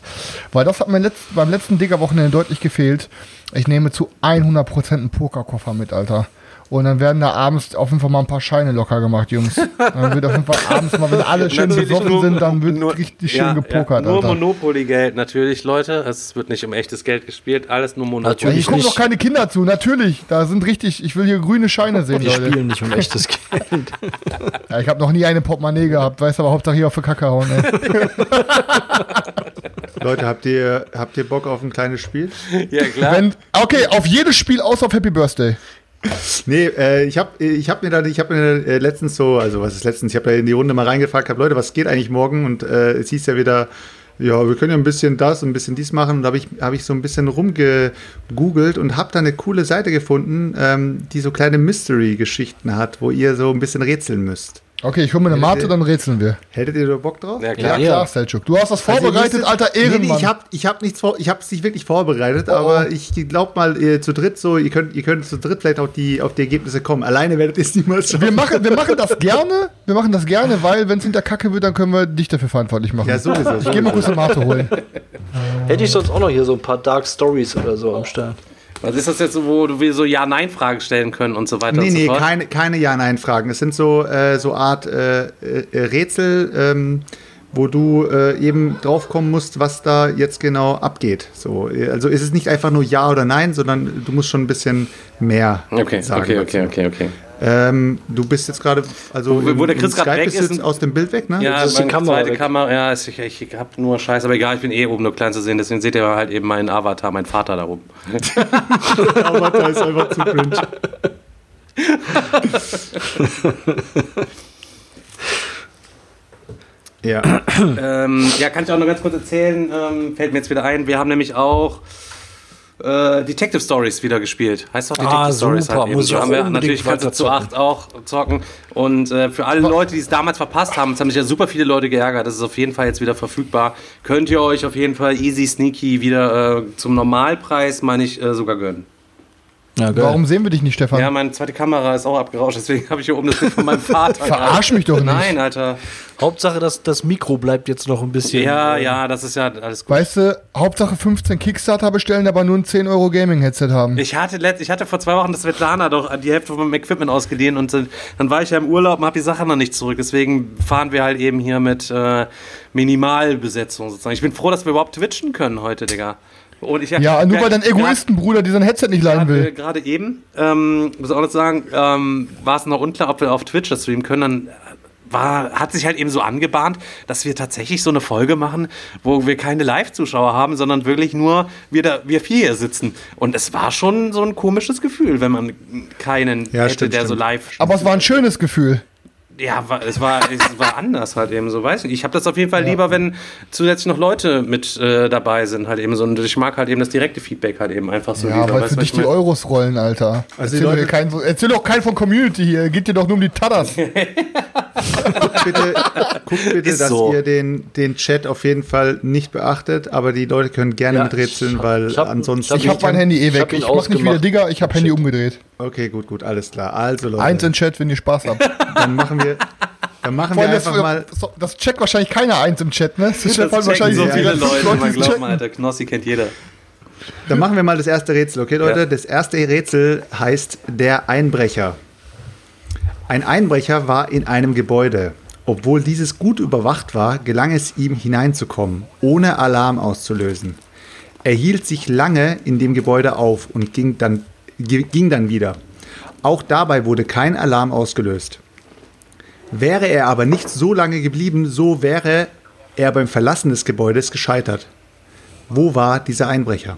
Weil das hat mir letzt, beim letzten Digger-Wochenende deutlich gefehlt. Ich nehme zu 100% einen Pokerkoffer mit, Alter. Und dann werden da abends auf jeden Fall mal ein paar Scheine locker gemacht, Jungs. Dann wird auf jeden Fall abends mal, wenn alle schön besoffen nur, sind, dann wird nur, richtig schön ja, gepokert. Ja, nur Monopoly-Geld natürlich, Leute. Es wird nicht um echtes Geld gespielt, alles nur Monopoly. Natürlich hier kommen doch keine Kinder zu, natürlich. Da sind richtig, ich will hier grüne Scheine sehen, Die Leute. spielen nicht um echtes Geld. (laughs) ja, ich habe noch nie eine Portemonnaie gehabt, weiß aber Hauptsache hier auf die Kacke hauen. (laughs) Leute, habt ihr, habt ihr Bock auf ein kleines Spiel? Ja, klar. Wenn, okay, auf jedes Spiel außer auf Happy Birthday. (laughs) Nee, äh, ich habe ich hab mir da, ich habe mir äh, letztens so, also was ist letztens, ich habe da in die Runde mal reingefragt, habe Leute, was geht eigentlich morgen? Und äh, es hieß ja wieder, ja, wir können ja ein bisschen das und ein bisschen dies machen. Und da habe ich, hab ich so ein bisschen rumgegoogelt und habe da eine coole Seite gefunden, ähm, die so kleine Mystery-Geschichten hat, wo ihr so ein bisschen rätseln müsst. Okay, ich hole mir eine Mate, dann rätseln wir. Hättet ihr da Bock drauf? Ja, klar, ja, klar Selchuk. Du hast das also vorbereitet, also alter Ehrenmann. Nee, nee, ich habe ich hab nichts vor, ich habe es nicht wirklich vorbereitet, oh. aber ich glaube mal ihr, zu dritt so, ihr könnt, ihr könnt zu dritt vielleicht auf die, auf die Ergebnisse kommen. Alleine werdet ihr es niemals schaffen. Wir machen, wir machen das (laughs) gerne, wir machen das gerne, weil wenn es hinter Kacke wird, dann können wir dich dafür verantwortlich machen. Ja, sowieso. Ich gehe mal kurz eine Mate holen. (laughs) Hätte ich sonst auch noch hier so ein paar Dark Stories oder so am Start. Was ist das jetzt, wo du so Ja-Nein-Fragen stellen können und so weiter nee, und so nee, fort? Nee, keine, keine Ja-Nein-Fragen. Es sind so, äh, so Art äh, äh, Rätsel, ähm, wo du äh, eben draufkommen musst, was da jetzt genau abgeht. So, also ist es nicht einfach nur Ja oder Nein, sondern du musst schon ein bisschen mehr okay, sagen. Okay, okay, okay, okay. Ähm, du bist jetzt gerade, also wo, wo der Chris gerade weg ist, aus dem Bild weg, ne? Ja, das ist die Kamera zweite weg. Kamera, ja, ich, ich, ich habe nur Scheiße, aber egal, ich bin eh oben nur klein zu sehen, deswegen seht ihr halt eben meinen Avatar, meinen Vater da oben. der (laughs) Avatar ist einfach zu cringe. (laughs) ja. ähm, ja, kann ich auch noch ganz kurz erzählen, ähm, fällt mir jetzt wieder ein, wir haben nämlich auch äh, Detective Stories wieder gespielt. Heißt doch Detective Ah, Stories super. halt eben. Muss so. haben wir natürlich kannst du zu zocken. acht auch zocken. Und äh, für alle Leute, die es damals verpasst haben, es haben sich ja super viele Leute geärgert. Das ist auf jeden Fall jetzt wieder verfügbar. Könnt ihr euch auf jeden Fall easy sneaky wieder äh, zum Normalpreis, meine ich, äh, sogar gönnen. Ja. Warum sehen wir dich nicht, Stefan? Ja, meine zweite Kamera ist auch abgerauscht, deswegen habe ich hier oben das Bild von meinem (laughs) Vater. Verarsch mich doch nicht. Nein, Alter. Hauptsache, dass das Mikro bleibt jetzt noch ein bisschen. Ja, äh, ja, das ist ja alles gut. Weißt du, Hauptsache 15 Kickstarter bestellen, aber nur ein 10 Euro Gaming-Headset haben. Ich hatte, letzt, ich hatte vor zwei Wochen das Svetlana doch die Hälfte von meinem Equipment ausgeliehen und äh, dann war ich ja im Urlaub und habe die Sache noch nicht zurück. Deswegen fahren wir halt eben hier mit äh, Minimalbesetzung sozusagen. Ich bin froh, dass wir überhaupt twitchen können heute, Digga. Und ich, Ja, nur weil dein Egoistenbruder dir sein Headset nicht leihen will. gerade eben, ähm, muss auch noch sagen, ähm, war es noch unklar, ob wir auf Twitch das streamen können. Dann war, hat sich halt eben so angebahnt, dass wir tatsächlich so eine Folge machen, wo wir keine Live-Zuschauer haben, sondern wirklich nur wir, da, wir vier hier sitzen. Und es war schon so ein komisches Gefühl, wenn man keinen Ja, hätte, stimmt, der so stimmt. live Aber es war ein schönes Gefühl. Ja, es, war, es war anders halt eben so, weiß nicht. Ich habe das auf jeden Fall lieber, wenn zusätzlich noch Leute mit äh, dabei sind, halt eben so. Und ich mag halt eben das direkte Feedback halt eben einfach so. Ja, lieber, weil weißt für dich ich die mein? Euros rollen, Alter. Also erzähl, Leute- keinen, erzähl doch keinen von Community hier. Geht dir doch nur um die Tadders. (laughs) Guckt bitte, guckt bitte Ist dass so. ihr den, den Chat auf jeden Fall nicht beachtet, aber die Leute können gerne Ja, miträtseln, ich hab- weil ich hab- ansonsten. Ich hab mein Handy eh ich weg. ihn Ich mach nicht wieder. Digger, ich hab Handy umgedreht. okay, gut, gut, alles klar. Also Leute, Eins in Chat, wenn ihr Spaß habt. dann machen wir, dann machen Vor wir allem, das, einfach mal. das, checkt wahrscheinlich keiner eins im Chat, ne? Das, Das checkt checken wahrscheinlich so viele viele Leute, man glaubt checken. mal, Alter, Knossi kennt jeder. Dann machen wir mal das erste Rätsel, okay, Leute? Ja. Das erste Rätsel heißt der Einbrecher. Ein Einbrecher war in einem Gebäude. Obwohl dieses gut überwacht war, gelang es ihm hineinzukommen, ohne Alarm auszulösen. Er hielt sich lange in dem Gebäude auf und ging dann, ging dann wieder. Auch dabei wurde kein Alarm ausgelöst. Wäre er aber nicht so lange geblieben, so wäre er beim Verlassen des Gebäudes gescheitert. Wo war dieser Einbrecher?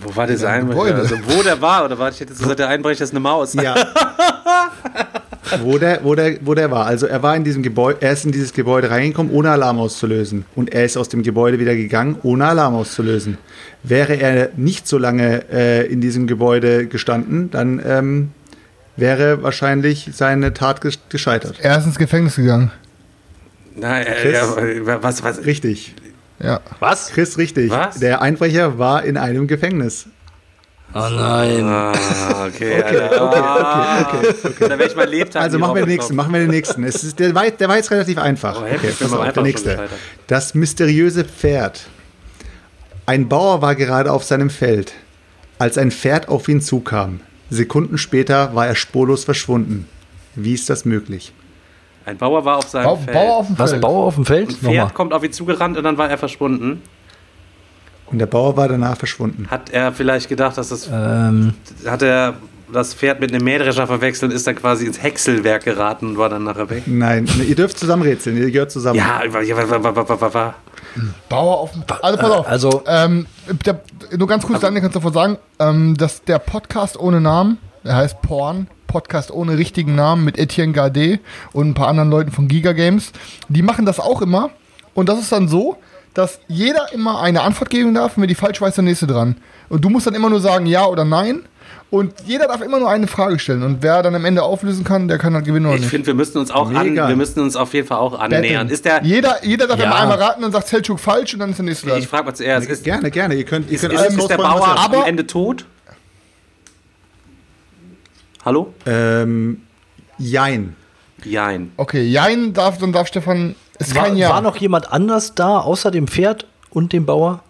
Wo war dieser Einbrecher? Also, wo der war? Oder warte, ich hätte jetzt gesagt, der Einbrecher ist eine Maus. Ja. (laughs) wo, der, wo, der, wo der war. Also er war in diesem Gebäude, er ist in dieses Gebäude reingekommen, ohne Alarm auszulösen. Und er ist aus dem Gebäude wieder gegangen, ohne Alarm auszulösen. Wäre er nicht so lange äh, in diesem Gebäude gestanden, dann ähm, wäre wahrscheinlich seine Tat ges- gescheitert. Er ist ins Gefängnis gegangen. Na, äh, Chris? ja, was, was? Richtig. Ja. Was? Chris, richtig. Was? Der Einbrecher war in einem Gefängnis. Oh nein. Ah, okay, Alter. Ah, okay, Da wäre ich mein Lebtag Also machen wir den nächsten, machen wir den nächsten. Es ist, der, war, der war jetzt relativ einfach. Oh, bin pass auf, Einfach der nächste. Das mysteriöse Pferd. Ein Bauer war gerade auf seinem Feld, als ein Pferd auf ihn zukam. Sekunden später war er spurlos verschwunden. Wie ist das möglich? Ein Bauer war auf seinem Bau, Feld. Bauer auf dem Was, Feld. Bauer auf dem Feld? Ein Pferd Nochmal. kommt auf ihn zugerannt und dann war er verschwunden. Und der Bauer war danach verschwunden. Hat er vielleicht gedacht, dass das. Ähm, Hat er das Pferd mit einem Mähdrescher verwechselt, ist dann quasi ins Häckselwerk geraten und war dann nachher weg? Nein, ne, ihr dürft zusammen rätseln, ihr gehört zusammen. Ja, wa- wa- wa- Bauer auf dem Also pass auf. also- ähm, der, nur ganz kurz, Daniel, kannst du davon sagen, ähm, dass der Podcast ohne Namen, der heißt Porn, Podcast ohne richtigen Namen mit Etienne Gardet und ein paar anderen Leuten von Giga Games, die machen das auch immer. Und das ist dann so, dass jeder immer eine Antwort geben darf und wenn die falsch weiß, der nächste dran. Und du musst dann immer nur sagen ja oder nein. Und jeder darf immer nur eine Frage stellen. Und wer dann am Ende auflösen kann, der kann halt gewinnen oder Ich nicht. finde, wir müssen uns auch an, wir müssen uns auf jeden Fall auch annähern. Ist der, jeder, jeder darf Ja. immer einmal raten und sagt Selchuk falsch und dann ist der nächste dran. ich frage mal zuerst, ist, Gerne, gerne. Ihr könnt, ihr ist, könnt ist, ist der Bauer am Ende tot? Hallo? Ähm, jein. Jein. Okay, Jein darf, dann darf Stefan. Ist war, kein Ja. war noch jemand anders da, außer dem Pferd und dem Bauer?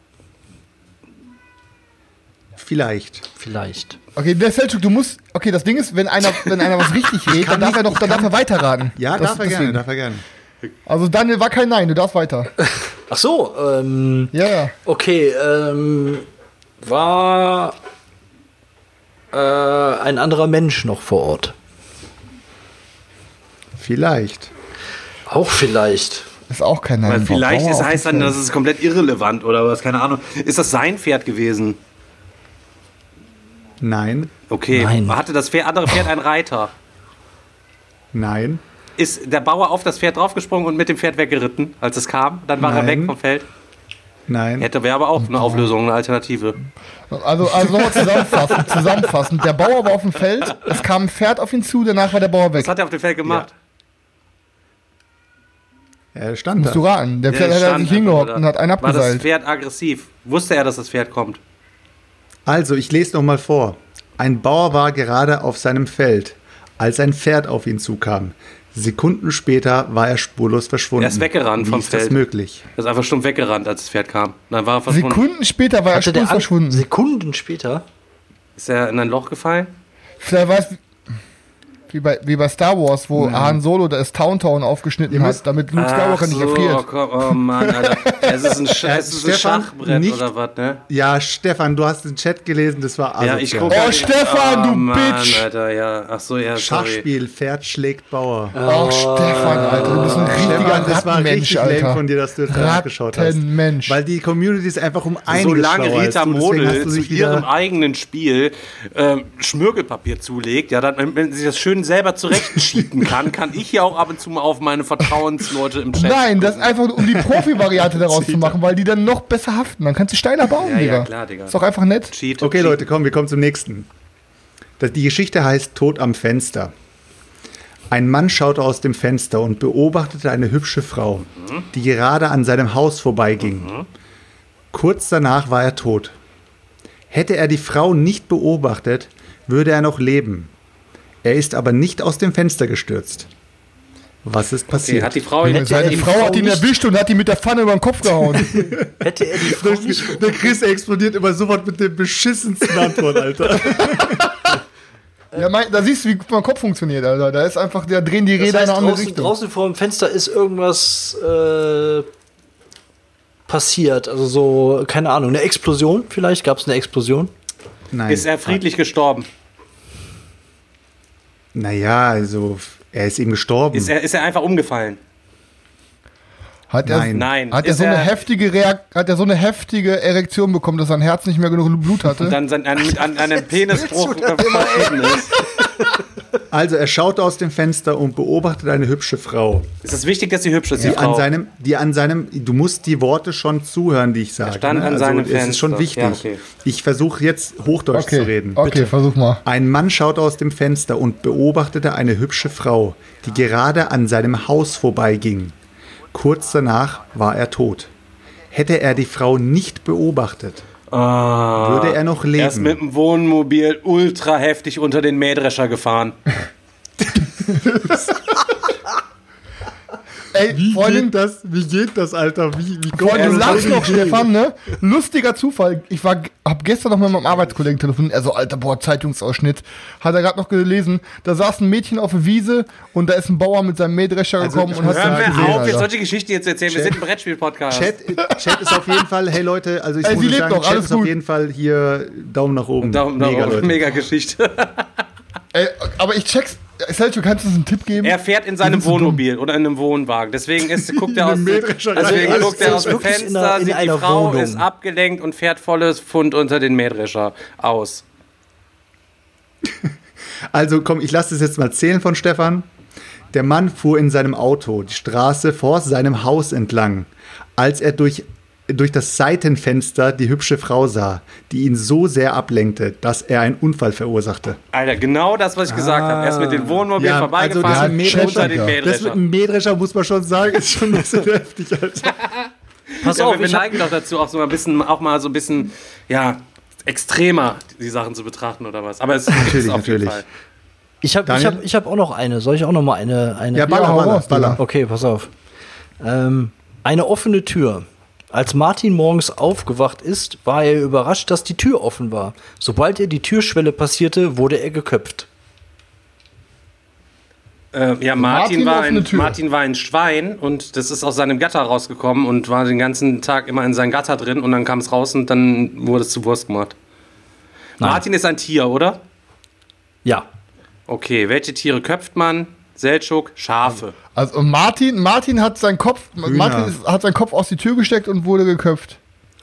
Vielleicht. Vielleicht. okay, der Selchuk, du musst. Okay, das Ding ist, wenn einer, wenn einer was richtig (laughs) redet, dann darf er noch, dann darf er weiterraten. Ja, Das- darf er gerne, darf er gerne. Also Daniel war kein Nein, du darfst weiter. (laughs) Ach so, ähm, Ja, ja. okay, ähm, war äh, ein anderer Mensch noch vor Ort? Vielleicht. Auch vielleicht. Ist auch kein Nein. Weil vielleicht ist, heißt dann, das ist komplett irrelevant oder was, keine Ahnung. Ist das sein Pferd gewesen? Nein. Okay. Nein. Hatte das Pferd, andere Pferd einen Reiter? Nein. Ist der Bauer auf das Pferd draufgesprungen und mit dem Pferd weggeritten, als es kam? Dann war er Nein. weg vom Feld? Nein. Hätte wäre aber auch eine Auflösung, eine Alternative. Also, also nochmal zusammenfassend, (laughs) zusammenfassend. Der Bauer war auf dem Feld, es kam ein Pferd auf ihn zu, danach war der Bauer weg. Was hat er auf dem Feld gemacht? Er stand Musst da. du raten. Der Ja, Pferd er hat er sich hingehockt und hat einen War das abgeseilt. Pferd aggressiv? Wusste er, dass das Pferd kommt? Also, ich lese noch mal vor. Ein Bauer war gerade auf seinem Feld, als ein Pferd auf ihn zukam. Sekunden später war er spurlos verschwunden. Er ist weggerannt Wie vom ist das Feld. möglich? Er ist einfach stumpf weggerannt, als das Pferd kam. Dann war er verschwunden. Sekunden später war er Hatte der An- verschwunden. Sekunden später. Ist er in ein Loch gefallen? Vielleicht war es wie bei, wie bei Star Wars, wo Han Solo das Towntown aufgeschnitten Ihr hat, damit Luke Skywalker Ach nicht so, erfriert. komm, oh Mann, Alter. Es ist ein, Sch es ist ein Stefan, Schachbrett nicht- oder was, ne? Ja, Stefan, du hast den Chat gelesen, das war Ja, asozial. ich gucke. Oh, Stefan, du Mann, Bitch! Alter, ja. Ach so, ja, sorry. Schachspiel, Pferd schlägt Bauer. Oh, Stefan, Alter, du bist ein richtiger Stefan, das war richtig lame Alter. von dir, dass du jetzt nachgeschaut hast. Rattenmensch. Weil die Community ist einfach um einiges Solange Rita du, Model du zu ihrem eigenen Spiel ähm, Schmirgelpapier zulegt, ja, dann, wenn sie das schön selber zurechtschieben kann, kann ich ja auch ab und zu mal auf meine Vertrauensleute im Chat. Nein, das ist einfach um die Profi-Variante (laughs) daraus zu machen, weil die dann noch besser haften. Dann kannst du steiler bauen, Ja, ja, Digga. klar, Digga. Ist doch einfach nett. Cheat. Okay, Cheat. Leute, komm, wir kommen zum nächsten. Das- Die Geschichte heißt Tod am Fenster. Ein Mann schaute aus dem Fenster und beobachtete eine hübsche Frau, die gerade an seinem Haus vorbeiging. Kurz danach war er tot. Hätte er die Frau nicht beobachtet, würde er noch leben. Er ist aber nicht aus dem Fenster gestürzt. Was ist Okay, passiert? hat die Frau Hätte Seine die Frau Frau hat ihn erwischt und hat ihn mit der Pfanne über den Kopf gehauen. (laughs) Hätte er die Frau nicht. der Chris explodiert immer sofort mit dem beschissensten Antwort, Alter. (laughs) ja, mein, da siehst du, wie mein Kopf funktioniert, Alter. Da ist einfach, da drehen die Das Räder in heißt, eine andere draußen, Richtung. draußen vor dem Fenster ist irgendwas äh, passiert. Also so, keine Ahnung, eine Explosion vielleicht? Gab es eine Explosion? Nein. Ist er friedlich gestorben? Naja, also, er ist eben gestorben. Ist er, ist er einfach umgefallen? Hat er, Nein. Nein. Hat er, Ist so eine er- heftige Reak hat er so eine heftige Erektion bekommen, dass sein Herz nicht mehr genug Blut hatte? Und dann sein, an, an, an einem Penisbruch verstorben ist. Also er schaute aus dem Fenster und beobachtete eine hübsche Frau, Ist es wichtig, dass sie hübsch ist, die die Frau? an seinem, die an seinem, du musst die Worte schon zuhören, die ich sage. stand ne? an also, seinem Es ist schon Fenster. wichtig. Ja, okay. Ich versuche jetzt Hochdeutsch zu reden. okay, versuch mal. Ein Mann schaute aus dem Fenster und beobachtete eine hübsche Frau, die gerade an seinem Haus vorbeiging. Kurz danach war er tot. Hätte er die Frau nicht beobachtet, Ah, würde er noch leben. er ist mit dem Wohnmobil ultra heftig unter den Mähdrescher gefahren. (laughs) Ey, Freundin, das? Wie geht das, Alter? Wie, wie Er du lachst noch, Stefan, ne? Lustiger Zufall. Ich war, hab gestern noch mit meinem Arbeitskollegen telefoniert. Er so, alter, boah, Zeitungsausschnitt. Hat er gerade noch gelesen. Da saß ein Mädchen auf der Wiese und da ist ein Bauer mit seinem Mähdrescher Also, gekommen und hat Hör ihn sagen, mir gesehen, auf, jetzt Alter. solche Geschichten jetzt erzählen. Wir sind ein Brettspiel-Podcast. Chat, Chat ist auf jeden Fall, hey Leute, also ich Ey, muss sagen, noch, Chat ist auf gut. jeden Fall hier Daumen nach oben. Daumen nach Mega, oben. Mega Geschichte. Ey, aber ich check's. Selchuk, kannst du uns einen Tipp geben? Er fährt in seinem. Wohnmobil oder in einem Wohnwagen. Deswegen ist, guckt er aus, (laughs) deswegen rein. guckt er aus Also dem wirklich in Fenster, einer- in sieht die Frau Wohnung. ist abgelenkt und fährt volles Pfund unter den Mähdrescher aus. (laughs) Also komm, ich lasse das jetzt mal zählen von Stefan. Der Mann fuhr in seinem Auto die Straße vor seinem Haus entlang, als er durch, durch das Seitenfenster die hübsche Frau sah, die ihn so sehr ablenkte, dass er einen Unfall verursachte. Alter, genau das, was ich gesagt habe. Er ist mit dem Wohnmobil Ja, also das vorbeigefahren mit dem unter den Mähdrescher. Das mit Mähdrescher. einem Mähdrescher muss man schon sagen, ist schon ein bisschen (laughs) heftig, Alter. Pass Ja, auf, wir, neigen doch dazu, auch so ein bisschen, auch mal so ein bisschen, ja, extremer die Sachen zu betrachten oder was. Aber es Natürlich, ist auf jeden natürlich. Fall. ich hab, ich hab, ich hab auch noch eine. Soll ich auch noch mal eine? eine Ja, baller, hau baller, baller. Okay, pass auf. Ähm, eine offene Tür. Als Martin morgens aufgewacht ist, war er überrascht, dass die Tür offen war. Sobald er die Türschwelle passierte, wurde er geköpft. Äh, ja, Martin, Martin war ein. Martin war ein Schwein und das ist aus seinem Gatter rausgekommen und war den ganzen Tag immer in sein Gatter drin und dann kam es raus und dann wurde es zu Wurst gemacht. Nein. Martin ist ein Tier, oder? Ja. Okay, welche Tiere köpft man? Seltschuk, Schafe. Also Martin, Martin hat seinen Kopf, Martin ist, hat seinen Kopf aus die Tür gesteckt und wurde geköpft.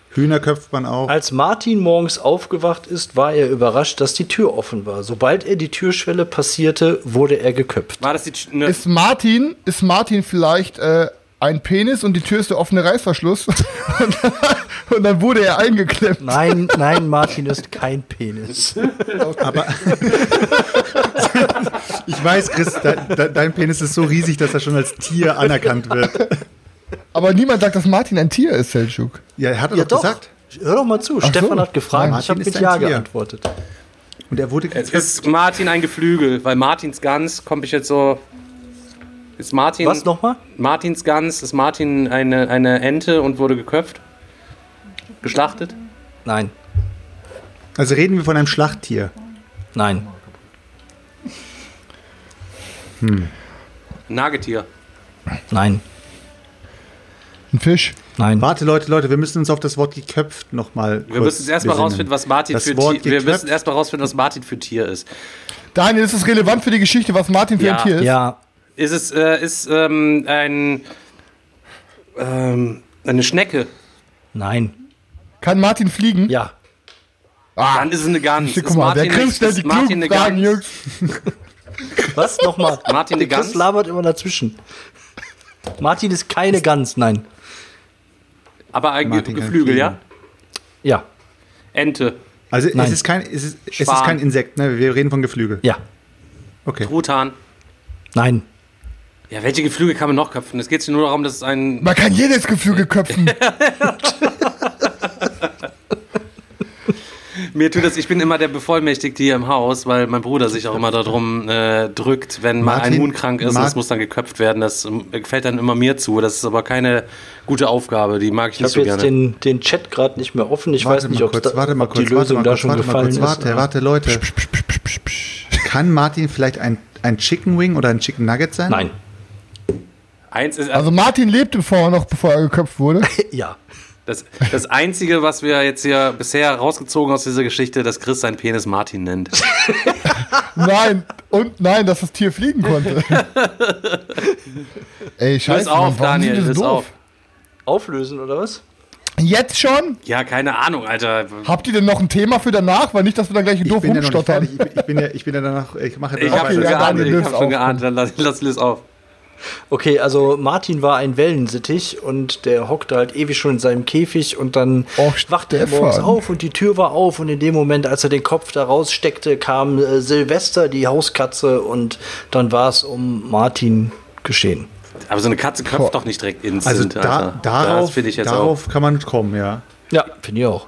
Hühner köpft man auch. Als Martin morgens aufgewacht ist, war er überrascht, dass die Tür offen war. Sobald er die Türschwelle passierte, wurde er geköpft. War das die. Ne, Ist Martin, ist Martin vielleicht äh, ein Penis und die Tür ist der offene Reißverschluss. und, (laughs) dann, und dann wurde er eingeklemmt. Nein, nein, Martin ist kein Penis. Aber (laughs) ich weiß, Chris, de, de, dein Penis ist so riesig, dass er schon als Tier anerkannt wird. Aber niemand sagt, dass Martin ein Tier ist, Selchuk. Ja, er hat er Ja, doch doch. gesagt. Hör doch mal zu. Ach Stefan so. hat gefragt, Nein, ich habe Martin mit ist ein Ja Tier. geantwortet. Und er wurde Jetzt ist Martin ein Geflügel, weil Martins Gans, komme ich jetzt so. Ist Martin. Was nochmal? Martins Gans, ist Martin eine, eine Ente und wurde geköpft? Geschlachtet? Nein, Also reden wir von einem Schlachttier. nein. Nagetier. Nein, Ein Fisch. nein. Warte, Leute, Leute, wir müssen uns auf das Wort geköpft nochmal. Wir müssen erstmal rausfinden, was Martin Das für Wort Tier, Wir müssen erstmal rausfinden, was Martin für Tier ist. Daniel, ist es relevant für die Geschichte, was Martin für Ja. ein Tier ist? Ja, Ist es äh, ist ähm, ein ähm, eine Schnecke? nein. Kann Martin fliegen? Ja, Ah, Dann ist es eine Gans. guck mal, der Martin- Chris stellt ist die Martin eine Gans? Jungs. (laughs) was nochmal? (laughs) Martin Der eine Chris Gans? labert immer dazwischen. Martin ist keine Gans, nein. Aber kann Geflügel, ja? Ja, Ente, Also es Nein. ist, kein, es, ist, es ist kein Insekt, ne? wir reden von Geflügel. ja, Okay. Truthahn. nein. Ja, welche Geflügel kann man noch köpfen? Es geht nur darum, dass es ein. Man kann jedes Geflügel köpfen. (laughs) Mir tut das, ich bin immer der Bevollmächtigte hier im Haus, weil mein Bruder sich auch immer darum äh, drückt, wenn mal ein Martin, Huhn krank ist, Mar- das muss dann geköpft werden. Das ähm, fällt dann immer mir zu. Das ist aber keine gute Aufgabe, die mag ich Ich nicht habe so jetzt gerne. den, den Chat gerade nicht mehr offen. Ich weiß nicht, mal ob, kurz, da, warte mal ob kurz, die Lösung warte mal da kurz, schon warte mal gefallen kurz, ist. warte, aber- warte, Leute. Kann Martin vielleicht ein, ein Chicken Wing oder ein Chicken Nugget sein? Nein. Eins ist, Also Martin lebte vorher noch, bevor er geköpft wurde. (laughs) Ja. Das, das Einzige, was wir jetzt hier bisher rausgezogen aus dieser Geschichte, dass Chris seinen Penis Martin nennt. (laughs) Nein, und nein, dass das Tier fliegen konnte. (laughs) Ey, scheiße. auf, Mann, warum Daniel, doof? auf. Auflösen oder was? Jetzt schon? Ja, keine Ahnung, Alter. Habt ihr denn noch ein Thema für danach? Weil nicht, dass wir dann gleich Ich doof ja rumstottern. Ich, ich, bin ja, ich bin ja danach, ich mache Ich danach habe Okay, schon ja, ich hab schon geahnt. Dann lass, lass Liz auf. Okay, also Martin war ein Wellensittich und der hockte halt ewig schon in seinem Käfig und dann Och, wachte er morgens auf und die Tür war auf und in dem Moment, als er den Kopf da raussteckte, kam äh, Silvester, die Hauskatze und dann war es um Martin geschehen. Aber so eine Katze köpft Boah. doch nicht direkt ins Also da, darauf, das finde ich jetzt auch. darauf kann man kommen, ja. Ja, finde ich auch.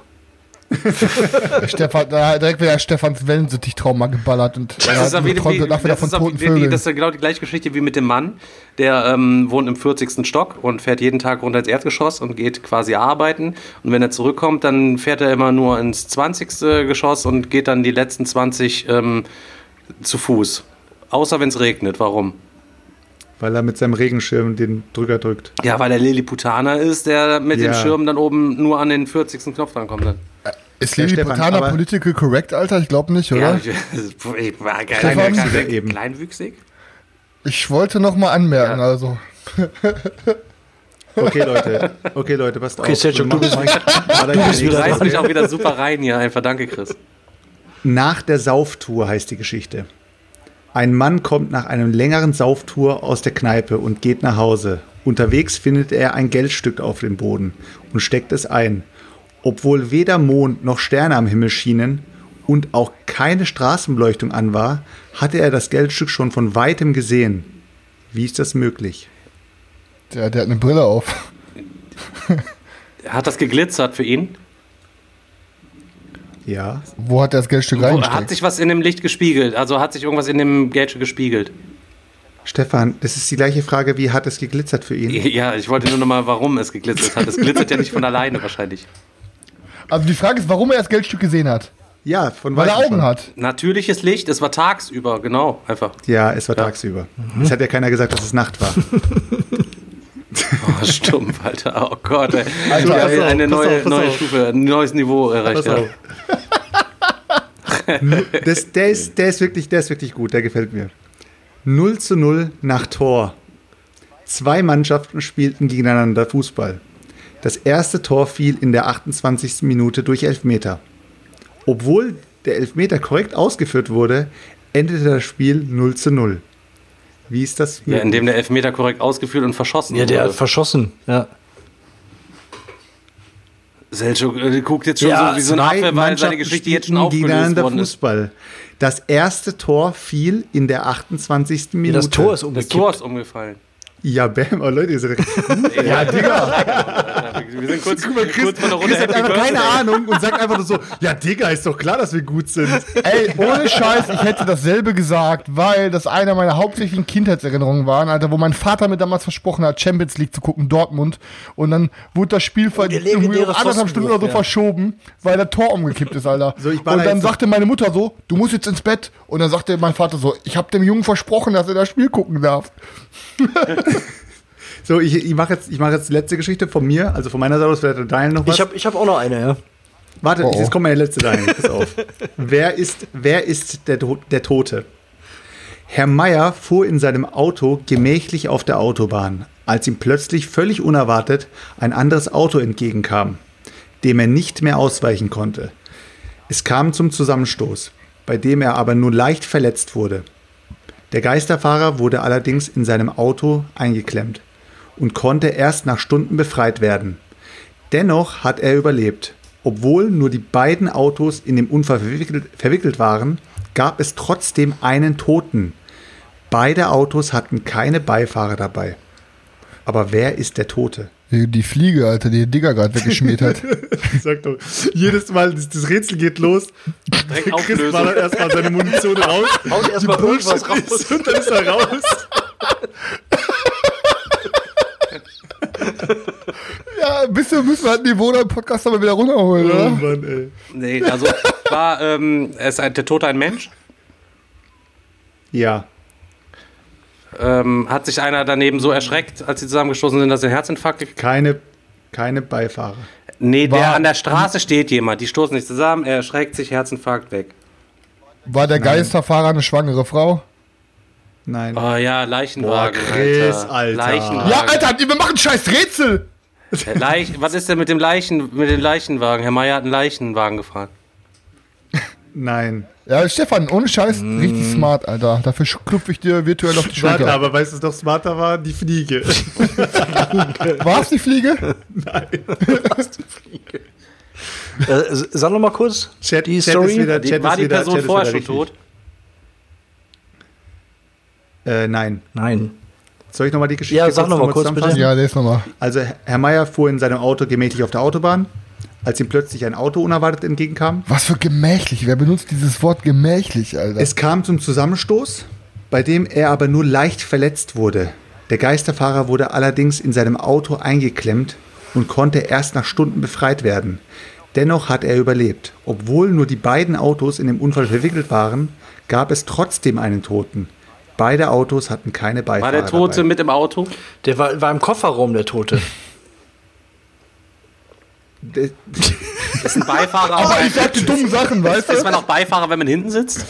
(laughs) Stefan, da direkt wieder Stefans Wellensittich-Trauma geballert und er Das ist, hat geträumt von toten wie, Vögeln. das ja genau die gleiche Geschichte wie mit dem Mann. Der ähm, wohnt im 40. Stock und fährt jeden Tag runter ins Erdgeschoss und geht quasi arbeiten. Und wenn er zurückkommt, dann fährt er immer nur ins 20. Geschoss und geht dann die letzten 20 ähm, zu Fuß. Außer wenn es regnet. Warum? Weil er mit seinem Regenschirm den Drücker drückt. Ja, weil er Lilliputaner ist, der mit Ja. dem Schirm dann oben nur an den 40. Knopf drankommt. Dann. Ist Putana aber- political correct, Alter? Ich glaube nicht, oder? Ja, (laughs) ich, war geil. Kleinwüchsiger eben. Kleinwüchsig? Ich wollte noch mal anmerken, Ja. also. (laughs) Okay, Leute. Okay, Leute, passt Okay, auf. Sergio, du bist- (laughs) du bist Du reißt mich auch wieder super rein hier. Einfach danke, Chris. Nach der Sauftour heißt die Geschichte. Ein Mann kommt nach einem längeren Sauftour aus der Kneipe und geht nach Hause. Unterwegs findet er ein Geldstück auf dem Boden und steckt es ein. Obwohl weder Mond noch Sterne am Himmel schienen und auch keine Straßenbeleuchtung an war, hatte er das Geldstück schon von weitem gesehen. Wie ist das möglich? Der, der hat eine Brille auf. (laughs) Hat das geglitzert für ihn? Ja. Wo hat er das Geldstück Wo, hat reingesteckt? sich was in dem Licht gespiegelt? Also hat sich irgendwas in dem Geldstück gespiegelt? Stefan, das ist die gleiche Frage, wie hat es geglitzert für ihn? Ja, ich wollte nur noch mal, warum es geglitzert hat. Es glitzert ja nicht von alleine wahrscheinlich. Also die Frage ist, warum er das Geldstück gesehen hat. Ja, von Weil er Augen schon. hat. Natürliches Licht, es war tagsüber, genau, einfach. Ja, es war tagsüber. Es hat ja keiner gesagt, dass es Nacht war. (laughs) Oh, stumpf, Alter. Oh Gott, ey. Haben pass auf, eine neue, auf, neue auf. Stufe, ein neues Niveau erreicht. Ja. (laughs) Das, der, ist, der, ist wirklich, der ist wirklich gut, der gefällt mir. 0 zu 0 nach Tor. Zwei Mannschaften spielten gegeneinander Fußball. Das erste Tor fiel in der 28. Minute durch Elfmeter. Obwohl der Elfmeter korrekt ausgeführt wurde, endete das Spiel 0 zu 0. Wie ist das? Ja, indem der Elfmeter korrekt ausgeführt und verschossen Ja, der wurde. hat verschossen, ja. Selchuk äh, guckt jetzt schon Ja, so wie so ein Affe, weil seine Geschichte jetzt schon aufgelöst worden ist. Fußball. Das erste Tor fiel in der 28. ja Minute. das Tor ist Das umgekippt. Tor ist umgefallen. Ja, bam, oh Leute, ihr seid (laughs) Ja, Digga. Wir sind kurz, kurz von der Runde Chris hat einfach keine. Ahnung und sagt einfach nur so, ja Digga, ist doch klar, dass wir gut sind. Ey, ohne Scheiß, ich hätte dasselbe gesagt, weil das einer meiner hauptsächlichen Kindheitserinnerungen waren, Alter, wo mein Vater mir damals versprochen hat, Champions League zu gucken, Dortmund. Und dann wurde das Spiel um anderthalb Stunden oder so ja. verschoben, weil der Tor umgekippt ist, Alter. So, ich war und da dann sagte meine Mutter so, du musst jetzt ins Bett. Und dann sagte mein Vater so, ich habe dem Jungen versprochen, dass er das Spiel gucken darf. (laughs) So, ich, ich mache jetzt, ich mach jetzt die letzte Geschichte von mir, also von meiner Seite aus, vielleicht hat Daniel noch was. Ich habe ich hab auch noch eine, ja. Warte, Oh, oh. jetzt kommt meine letzte Daniel, pass auf. (laughs) wer ist, wer ist der, der Tote? Herr Meier fuhr in seinem Auto gemächlich auf der Autobahn, als ihm plötzlich völlig unerwartet ein anderes Auto entgegenkam, dem er nicht mehr ausweichen konnte. Es kam zum Zusammenstoß, bei dem er aber nur leicht verletzt wurde. Der Geisterfahrer wurde allerdings in seinem Auto eingeklemmt und konnte erst nach Stunden befreit werden. Dennoch hat er überlebt. Obwohl nur die beiden Autos in dem Unfall verwickelt, verwickelt waren, gab es trotzdem einen Toten. Beide Autos hatten keine Beifahrer dabei. Aber wer ist der Tote? Die, Fliege, Alter, die Digger gerade weggeschmiert hat. (laughs) Sag doch, jedes Mal, das, das Rätsel geht los. Direkt Chris ballert erstmal seine Munition raus. (laughs) Haut erstmal irgendwas raus. Und dann ist er raus. (laughs) ja, ein bisschen müssen wir halt Niveau im Podcast aber wieder runterholen, Oh oder? Mann, ey. Nee, also war ähm, ist ein, der Tote ein Mensch? Ja. Ähm, hat sich einer daneben so erschreckt, als sie zusammengestoßen sind, dass er einen Herzinfarkt gekriegt Keine, keine Beifahrer. Nee, der War- an der Straße steht jemand. Die stoßen nicht zusammen, er erschreckt sich, Herzinfarkt weg. War der Geisterfahrer eine schwangere Frau? Nein. Oh ja, Leichenwagen. Boah, Chris, Alter. Leichenwagen. Ja, Alter, wir machen scheiß Rätsel! Der Leich, was ist denn mit dem Leichen, mit dem Leichenwagen? Herr Meier hat einen Leichenwagen gefahren. Nein. Ja, Stefan, ohne Scheiß, richtig smart, Alter. Dafür klopfe ich dir virtuell auf die Warte, Schulter. aber weißt du, was noch smarter war? Die Fliege. (laughs) (laughs) War's die Fliege? Äh, s- sag noch mal kurz Chat, die Chat Story. ist wieder, Die, Chat war ist die wieder, Person vorher schon richtig. tot? Äh, nein. Nein. Soll ich nochmal die Geschichte Ja, sag noch mal kurz, zusammenfassen? Ja, lese nochmal. Also Herr Meier fuhr in seinem Auto gemächlich auf der Autobahn, als ihm plötzlich ein Auto unerwartet entgegenkam. Was für gemächlich. Wer benutzt dieses Wort gemächlich, Alter? Es kam zum Zusammenstoß, bei dem er aber nur leicht verletzt wurde. Der Geisterfahrer wurde allerdings in seinem Auto eingeklemmt und konnte erst nach Stunden befreit werden. Dennoch hat er überlebt. Obwohl nur die beiden Autos in dem Unfall verwickelt waren, gab es trotzdem einen Toten. Beide Autos hatten keine Beifahrer War der Tote dabei. mit im Auto? Der war, war im Kofferraum, der Tote. Der- Ist ein Beifahrer. (laughs) Aber ich sag die dummen Sachen, weißt ist du? man auch Beifahrer, wenn man hinten sitzt?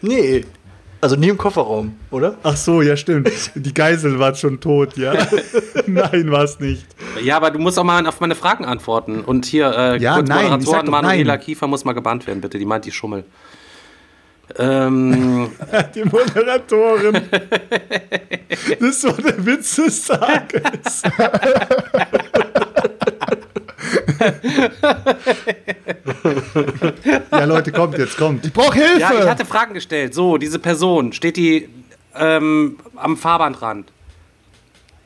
Nee. Also nie im Kofferraum, oder? Ach so, ja stimmt. Die Geisel war schon tot, ja? (laughs) Nein, war es nicht. Ja, aber du musst auch mal auf meine Fragen antworten. Und hier, äh, Ja, kurz nein, doch Manuela. Kiefer muss mal gebannt werden, bitte. Die meint die Schummel. Ähm, (laughs) Die Moderatorin. Das war der Witz des Tages. (laughs) ja, Leute, kommt jetzt, kommt. Ich brauch Hilfe! ja, ich hatte Fragen gestellt. So, diese Person, steht die ähm, am Fahrbahnrand?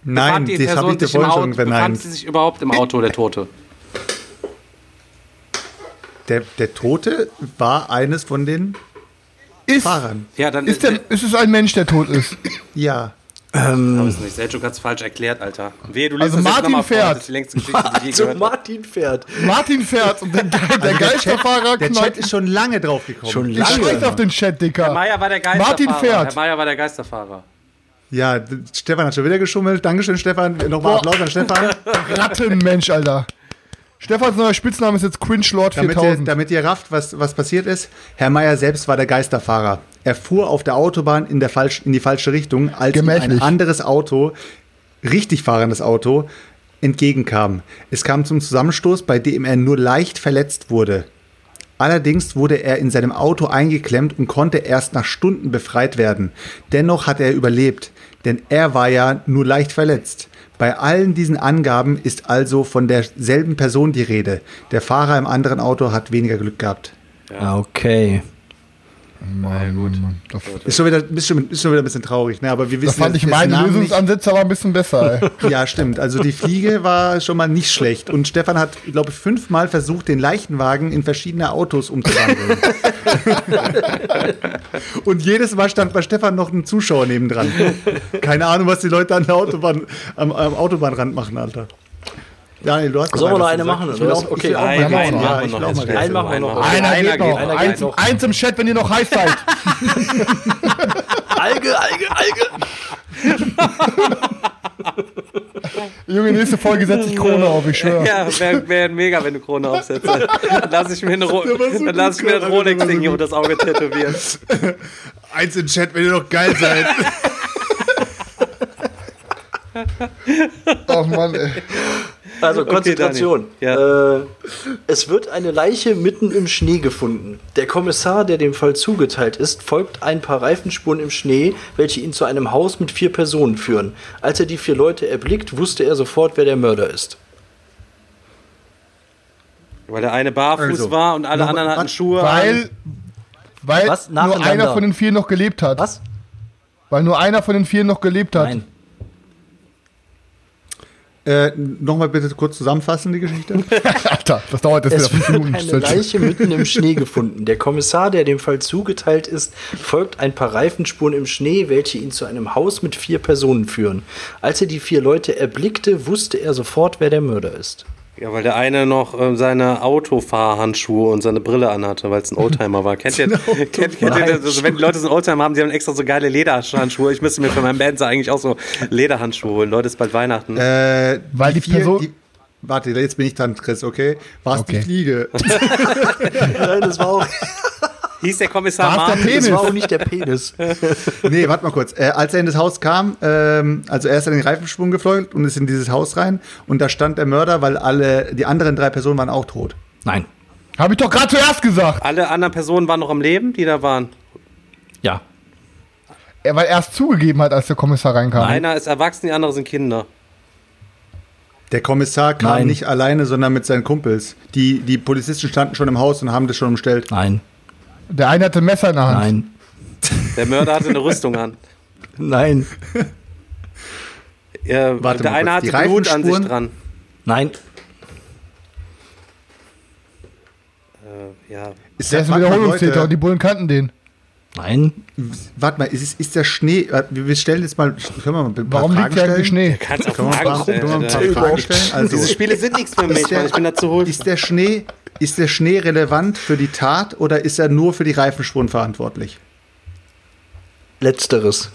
Nein, Befand die das habe ich Person dir vorhin Auto, schon befand verneint. sie sich überhaupt im Auto, der Tote? Der, der Tote war eines von den ist, Fahrern. Ja, dann ist, der, ist es ein Mensch, der tot ist? Ja. Habe es nicht. Selchuk hat es falsch erklärt, Alter. Wehe, du liest Also das jetzt Martin nochmal vor. fährt. Das ist die längste Geschichte, die ich je (laughs) Also. Martin fährt. Martin fährt und der, Ge- der Geisterfahrer Der Chat knallt. ist schon lange drauf gekommen. Schon Ich lange. scheiß auf den Chat, Dicker. Herr Meier war der Geisterfahrer. Martin fährt. Herr Meier war der Geisterfahrer. Ja, Stefan hat schon wieder geschummelt. Dankeschön, Stefan. Nochmal. Applaus an Stefan. (laughs) Rattenmensch, Alter. Stefans neuer Spitzname ist jetzt Quinch Lord Damit ihr, 4000. damit ihr rafft, was, was passiert ist. Herr Meier selbst war der Geisterfahrer. Er fuhr auf der Autobahn in, der falsch, in die falsche Richtung, als ihm ein Gemächlich. anderes Auto, richtig fahrendes Auto, entgegenkam. Es kam zum Zusammenstoß, bei dem er nur leicht verletzt wurde. Allerdings wurde er in seinem Auto eingeklemmt und konnte erst nach Stunden befreit werden. Dennoch hat er überlebt. denn er war ja nur leicht verletzt. Bei allen diesen Angaben ist also von derselben Person die Rede. Der Fahrer im anderen Auto hat weniger Glück gehabt. Ja. Okay. Mann, gut. Mann, das, Ist schon wieder, ist schon, ist schon wieder ein bisschen traurig, ne? aber wir wissen das fand jetzt ich dessen meine Namen nicht. Lösungsansätze aber ein bisschen besser. Ey. (laughs) Ja, stimmt. Also die Fliege war schon mal nicht schlecht. Und Stefan hat, glaube ich, fünfmal versucht, den Leichenwagen in verschiedene Autos umzuwandeln. (laughs) Und jedes Mal stand bei Stefan noch ein Zuschauer nebendran. Keine Ahnung, was die Leute an der Autobahn, am, am Autobahnrand machen, Alter. Daniel, du hast Sollen wir noch eine gesagt. machen? Ich will auch, Okay, ich einen- machen. wir. Einen machen wir noch. Einer geht noch. einer eins, geht noch. eins im Chat, wenn ihr noch heiß seid. (laughs) Alge, Alge, Alge. (laughs) Junge, nächste Folge setze ich Krone auf, ich schwöre. Ja, wäre wär mega, wenn du Krone aufsetzt. Dann lass ich mir, eine Ro war so dann lass ich mir ein Rolex-Ding hier unter das Auge tätowieren. (laughs) Eins im Chat, wenn ihr noch geil seid. Ach Mann, ey. Also Konzentration. Daniel. Äh, es wird eine Leiche mitten im Schnee gefunden. Der Kommissar, der dem Fall zugeteilt ist, folgt ein paar Reifenspuren im Schnee, welche ihn zu einem Haus mit vier Personen führen. Als er die vier Leute erblickt, wusste er sofort, wer der Mörder ist. Weil der eine barfuß Also, war und alle noch- anderen hatten Schuhe. Weil, weil Was? nur einer von den vier noch gelebt hat. Was? Weil nur einer von den vier noch gelebt hat. Nein. Äh, Nochmal bitte kurz zusammenfassen, die Geschichte. (laughs) Alter, das dauert jetzt wieder Es fünf wird Minuten. eine Leiche mitten im Schnee gefunden. Der Kommissar, der dem Fall zugeteilt ist, folgt ein paar Reifenspuren im Schnee, welche ihn zu einem Haus mit vier Personen führen. Als er die vier Leute erblickte, wusste er sofort, wer der Mörder ist. Ja, weil der eine noch ähm, seine Autofahrhandschuhe und seine Brille anhatte, weil es ein Oldtimer war. Kennt ihr, (laughs) kennt, kennt ihr das? Also, wenn die Leute so einen Oldtimer haben, die haben extra so geile Lederhandschuhe. Ich müsste mir für meinen Band eigentlich auch so Lederhandschuhe holen. Leute, es ist bald Weihnachten. Äh, Weil die Person- warte, jetzt bin ich dran, Chris, okay? War es Okay. die Fliege? (laughs) (laughs) Nein, das war auch, Hieß der Kommissar War's der Martin? Penis? das war auch nicht der Penis. (laughs) nee, warte mal kurz. Äh, als er in das Haus kam, ähm, also er ist an den Reifensprung geflogen und ist in dieses Haus rein und da stand der Mörder, weil alle, die anderen drei Personen waren auch tot. Nein. Habe ich doch gerade zuerst gesagt. Alle anderen Personen waren noch am Leben, die da waren. Ja. Er, weil er es zugegeben hat, als der Kommissar reinkam. Einer ist erwachsen, die anderen sind Kinder. Der Kommissar kam Nein. nicht alleine, sondern mit seinen Kumpels. Die, die Polizisten standen schon im Haus und haben das schon umstellt. Nein. Der eine hatte ein Messer in der Hand. Nein. Der Mörder hatte eine Rüstung an. Nein. Ja, Warte der eine hatte Blut an sich dran. Nein. Äh, ja. Ist Der ist ein Wiederholungstäter und die Bullen kannten den. Nein. Warte mal, ist, ist der Schnee, äh, wir stellen jetzt mal, können wir mal ein paar Warum Fragen liegt eigentlich stellen? Schnee? Kannst auch Können wir Fragen mal, stellen. können wir mal ein paar. Fragen stellen? Also, Diese Spiele sind nichts für mich, Ist der-. Ich bin da zu hohl. ist der Schnee, ist der Schnee relevant für die Tat oder ist er nur für die Reifenspuren verantwortlich? Letzteres.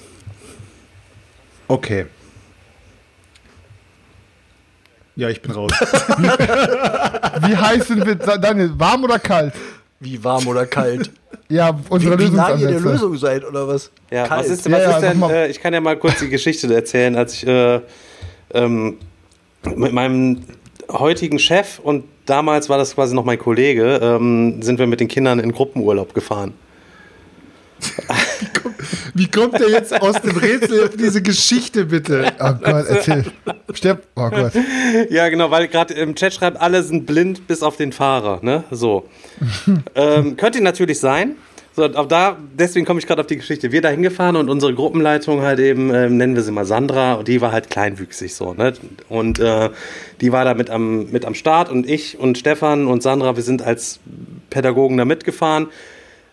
Okay. Ja, ich bin raus. (laughs) Wie heiß sind wir, Daniel, warm oder kalt? Wie warm oder kalt? (laughs) Ja, unsere wie, wie nah ihr der. Lösung seid, oder was? Ja, Kalt. was ist, was Ja, ja, ist denn, äh, ich kann ja mal kurz die Geschichte erzählen, als ich äh, ähm, mit meinem heutigen Chef und damals war das quasi noch mein Kollege, ähm, sind wir mit den Kindern in Gruppenurlaub gefahren. (laughs) Wie kommt er jetzt aus dem Rätsel auf diese Geschichte, bitte? Oh Gott, erzähl. Stepp. Oh Gott. Ja, genau, weil gerade im Chat schreibt, alle sind blind bis auf den Fahrer, ne? So. (laughs) ähm, könnte natürlich sein. So, aber da, deswegen komme ich gerade auf die Geschichte. Wir da hingefahren und unsere Gruppenleitung halt eben, ähm, nennen wir sie mal Sandra, und die war halt kleinwüchsig so, ne? Und äh, die war da mit am, mit am Start und ich und Stefan und Sandra, wir sind als Pädagogen da mitgefahren.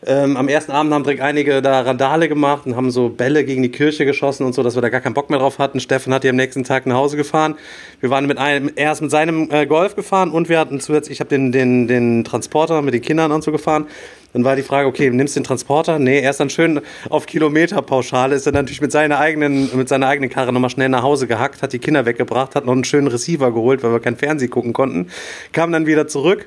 Ähm, am ersten Abend haben direkt einige da Randale gemacht und haben so Bälle gegen die Kirche geschossen und so, dass wir da gar keinen Bock mehr drauf hatten. Steffen hat die am nächsten Tag nach Hause gefahren. Wir waren mit einem, er ist mit seinem äh, Golf gefahren und wir hatten zusätzlich, ich habe den, den, den Transporter mit den Kindern und so gefahren. Dann war die Frage, okay, nimmst du den Transporter? Nee, er ist dann schön auf Kilometerpauschale, ist dann natürlich mit seiner eigenen, mit seiner eigenen Karre nochmal schnell nach Hause gehackt, hat die Kinder weggebracht, hat noch einen schönen Receiver geholt, weil wir kein Fernsehen gucken konnten, kam dann wieder zurück,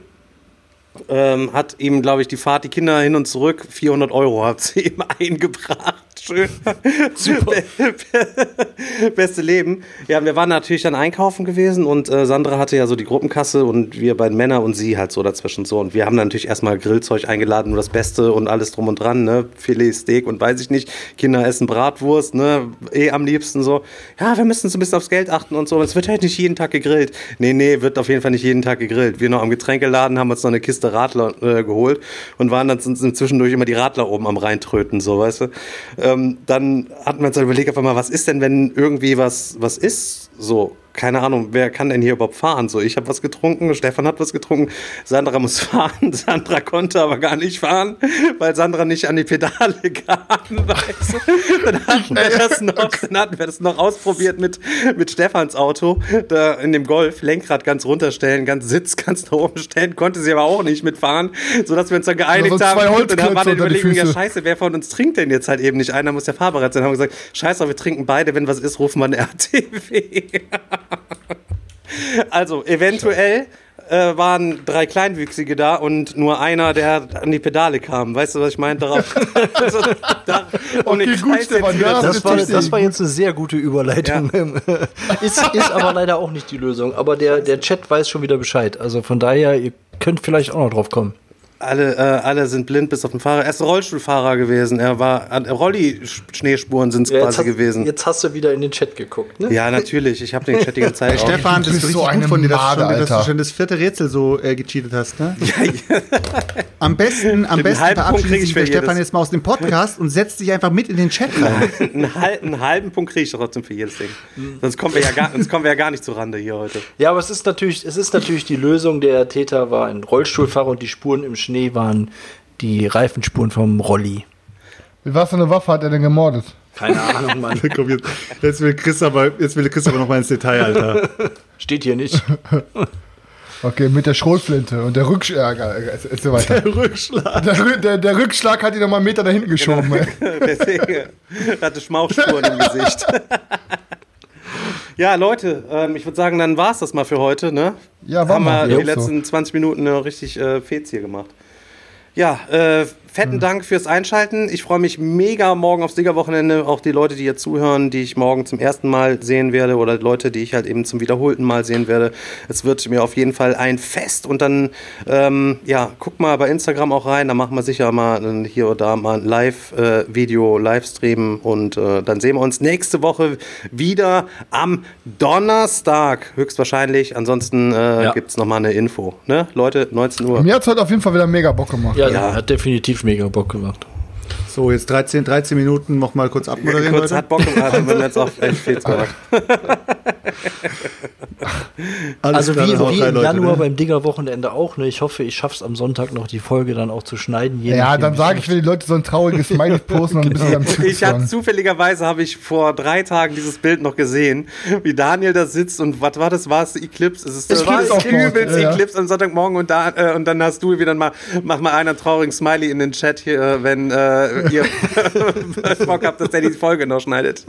ähm, hat ihm, glaube ich, die Fahrt, die Kinder hin und zurück, 400 Euro hat sie ihm (laughs) eingebracht. Schön. Super. (laughs) Beste Leben. Ja, wir waren natürlich dann einkaufen gewesen und äh, Sandra hatte ja so die Gruppenkasse und wir beiden Männer und sie halt so dazwischen so. Und wir haben dann natürlich erstmal Grillzeug eingeladen, nur das Beste und alles drum und dran, ne? Filet, Steak und weiß ich nicht. Kinder essen Bratwurst, ne? Eh am liebsten so. Ja, wir müssen so ein bisschen aufs Geld achten und so. Es wird halt nicht jeden Tag gegrillt. Nee, nee, wird auf jeden Fall nicht jeden Tag gegrillt. Wir noch am Getränkeladen haben uns noch eine Kiste Radler äh, geholt und waren dann zwischendurch immer die Radler oben am Reintröten, so, weißt du. Ähm, dann wir uns dann überlegt, auf einmal, was ist denn, wenn irgendwie was, was ist, so keine Ahnung, wer kann denn hier überhaupt fahren? So, ich habe was getrunken, Stefan hat was getrunken, Sandra muss (laughs) fahren, Sandra konnte aber gar nicht fahren, weil Sandra nicht an die Pedale (laughs) kam. Weißt du? dann, hatten wir (laughs) das noch, dann hatten wir das noch ausprobiert mit, mit Stefans Auto, da in dem Golf, Lenkrad ganz runterstellen, ganz Sitz ganz nach oben stellen, konnte sie aber auch nicht mitfahren, sodass wir uns dann geeinigt so haben. Und dann war dann Überlegung, ja scheiße, wer von uns trinkt denn jetzt halt eben nicht? Einer muss ja fahrbereit sein. Dann haben wir gesagt, scheiße, wir trinken beide, wenn was ist, rufen wir eine RTW. Also, eventuell äh, waren drei Kleinwüchsige da und nur einer, der an die Pedale kam. Weißt du, was ich meine? Darauf. (laughs) also, da, um okay, gut, Stefan, das, das, war, das war jetzt eine sehr gute Überleitung. Ja. (laughs) ist, ist aber leider auch nicht die Lösung. Aber der, der Chat weiß schon wieder Bescheid. Also von daher, ihr könnt vielleicht auch noch drauf kommen. Alle, äh, alle sind blind bis auf den Fahrer. Er ist Rollstuhlfahrer gewesen. Er war Rolli-Schneespuren sind es quasi hast, gewesen. Jetzt hast du wieder in den Chat geguckt, ne? Ja, natürlich. Ich habe den Chat die ganze Zeit. Stefan, das ist richtig so gut von dir, dass, du schon, dass, du schon, das vierte Rätsel so äh, gecheatet hast, ne? Ja, ja. (laughs) Am besten, am besten verabschiedet sich der Stefan jetzt mal aus dem Podcast und setzt sich einfach mit in den Chat rein. (laughs) einen, halben, einen halben Punkt kriege ich trotzdem für jedes Ding. Sonst kommen, wir ja gar, sonst kommen wir ja gar nicht zu Rande hier heute. Ja, aber es ist natürlich, es ist natürlich die Lösung. Der Täter war ein Rollstuhlfahrer und die Spuren im Schnee Schnee waren die Reifenspuren vom Rolli. Mit was für eine Waffe hat er denn gemordet? Keine Ahnung, Mann. (laughs) jetzt, jetzt, will Chris aber, jetzt will Chris aber noch mal ins Detail, Alter. Steht hier nicht. (laughs) Okay, mit der Schrotflinte und der Rückschlag. Äh, so weiter. Der Rückschlag. Der, der, der, Rückschlag hat ihn noch mal einen Meter dahinten geschoben. Genau. (laughs) Deswegen hatte Schmauchspuren im Gesicht. Ja, Leute, ähm, ich würde sagen, dann war es das mal für heute. Ne? Ja, war Haben wir die letzten so. 20 Minuten noch richtig äh, Fez hier gemacht. Ja, äh, fetten mhm. Dank fürs Einschalten. Ich freue mich mega morgen aufs Siegerwochenende. Auch die Leute, die jetzt zuhören, die ich morgen zum ersten Mal sehen werde oder Leute, die ich halt eben zum wiederholten Mal sehen werde. Es wird mir auf jeden Fall ein Fest und dann, ähm, ja, guck mal bei Instagram auch rein. Da machen wir sicher mal hier oder da mal ein Live-Video, äh, Livestream und äh, dann sehen wir uns nächste Woche wieder am Donnerstag höchstwahrscheinlich. Ansonsten äh, ja. gibt es nochmal eine Info. Ne? Leute, 19 Uhr. Mir hat es heute auf jeden Fall wieder mega Bock gemacht. Ja, ja, hat definitiv mega Bock gemacht. So, jetzt 13, 13 Minuten noch mal kurz abmoderieren. Kurz hat Bock gemacht und jetzt auch echt viel gemacht. (laughs) (laughs) also wie, wie im Leute, Januar ne? beim Digger-Wochenende auch. Ne? Ich hoffe, ich schaffe es am Sonntag noch, die Folge dann auch zu schneiden. Ja, dann sage ich, wenn die Leute so ein trauriges Smiley posten und ein bisschen am (laughs) Zug Ich habe zufälligerweise habe ich vor drei Tagen dieses Bild noch gesehen, wie Daniel da sitzt und was war das? War es Eclipse? Es ist das war übelst ja, Eclipse am Sonntagmorgen und, da, äh, und dann hast du wieder mal, mach mal einen traurigen Smiley in den Chat hier, wenn äh, ihr (laughs) Bock habt, dass der die Folge noch schneidet.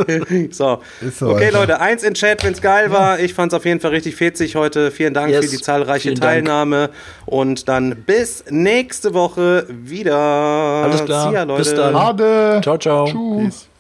So. so okay, Alter. Leute, eins in Chat, wenn es geil war. Ich fand es auf jeden Fall richtig fetzig heute. Vielen Dank yes. für die zahlreiche Vielen Teilnahme. Dank. Und dann bis nächste Woche wieder. Alles klar. See ya, Leute. Bis dann. Ade. Ciao, ciao. Tschüss.